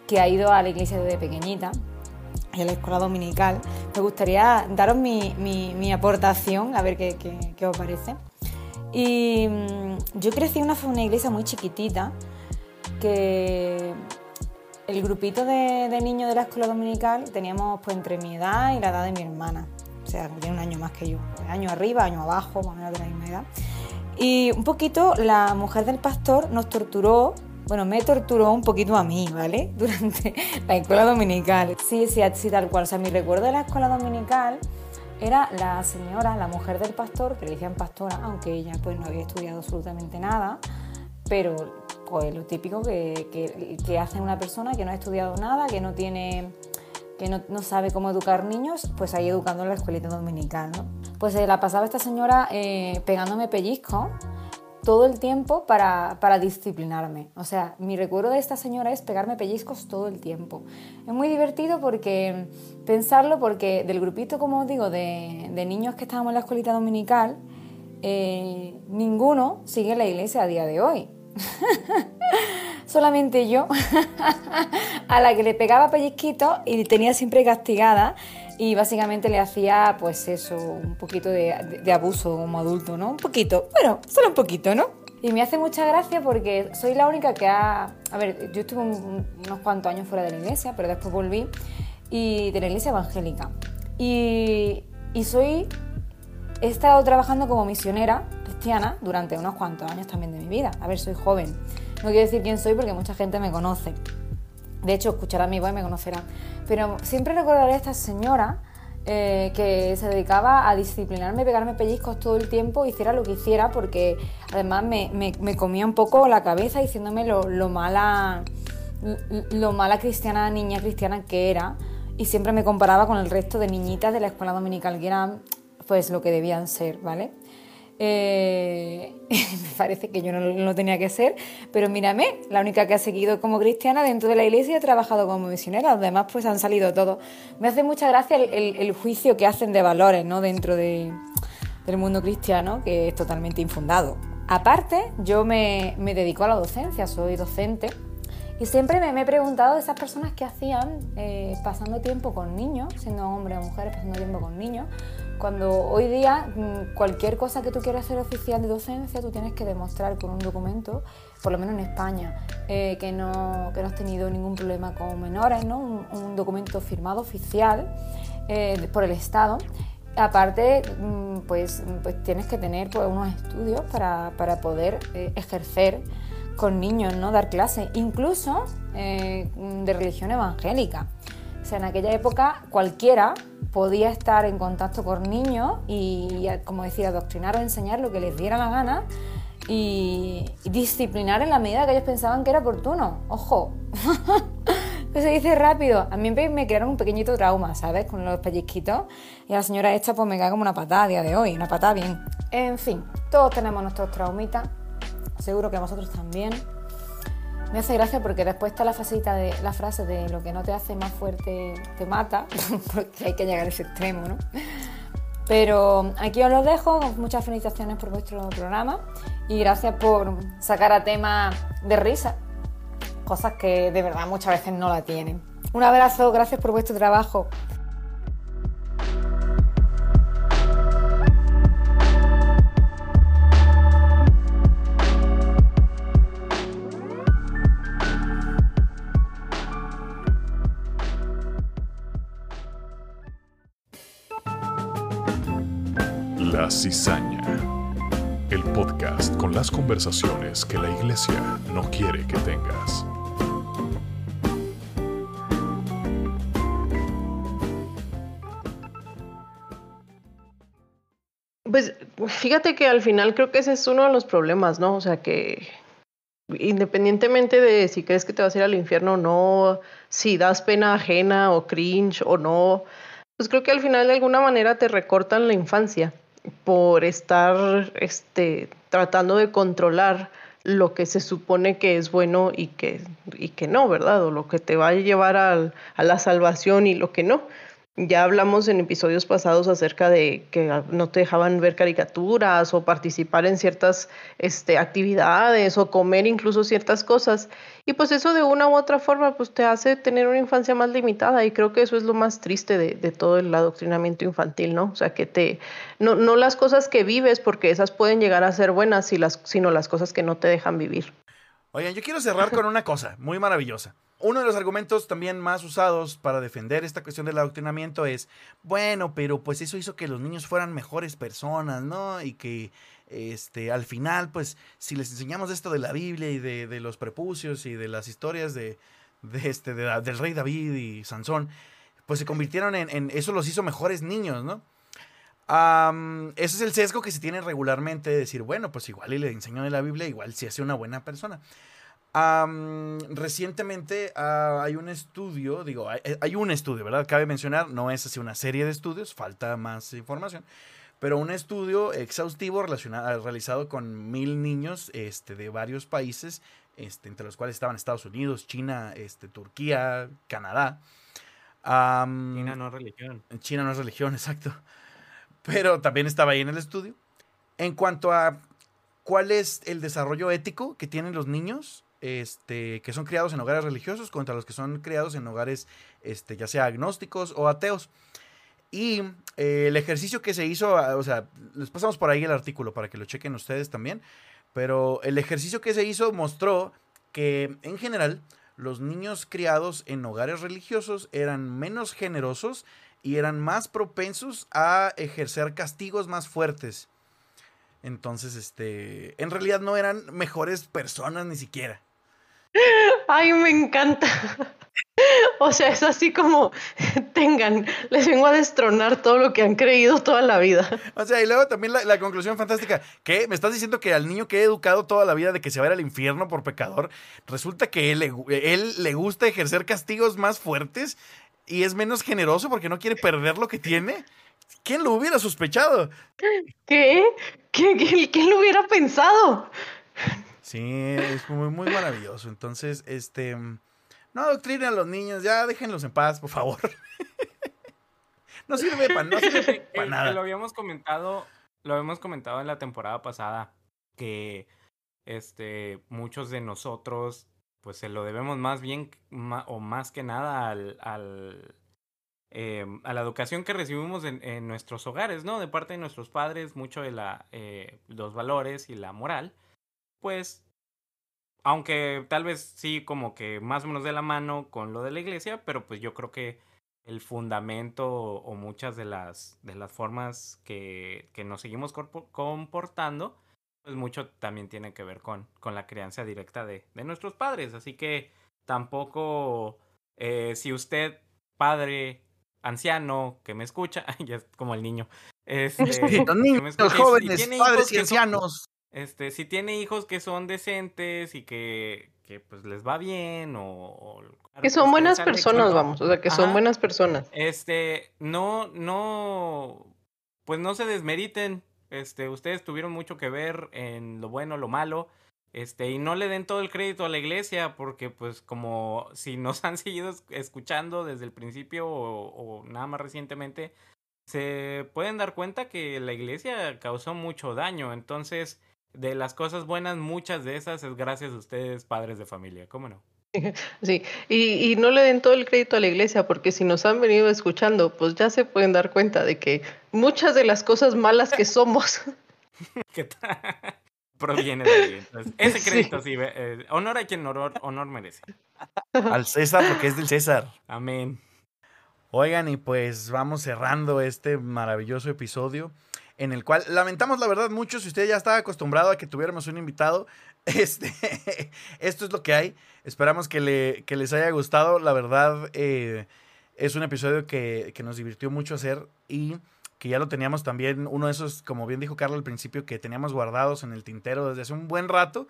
que ha ido a la iglesia desde pequeñita y a la escuela dominical, me gustaría daros mi, mi, aportación, a ver qué, qué, os parece. Y mm, yo crecí en una, una iglesia muy chiquitita, que el grupito de, niños de la escuela dominical teníamos pues entre mi edad y la edad de mi hermana. O sea, tiene un año más que yo. Año arriba, año abajo, más o menos de la misma edad. Y un poquito la mujer del pastor nos torturó, bueno, me torturó un poquito a mí, ¿vale? Durante la escuela dominical. Sí, sí, sí, tal cual. O sea, mi recuerdo de la escuela dominical era la señora, la mujer del pastor, que le decían pastora, aunque ella pues no había estudiado absolutamente nada, pero pues lo típico que, que, hace una persona que no ha estudiado nada, que no tiene que no, no, sabe cómo educar niños, pues ahí educando en la escuelita dominical, ¿no? Pues la pasaba esta señora eh, pegándome pellizco todo el tiempo para, para, disciplinarme. O sea, mi recuerdo de esta señora es pegarme pellizcos todo el tiempo. Es muy divertido porque pensarlo, porque del grupito, como os digo, de, de niños que estábamos en la escuelita dominical, eh, ninguno sigue la iglesia a día de hoy. Solamente yo, a la que le pegaba pellizquitos y tenía siempre castigada y básicamente le hacía pues eso, un poquito de, abuso como adulto, ¿no? Un poquito, bueno, solo un poquito, ¿no? Y me hace mucha gracia porque soy la única que ha... A ver, yo estuve unos cuantos años fuera de la iglesia, pero después volví y de la iglesia evangélica. Y soy... He estado trabajando como misionera cristiana durante unos cuantos años también de mi vida. A ver, soy joven. No quiero decir quién soy porque mucha gente me conoce. De hecho, escuchará mi voz y me conocerá. Pero siempre recordaré a esta señora eh, que se dedicaba a disciplinarme, pegarme pellizcos todo el tiempo, hiciera lo que hiciera, porque además me, me, comía un poco la cabeza diciéndome lo, lo, mala, lo mala cristiana, niña cristiana que era. Y siempre me comparaba con el resto de niñitas de la escuela dominical, que eran pues lo que debían ser, ¿vale? Eh, me parece que yo no tenía que ser, pero mírame, la única que ha seguido como cristiana dentro de la iglesia y ha trabajado como misionera, los demás pues han salido todos. Me hace mucha gracia el, juicio que hacen de valores ¿no? dentro de, del mundo cristiano, que es totalmente infundado. Aparte, yo me, me dedico a la docencia, soy docente. Y siempre me, he preguntado de esas personas que hacían eh, pasando tiempo con niños, siendo hombres o mujeres pasando tiempo con niños, cuando hoy día mm, cualquier cosa que tú quieras ser oficial de docencia, tú tienes que demostrar con un documento, por lo menos en España, eh, que, no, que no has tenido ningún problema con menores, ¿no? un, documento firmado oficial eh, por el Estado. Aparte, mm, pues, pues, tienes que tener pues, unos estudios para, para poder eh, ejercer con niños, ¿no? dar clases, incluso de religión evangélica. O sea, en aquella época cualquiera podía estar en contacto con niños y, como decía, adoctrinar o enseñar lo que les diera la gana y, disciplinar en la medida que ellos pensaban que era oportuno. Ojo, que se dice rápido. A mí me crearon un pequeñito trauma, ¿sabes? Con los pellizquitos. Y a la señora esta pues me cae como una patada a día de hoy, una patada bien. En fin, todos tenemos nuestros traumitas. Seguro que vosotros también. Me hace gracia porque después está la, de, la frase de lo que no te hace más fuerte te mata, porque hay que llegar a ese extremo, ¿no? Pero aquí os lo dejo, muchas felicitaciones por vuestro programa y gracias por sacar a tema de risa, cosas que de verdad muchas veces no la tienen. Un abrazo, gracias por vuestro trabajo. La Cizaña, el podcast con las conversaciones que la iglesia no quiere que tengas. Pues fíjate que al final creo que ese es uno de los problemas, ¿no? O sea que independientemente de si crees que te vas a ir al infierno o no, si das pena ajena o cringe o no, pues creo que al final de alguna manera te recortan la infancia por estar este, tratando de controlar lo que se supone que es bueno y que, y que no, ¿verdad? O lo que te va a llevar a la salvación y lo que no. Ya hablamos en episodios pasados acerca de que no te dejaban ver caricaturas o participar en ciertas este, actividades o comer incluso ciertas cosas. Y pues eso de una u otra forma pues te hace tener una infancia más limitada y creo que eso es lo más triste de, todo el adoctrinamiento infantil, ¿no? O sea, que te... No, no las cosas que vives porque esas pueden llegar a ser buenas, sino las cosas que no te dejan vivir. Oigan, yo quiero cerrar con una cosa muy maravillosa. Uno de los argumentos también más usados para defender esta cuestión del adoctrinamiento es, bueno, pero pues eso hizo que los niños fueran mejores personas, ¿no? Y que este, al final, pues, si les enseñamos esto de la Biblia y de, los prepucios y de las historias de, este, del rey David y Sansón, pues se convirtieron en, eso los hizo mejores niños, ¿no? ese es el sesgo que se tiene regularmente de decir, bueno, pues igual y le enseñó de la Biblia, igual si hace una buena persona recientemente ah, hay un estudio, digo, hay, un estudio, ¿verdad? Cabe mencionar, no es así una serie de estudios, falta más información, pero un estudio exhaustivo relacionado, realizado con mil niños este, de varios países, este, entre los cuales estaban Estados Unidos, China, este, Turquía, Canadá. China no es religión. China no es religión, exacto. Pero también estaba ahí en el estudio. En cuanto a cuál es el desarrollo ético que tienen los niños, este, que son criados en hogares religiosos contra los que son criados en hogares, este, ya sea agnósticos o ateos. Y eh, el ejercicio que se hizo, ah, o sea, les pasamos por ahí el artículo para que lo chequen ustedes también, pero el ejercicio que se hizo mostró que en general los niños criados en hogares religiosos eran menos generosos y eran más propensos a ejercer castigos más fuertes. Entonces, este, en realidad no eran mejores personas ni siquiera. Ay, me encanta. O sea, es así como, tengan, les vengo a destronar todo lo que han creído toda la vida. O sea, y luego también la, conclusión fantástica, que me estás diciendo que al niño que he educado toda la vida de que se va a ir al infierno por pecador, resulta que él, él le gusta ejercer castigos más fuertes y es menos generoso porque no quiere perder lo que tiene. ¿Quién lo hubiera sospechado? ¿Qué? ¿Qué, quién lo hubiera pensado? Sí, es muy, muy maravilloso. Entonces, este. No adoctrinen a los niños, ya déjenlos en paz, por favor. no sirve para no sirve nada. Lo habíamos comentado, lo habíamos comentado en la temporada pasada que este muchos de nosotros pues se lo debemos más bien o más que nada al, al em, a la educación que recibimos en, en, nuestros hogares, ¿no? De parte de nuestros padres, mucho de la, eh, los valores y la moral, pues aunque tal vez sí como que más o menos de la mano con lo de la iglesia, pero pues yo creo que el fundamento o muchas de las, de las formas que, que nos seguimos comportando, pues mucho también tiene que ver con, con la crianza directa de, de nuestros padres. Así que tampoco, eh, si usted, padre, anciano, que me escucha, ya es como el niño. Este, los niños, jóvenes, padres y ancianos. Este, si tiene hijos que son decentes y que, que pues les va bien o... que son buenas personas, vamos, o sea, que son buenas personas. Este, no, no, pues no se desmeriten, este, ustedes tuvieron mucho que ver en lo bueno, lo malo, este, y no le den todo el crédito a la iglesia, porque pues como si nos han seguido escuchando desde el principio o, o nada más recientemente, se pueden dar cuenta que la iglesia causó mucho daño, entonces de las cosas buenas, muchas de esas es gracias a ustedes, padres de familia, ¿cómo no? Sí, y, y, no le den todo el crédito a la iglesia, porque si nos han venido escuchando, pues ya se pueden dar cuenta de que muchas de las cosas malas que somos ¿Qué tal? proviene de ahí. ese crédito sí, eh, honor a quien honor, honor merece. Al César, porque es del César. Amén. Oigan, y pues vamos cerrando este maravilloso episodio en el cual lamentamos la verdad mucho si usted ya estaba acostumbrado a que tuviéramos un invitado. Este, esto es lo que hay. Esperamos que, le, que les haya gustado. La verdad eh, es un episodio que, que, nos divirtió mucho hacer y que ya lo teníamos también, uno de esos, como bien dijo Carlos al principio, que teníamos guardados en el tintero desde hace un buen rato.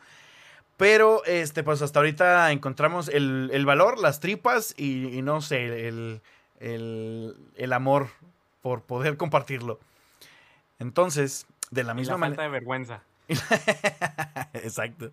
Pero este, pues hasta ahorita encontramos el, el valor, las tripas y, y no sé, el, el, el amor por poder compartirlo. Entonces, de la misma manera. falta de vergüenza. Exacto.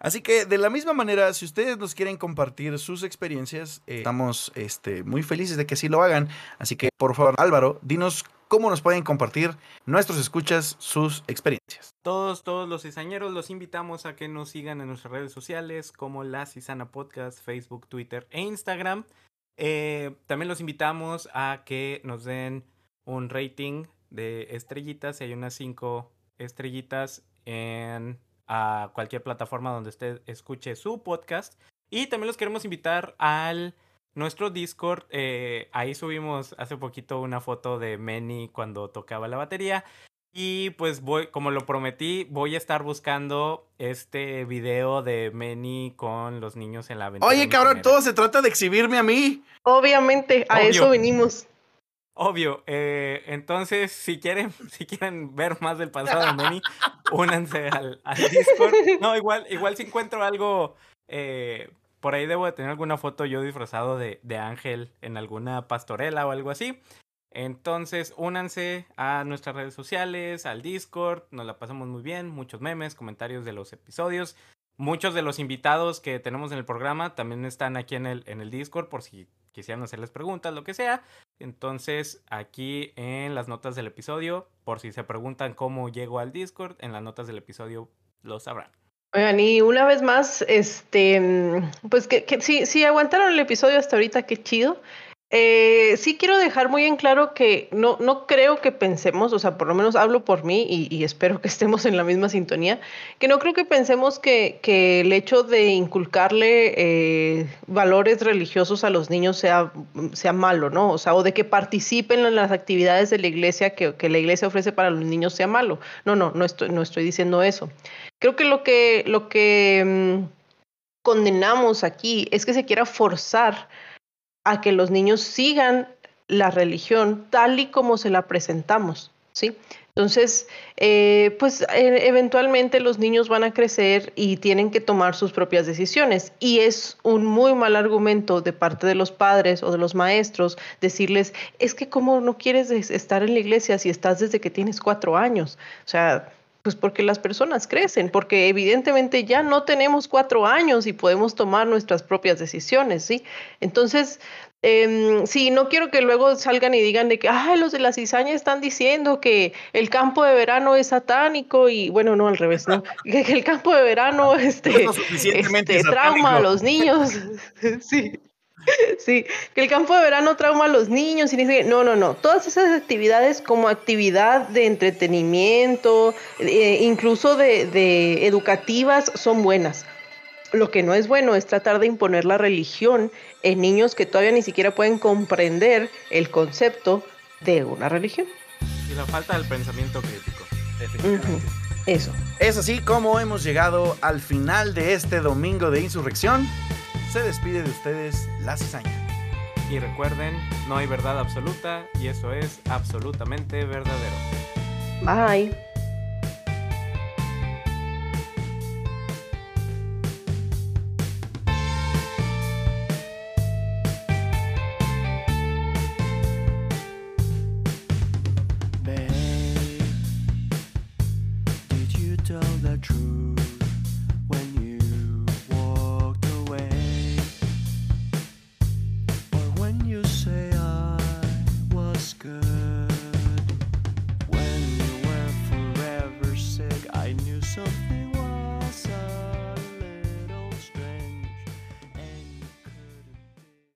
Así que de la misma manera, si ustedes nos quieren compartir sus experiencias, eh, estamos este, muy felices de que así lo hagan. Así que, por favor, Álvaro, dinos cómo nos pueden compartir nuestros escuchas sus experiencias. Todos, todos los cizañeros los invitamos a que nos sigan en nuestras redes sociales como La Cisana Podcast, Facebook, Twitter e Instagram. Eh, también los invitamos a que nos den un rating de estrellitas. Si hay unas cinco estrellitas en a cualquier plataforma donde usted escuche su podcast. Y también los queremos invitar al nuestro Discord. Eh, ahí subimos hace poquito una foto de Manny cuando tocaba la batería. Y pues voy, como lo prometí, voy a estar buscando este video de Manny con los niños en la aventura. Oye, cabrón, todo se trata de exhibirme a mí. Obviamente, a eso venimos. Obvio, eh, entonces si quieren, si quieren ver más del pasado de Manny, únanse al, Discord. No, igual, igual si encuentro algo, eh, por ahí debo de tener alguna foto yo disfrazado de, de Ángel en alguna pastorela o algo así. Entonces, únanse a nuestras redes sociales, al Discord, nos la pasamos muy bien, muchos memes, comentarios de los episodios. Muchos de los invitados que tenemos en el programa también están aquí en el, en el Discord por si quisieran hacerles preguntas, lo que sea. Entonces, aquí en las notas del episodio, por si se preguntan cómo llego al Discord, en las notas del episodio lo sabrán. Oigan, y una vez más, este, pues que, que si, si aguantaron el episodio hasta ahorita, qué chido. Eh, sí quiero dejar muy en claro que no, no creo que pensemos, o sea, por lo menos hablo por mí y, espero que estemos en la misma sintonía, que no creo que pensemos que, que el hecho de inculcarle eh, valores religiosos a los niños sea, sea malo, ¿no? O sea, o de que participen en las actividades de la iglesia que, que la iglesia ofrece para los niños sea malo. No, no, no estoy, no estoy diciendo eso. Creo que lo que, lo que mmm, condenamos aquí es que se quiera forzar a que los niños sigan la religión tal y como se la presentamos, ¿sí? Entonces, eh, pues eh, eventualmente los niños van a crecer y tienen que tomar sus propias decisiones. Y es un muy mal argumento de parte de los padres o de los maestros decirles, es que cómo no quieres estar en la iglesia si estás desde que tienes cuatro años. O sea, pues porque las personas crecen, porque evidentemente ya no tenemos cuatro años y podemos tomar nuestras propias decisiones, ¿sí? Entonces, eh, sí, no quiero que luego salgan y digan de que, ay, los de la cizaña están diciendo que el campo de verano es satánico y, bueno, no, al revés, ¿no? que, el campo de verano este, este trauma a los niños, sí. Sí, que el campo de verano trauma a los niños y dice, no, no, no, todas esas actividades como actividad de entretenimiento, eh, incluso de, de educativas, son buenas. Lo que no es bueno es tratar de imponer la religión en niños que todavía ni siquiera pueden comprender el concepto de una religión. Y la falta del pensamiento crítico. Uh -huh. Eso. Es así como hemos llegado al final de este domingo de insurrección. Se despide de ustedes la cizaña. Y recuerden, no hay verdad absoluta y eso es absolutamente verdadero. Bye.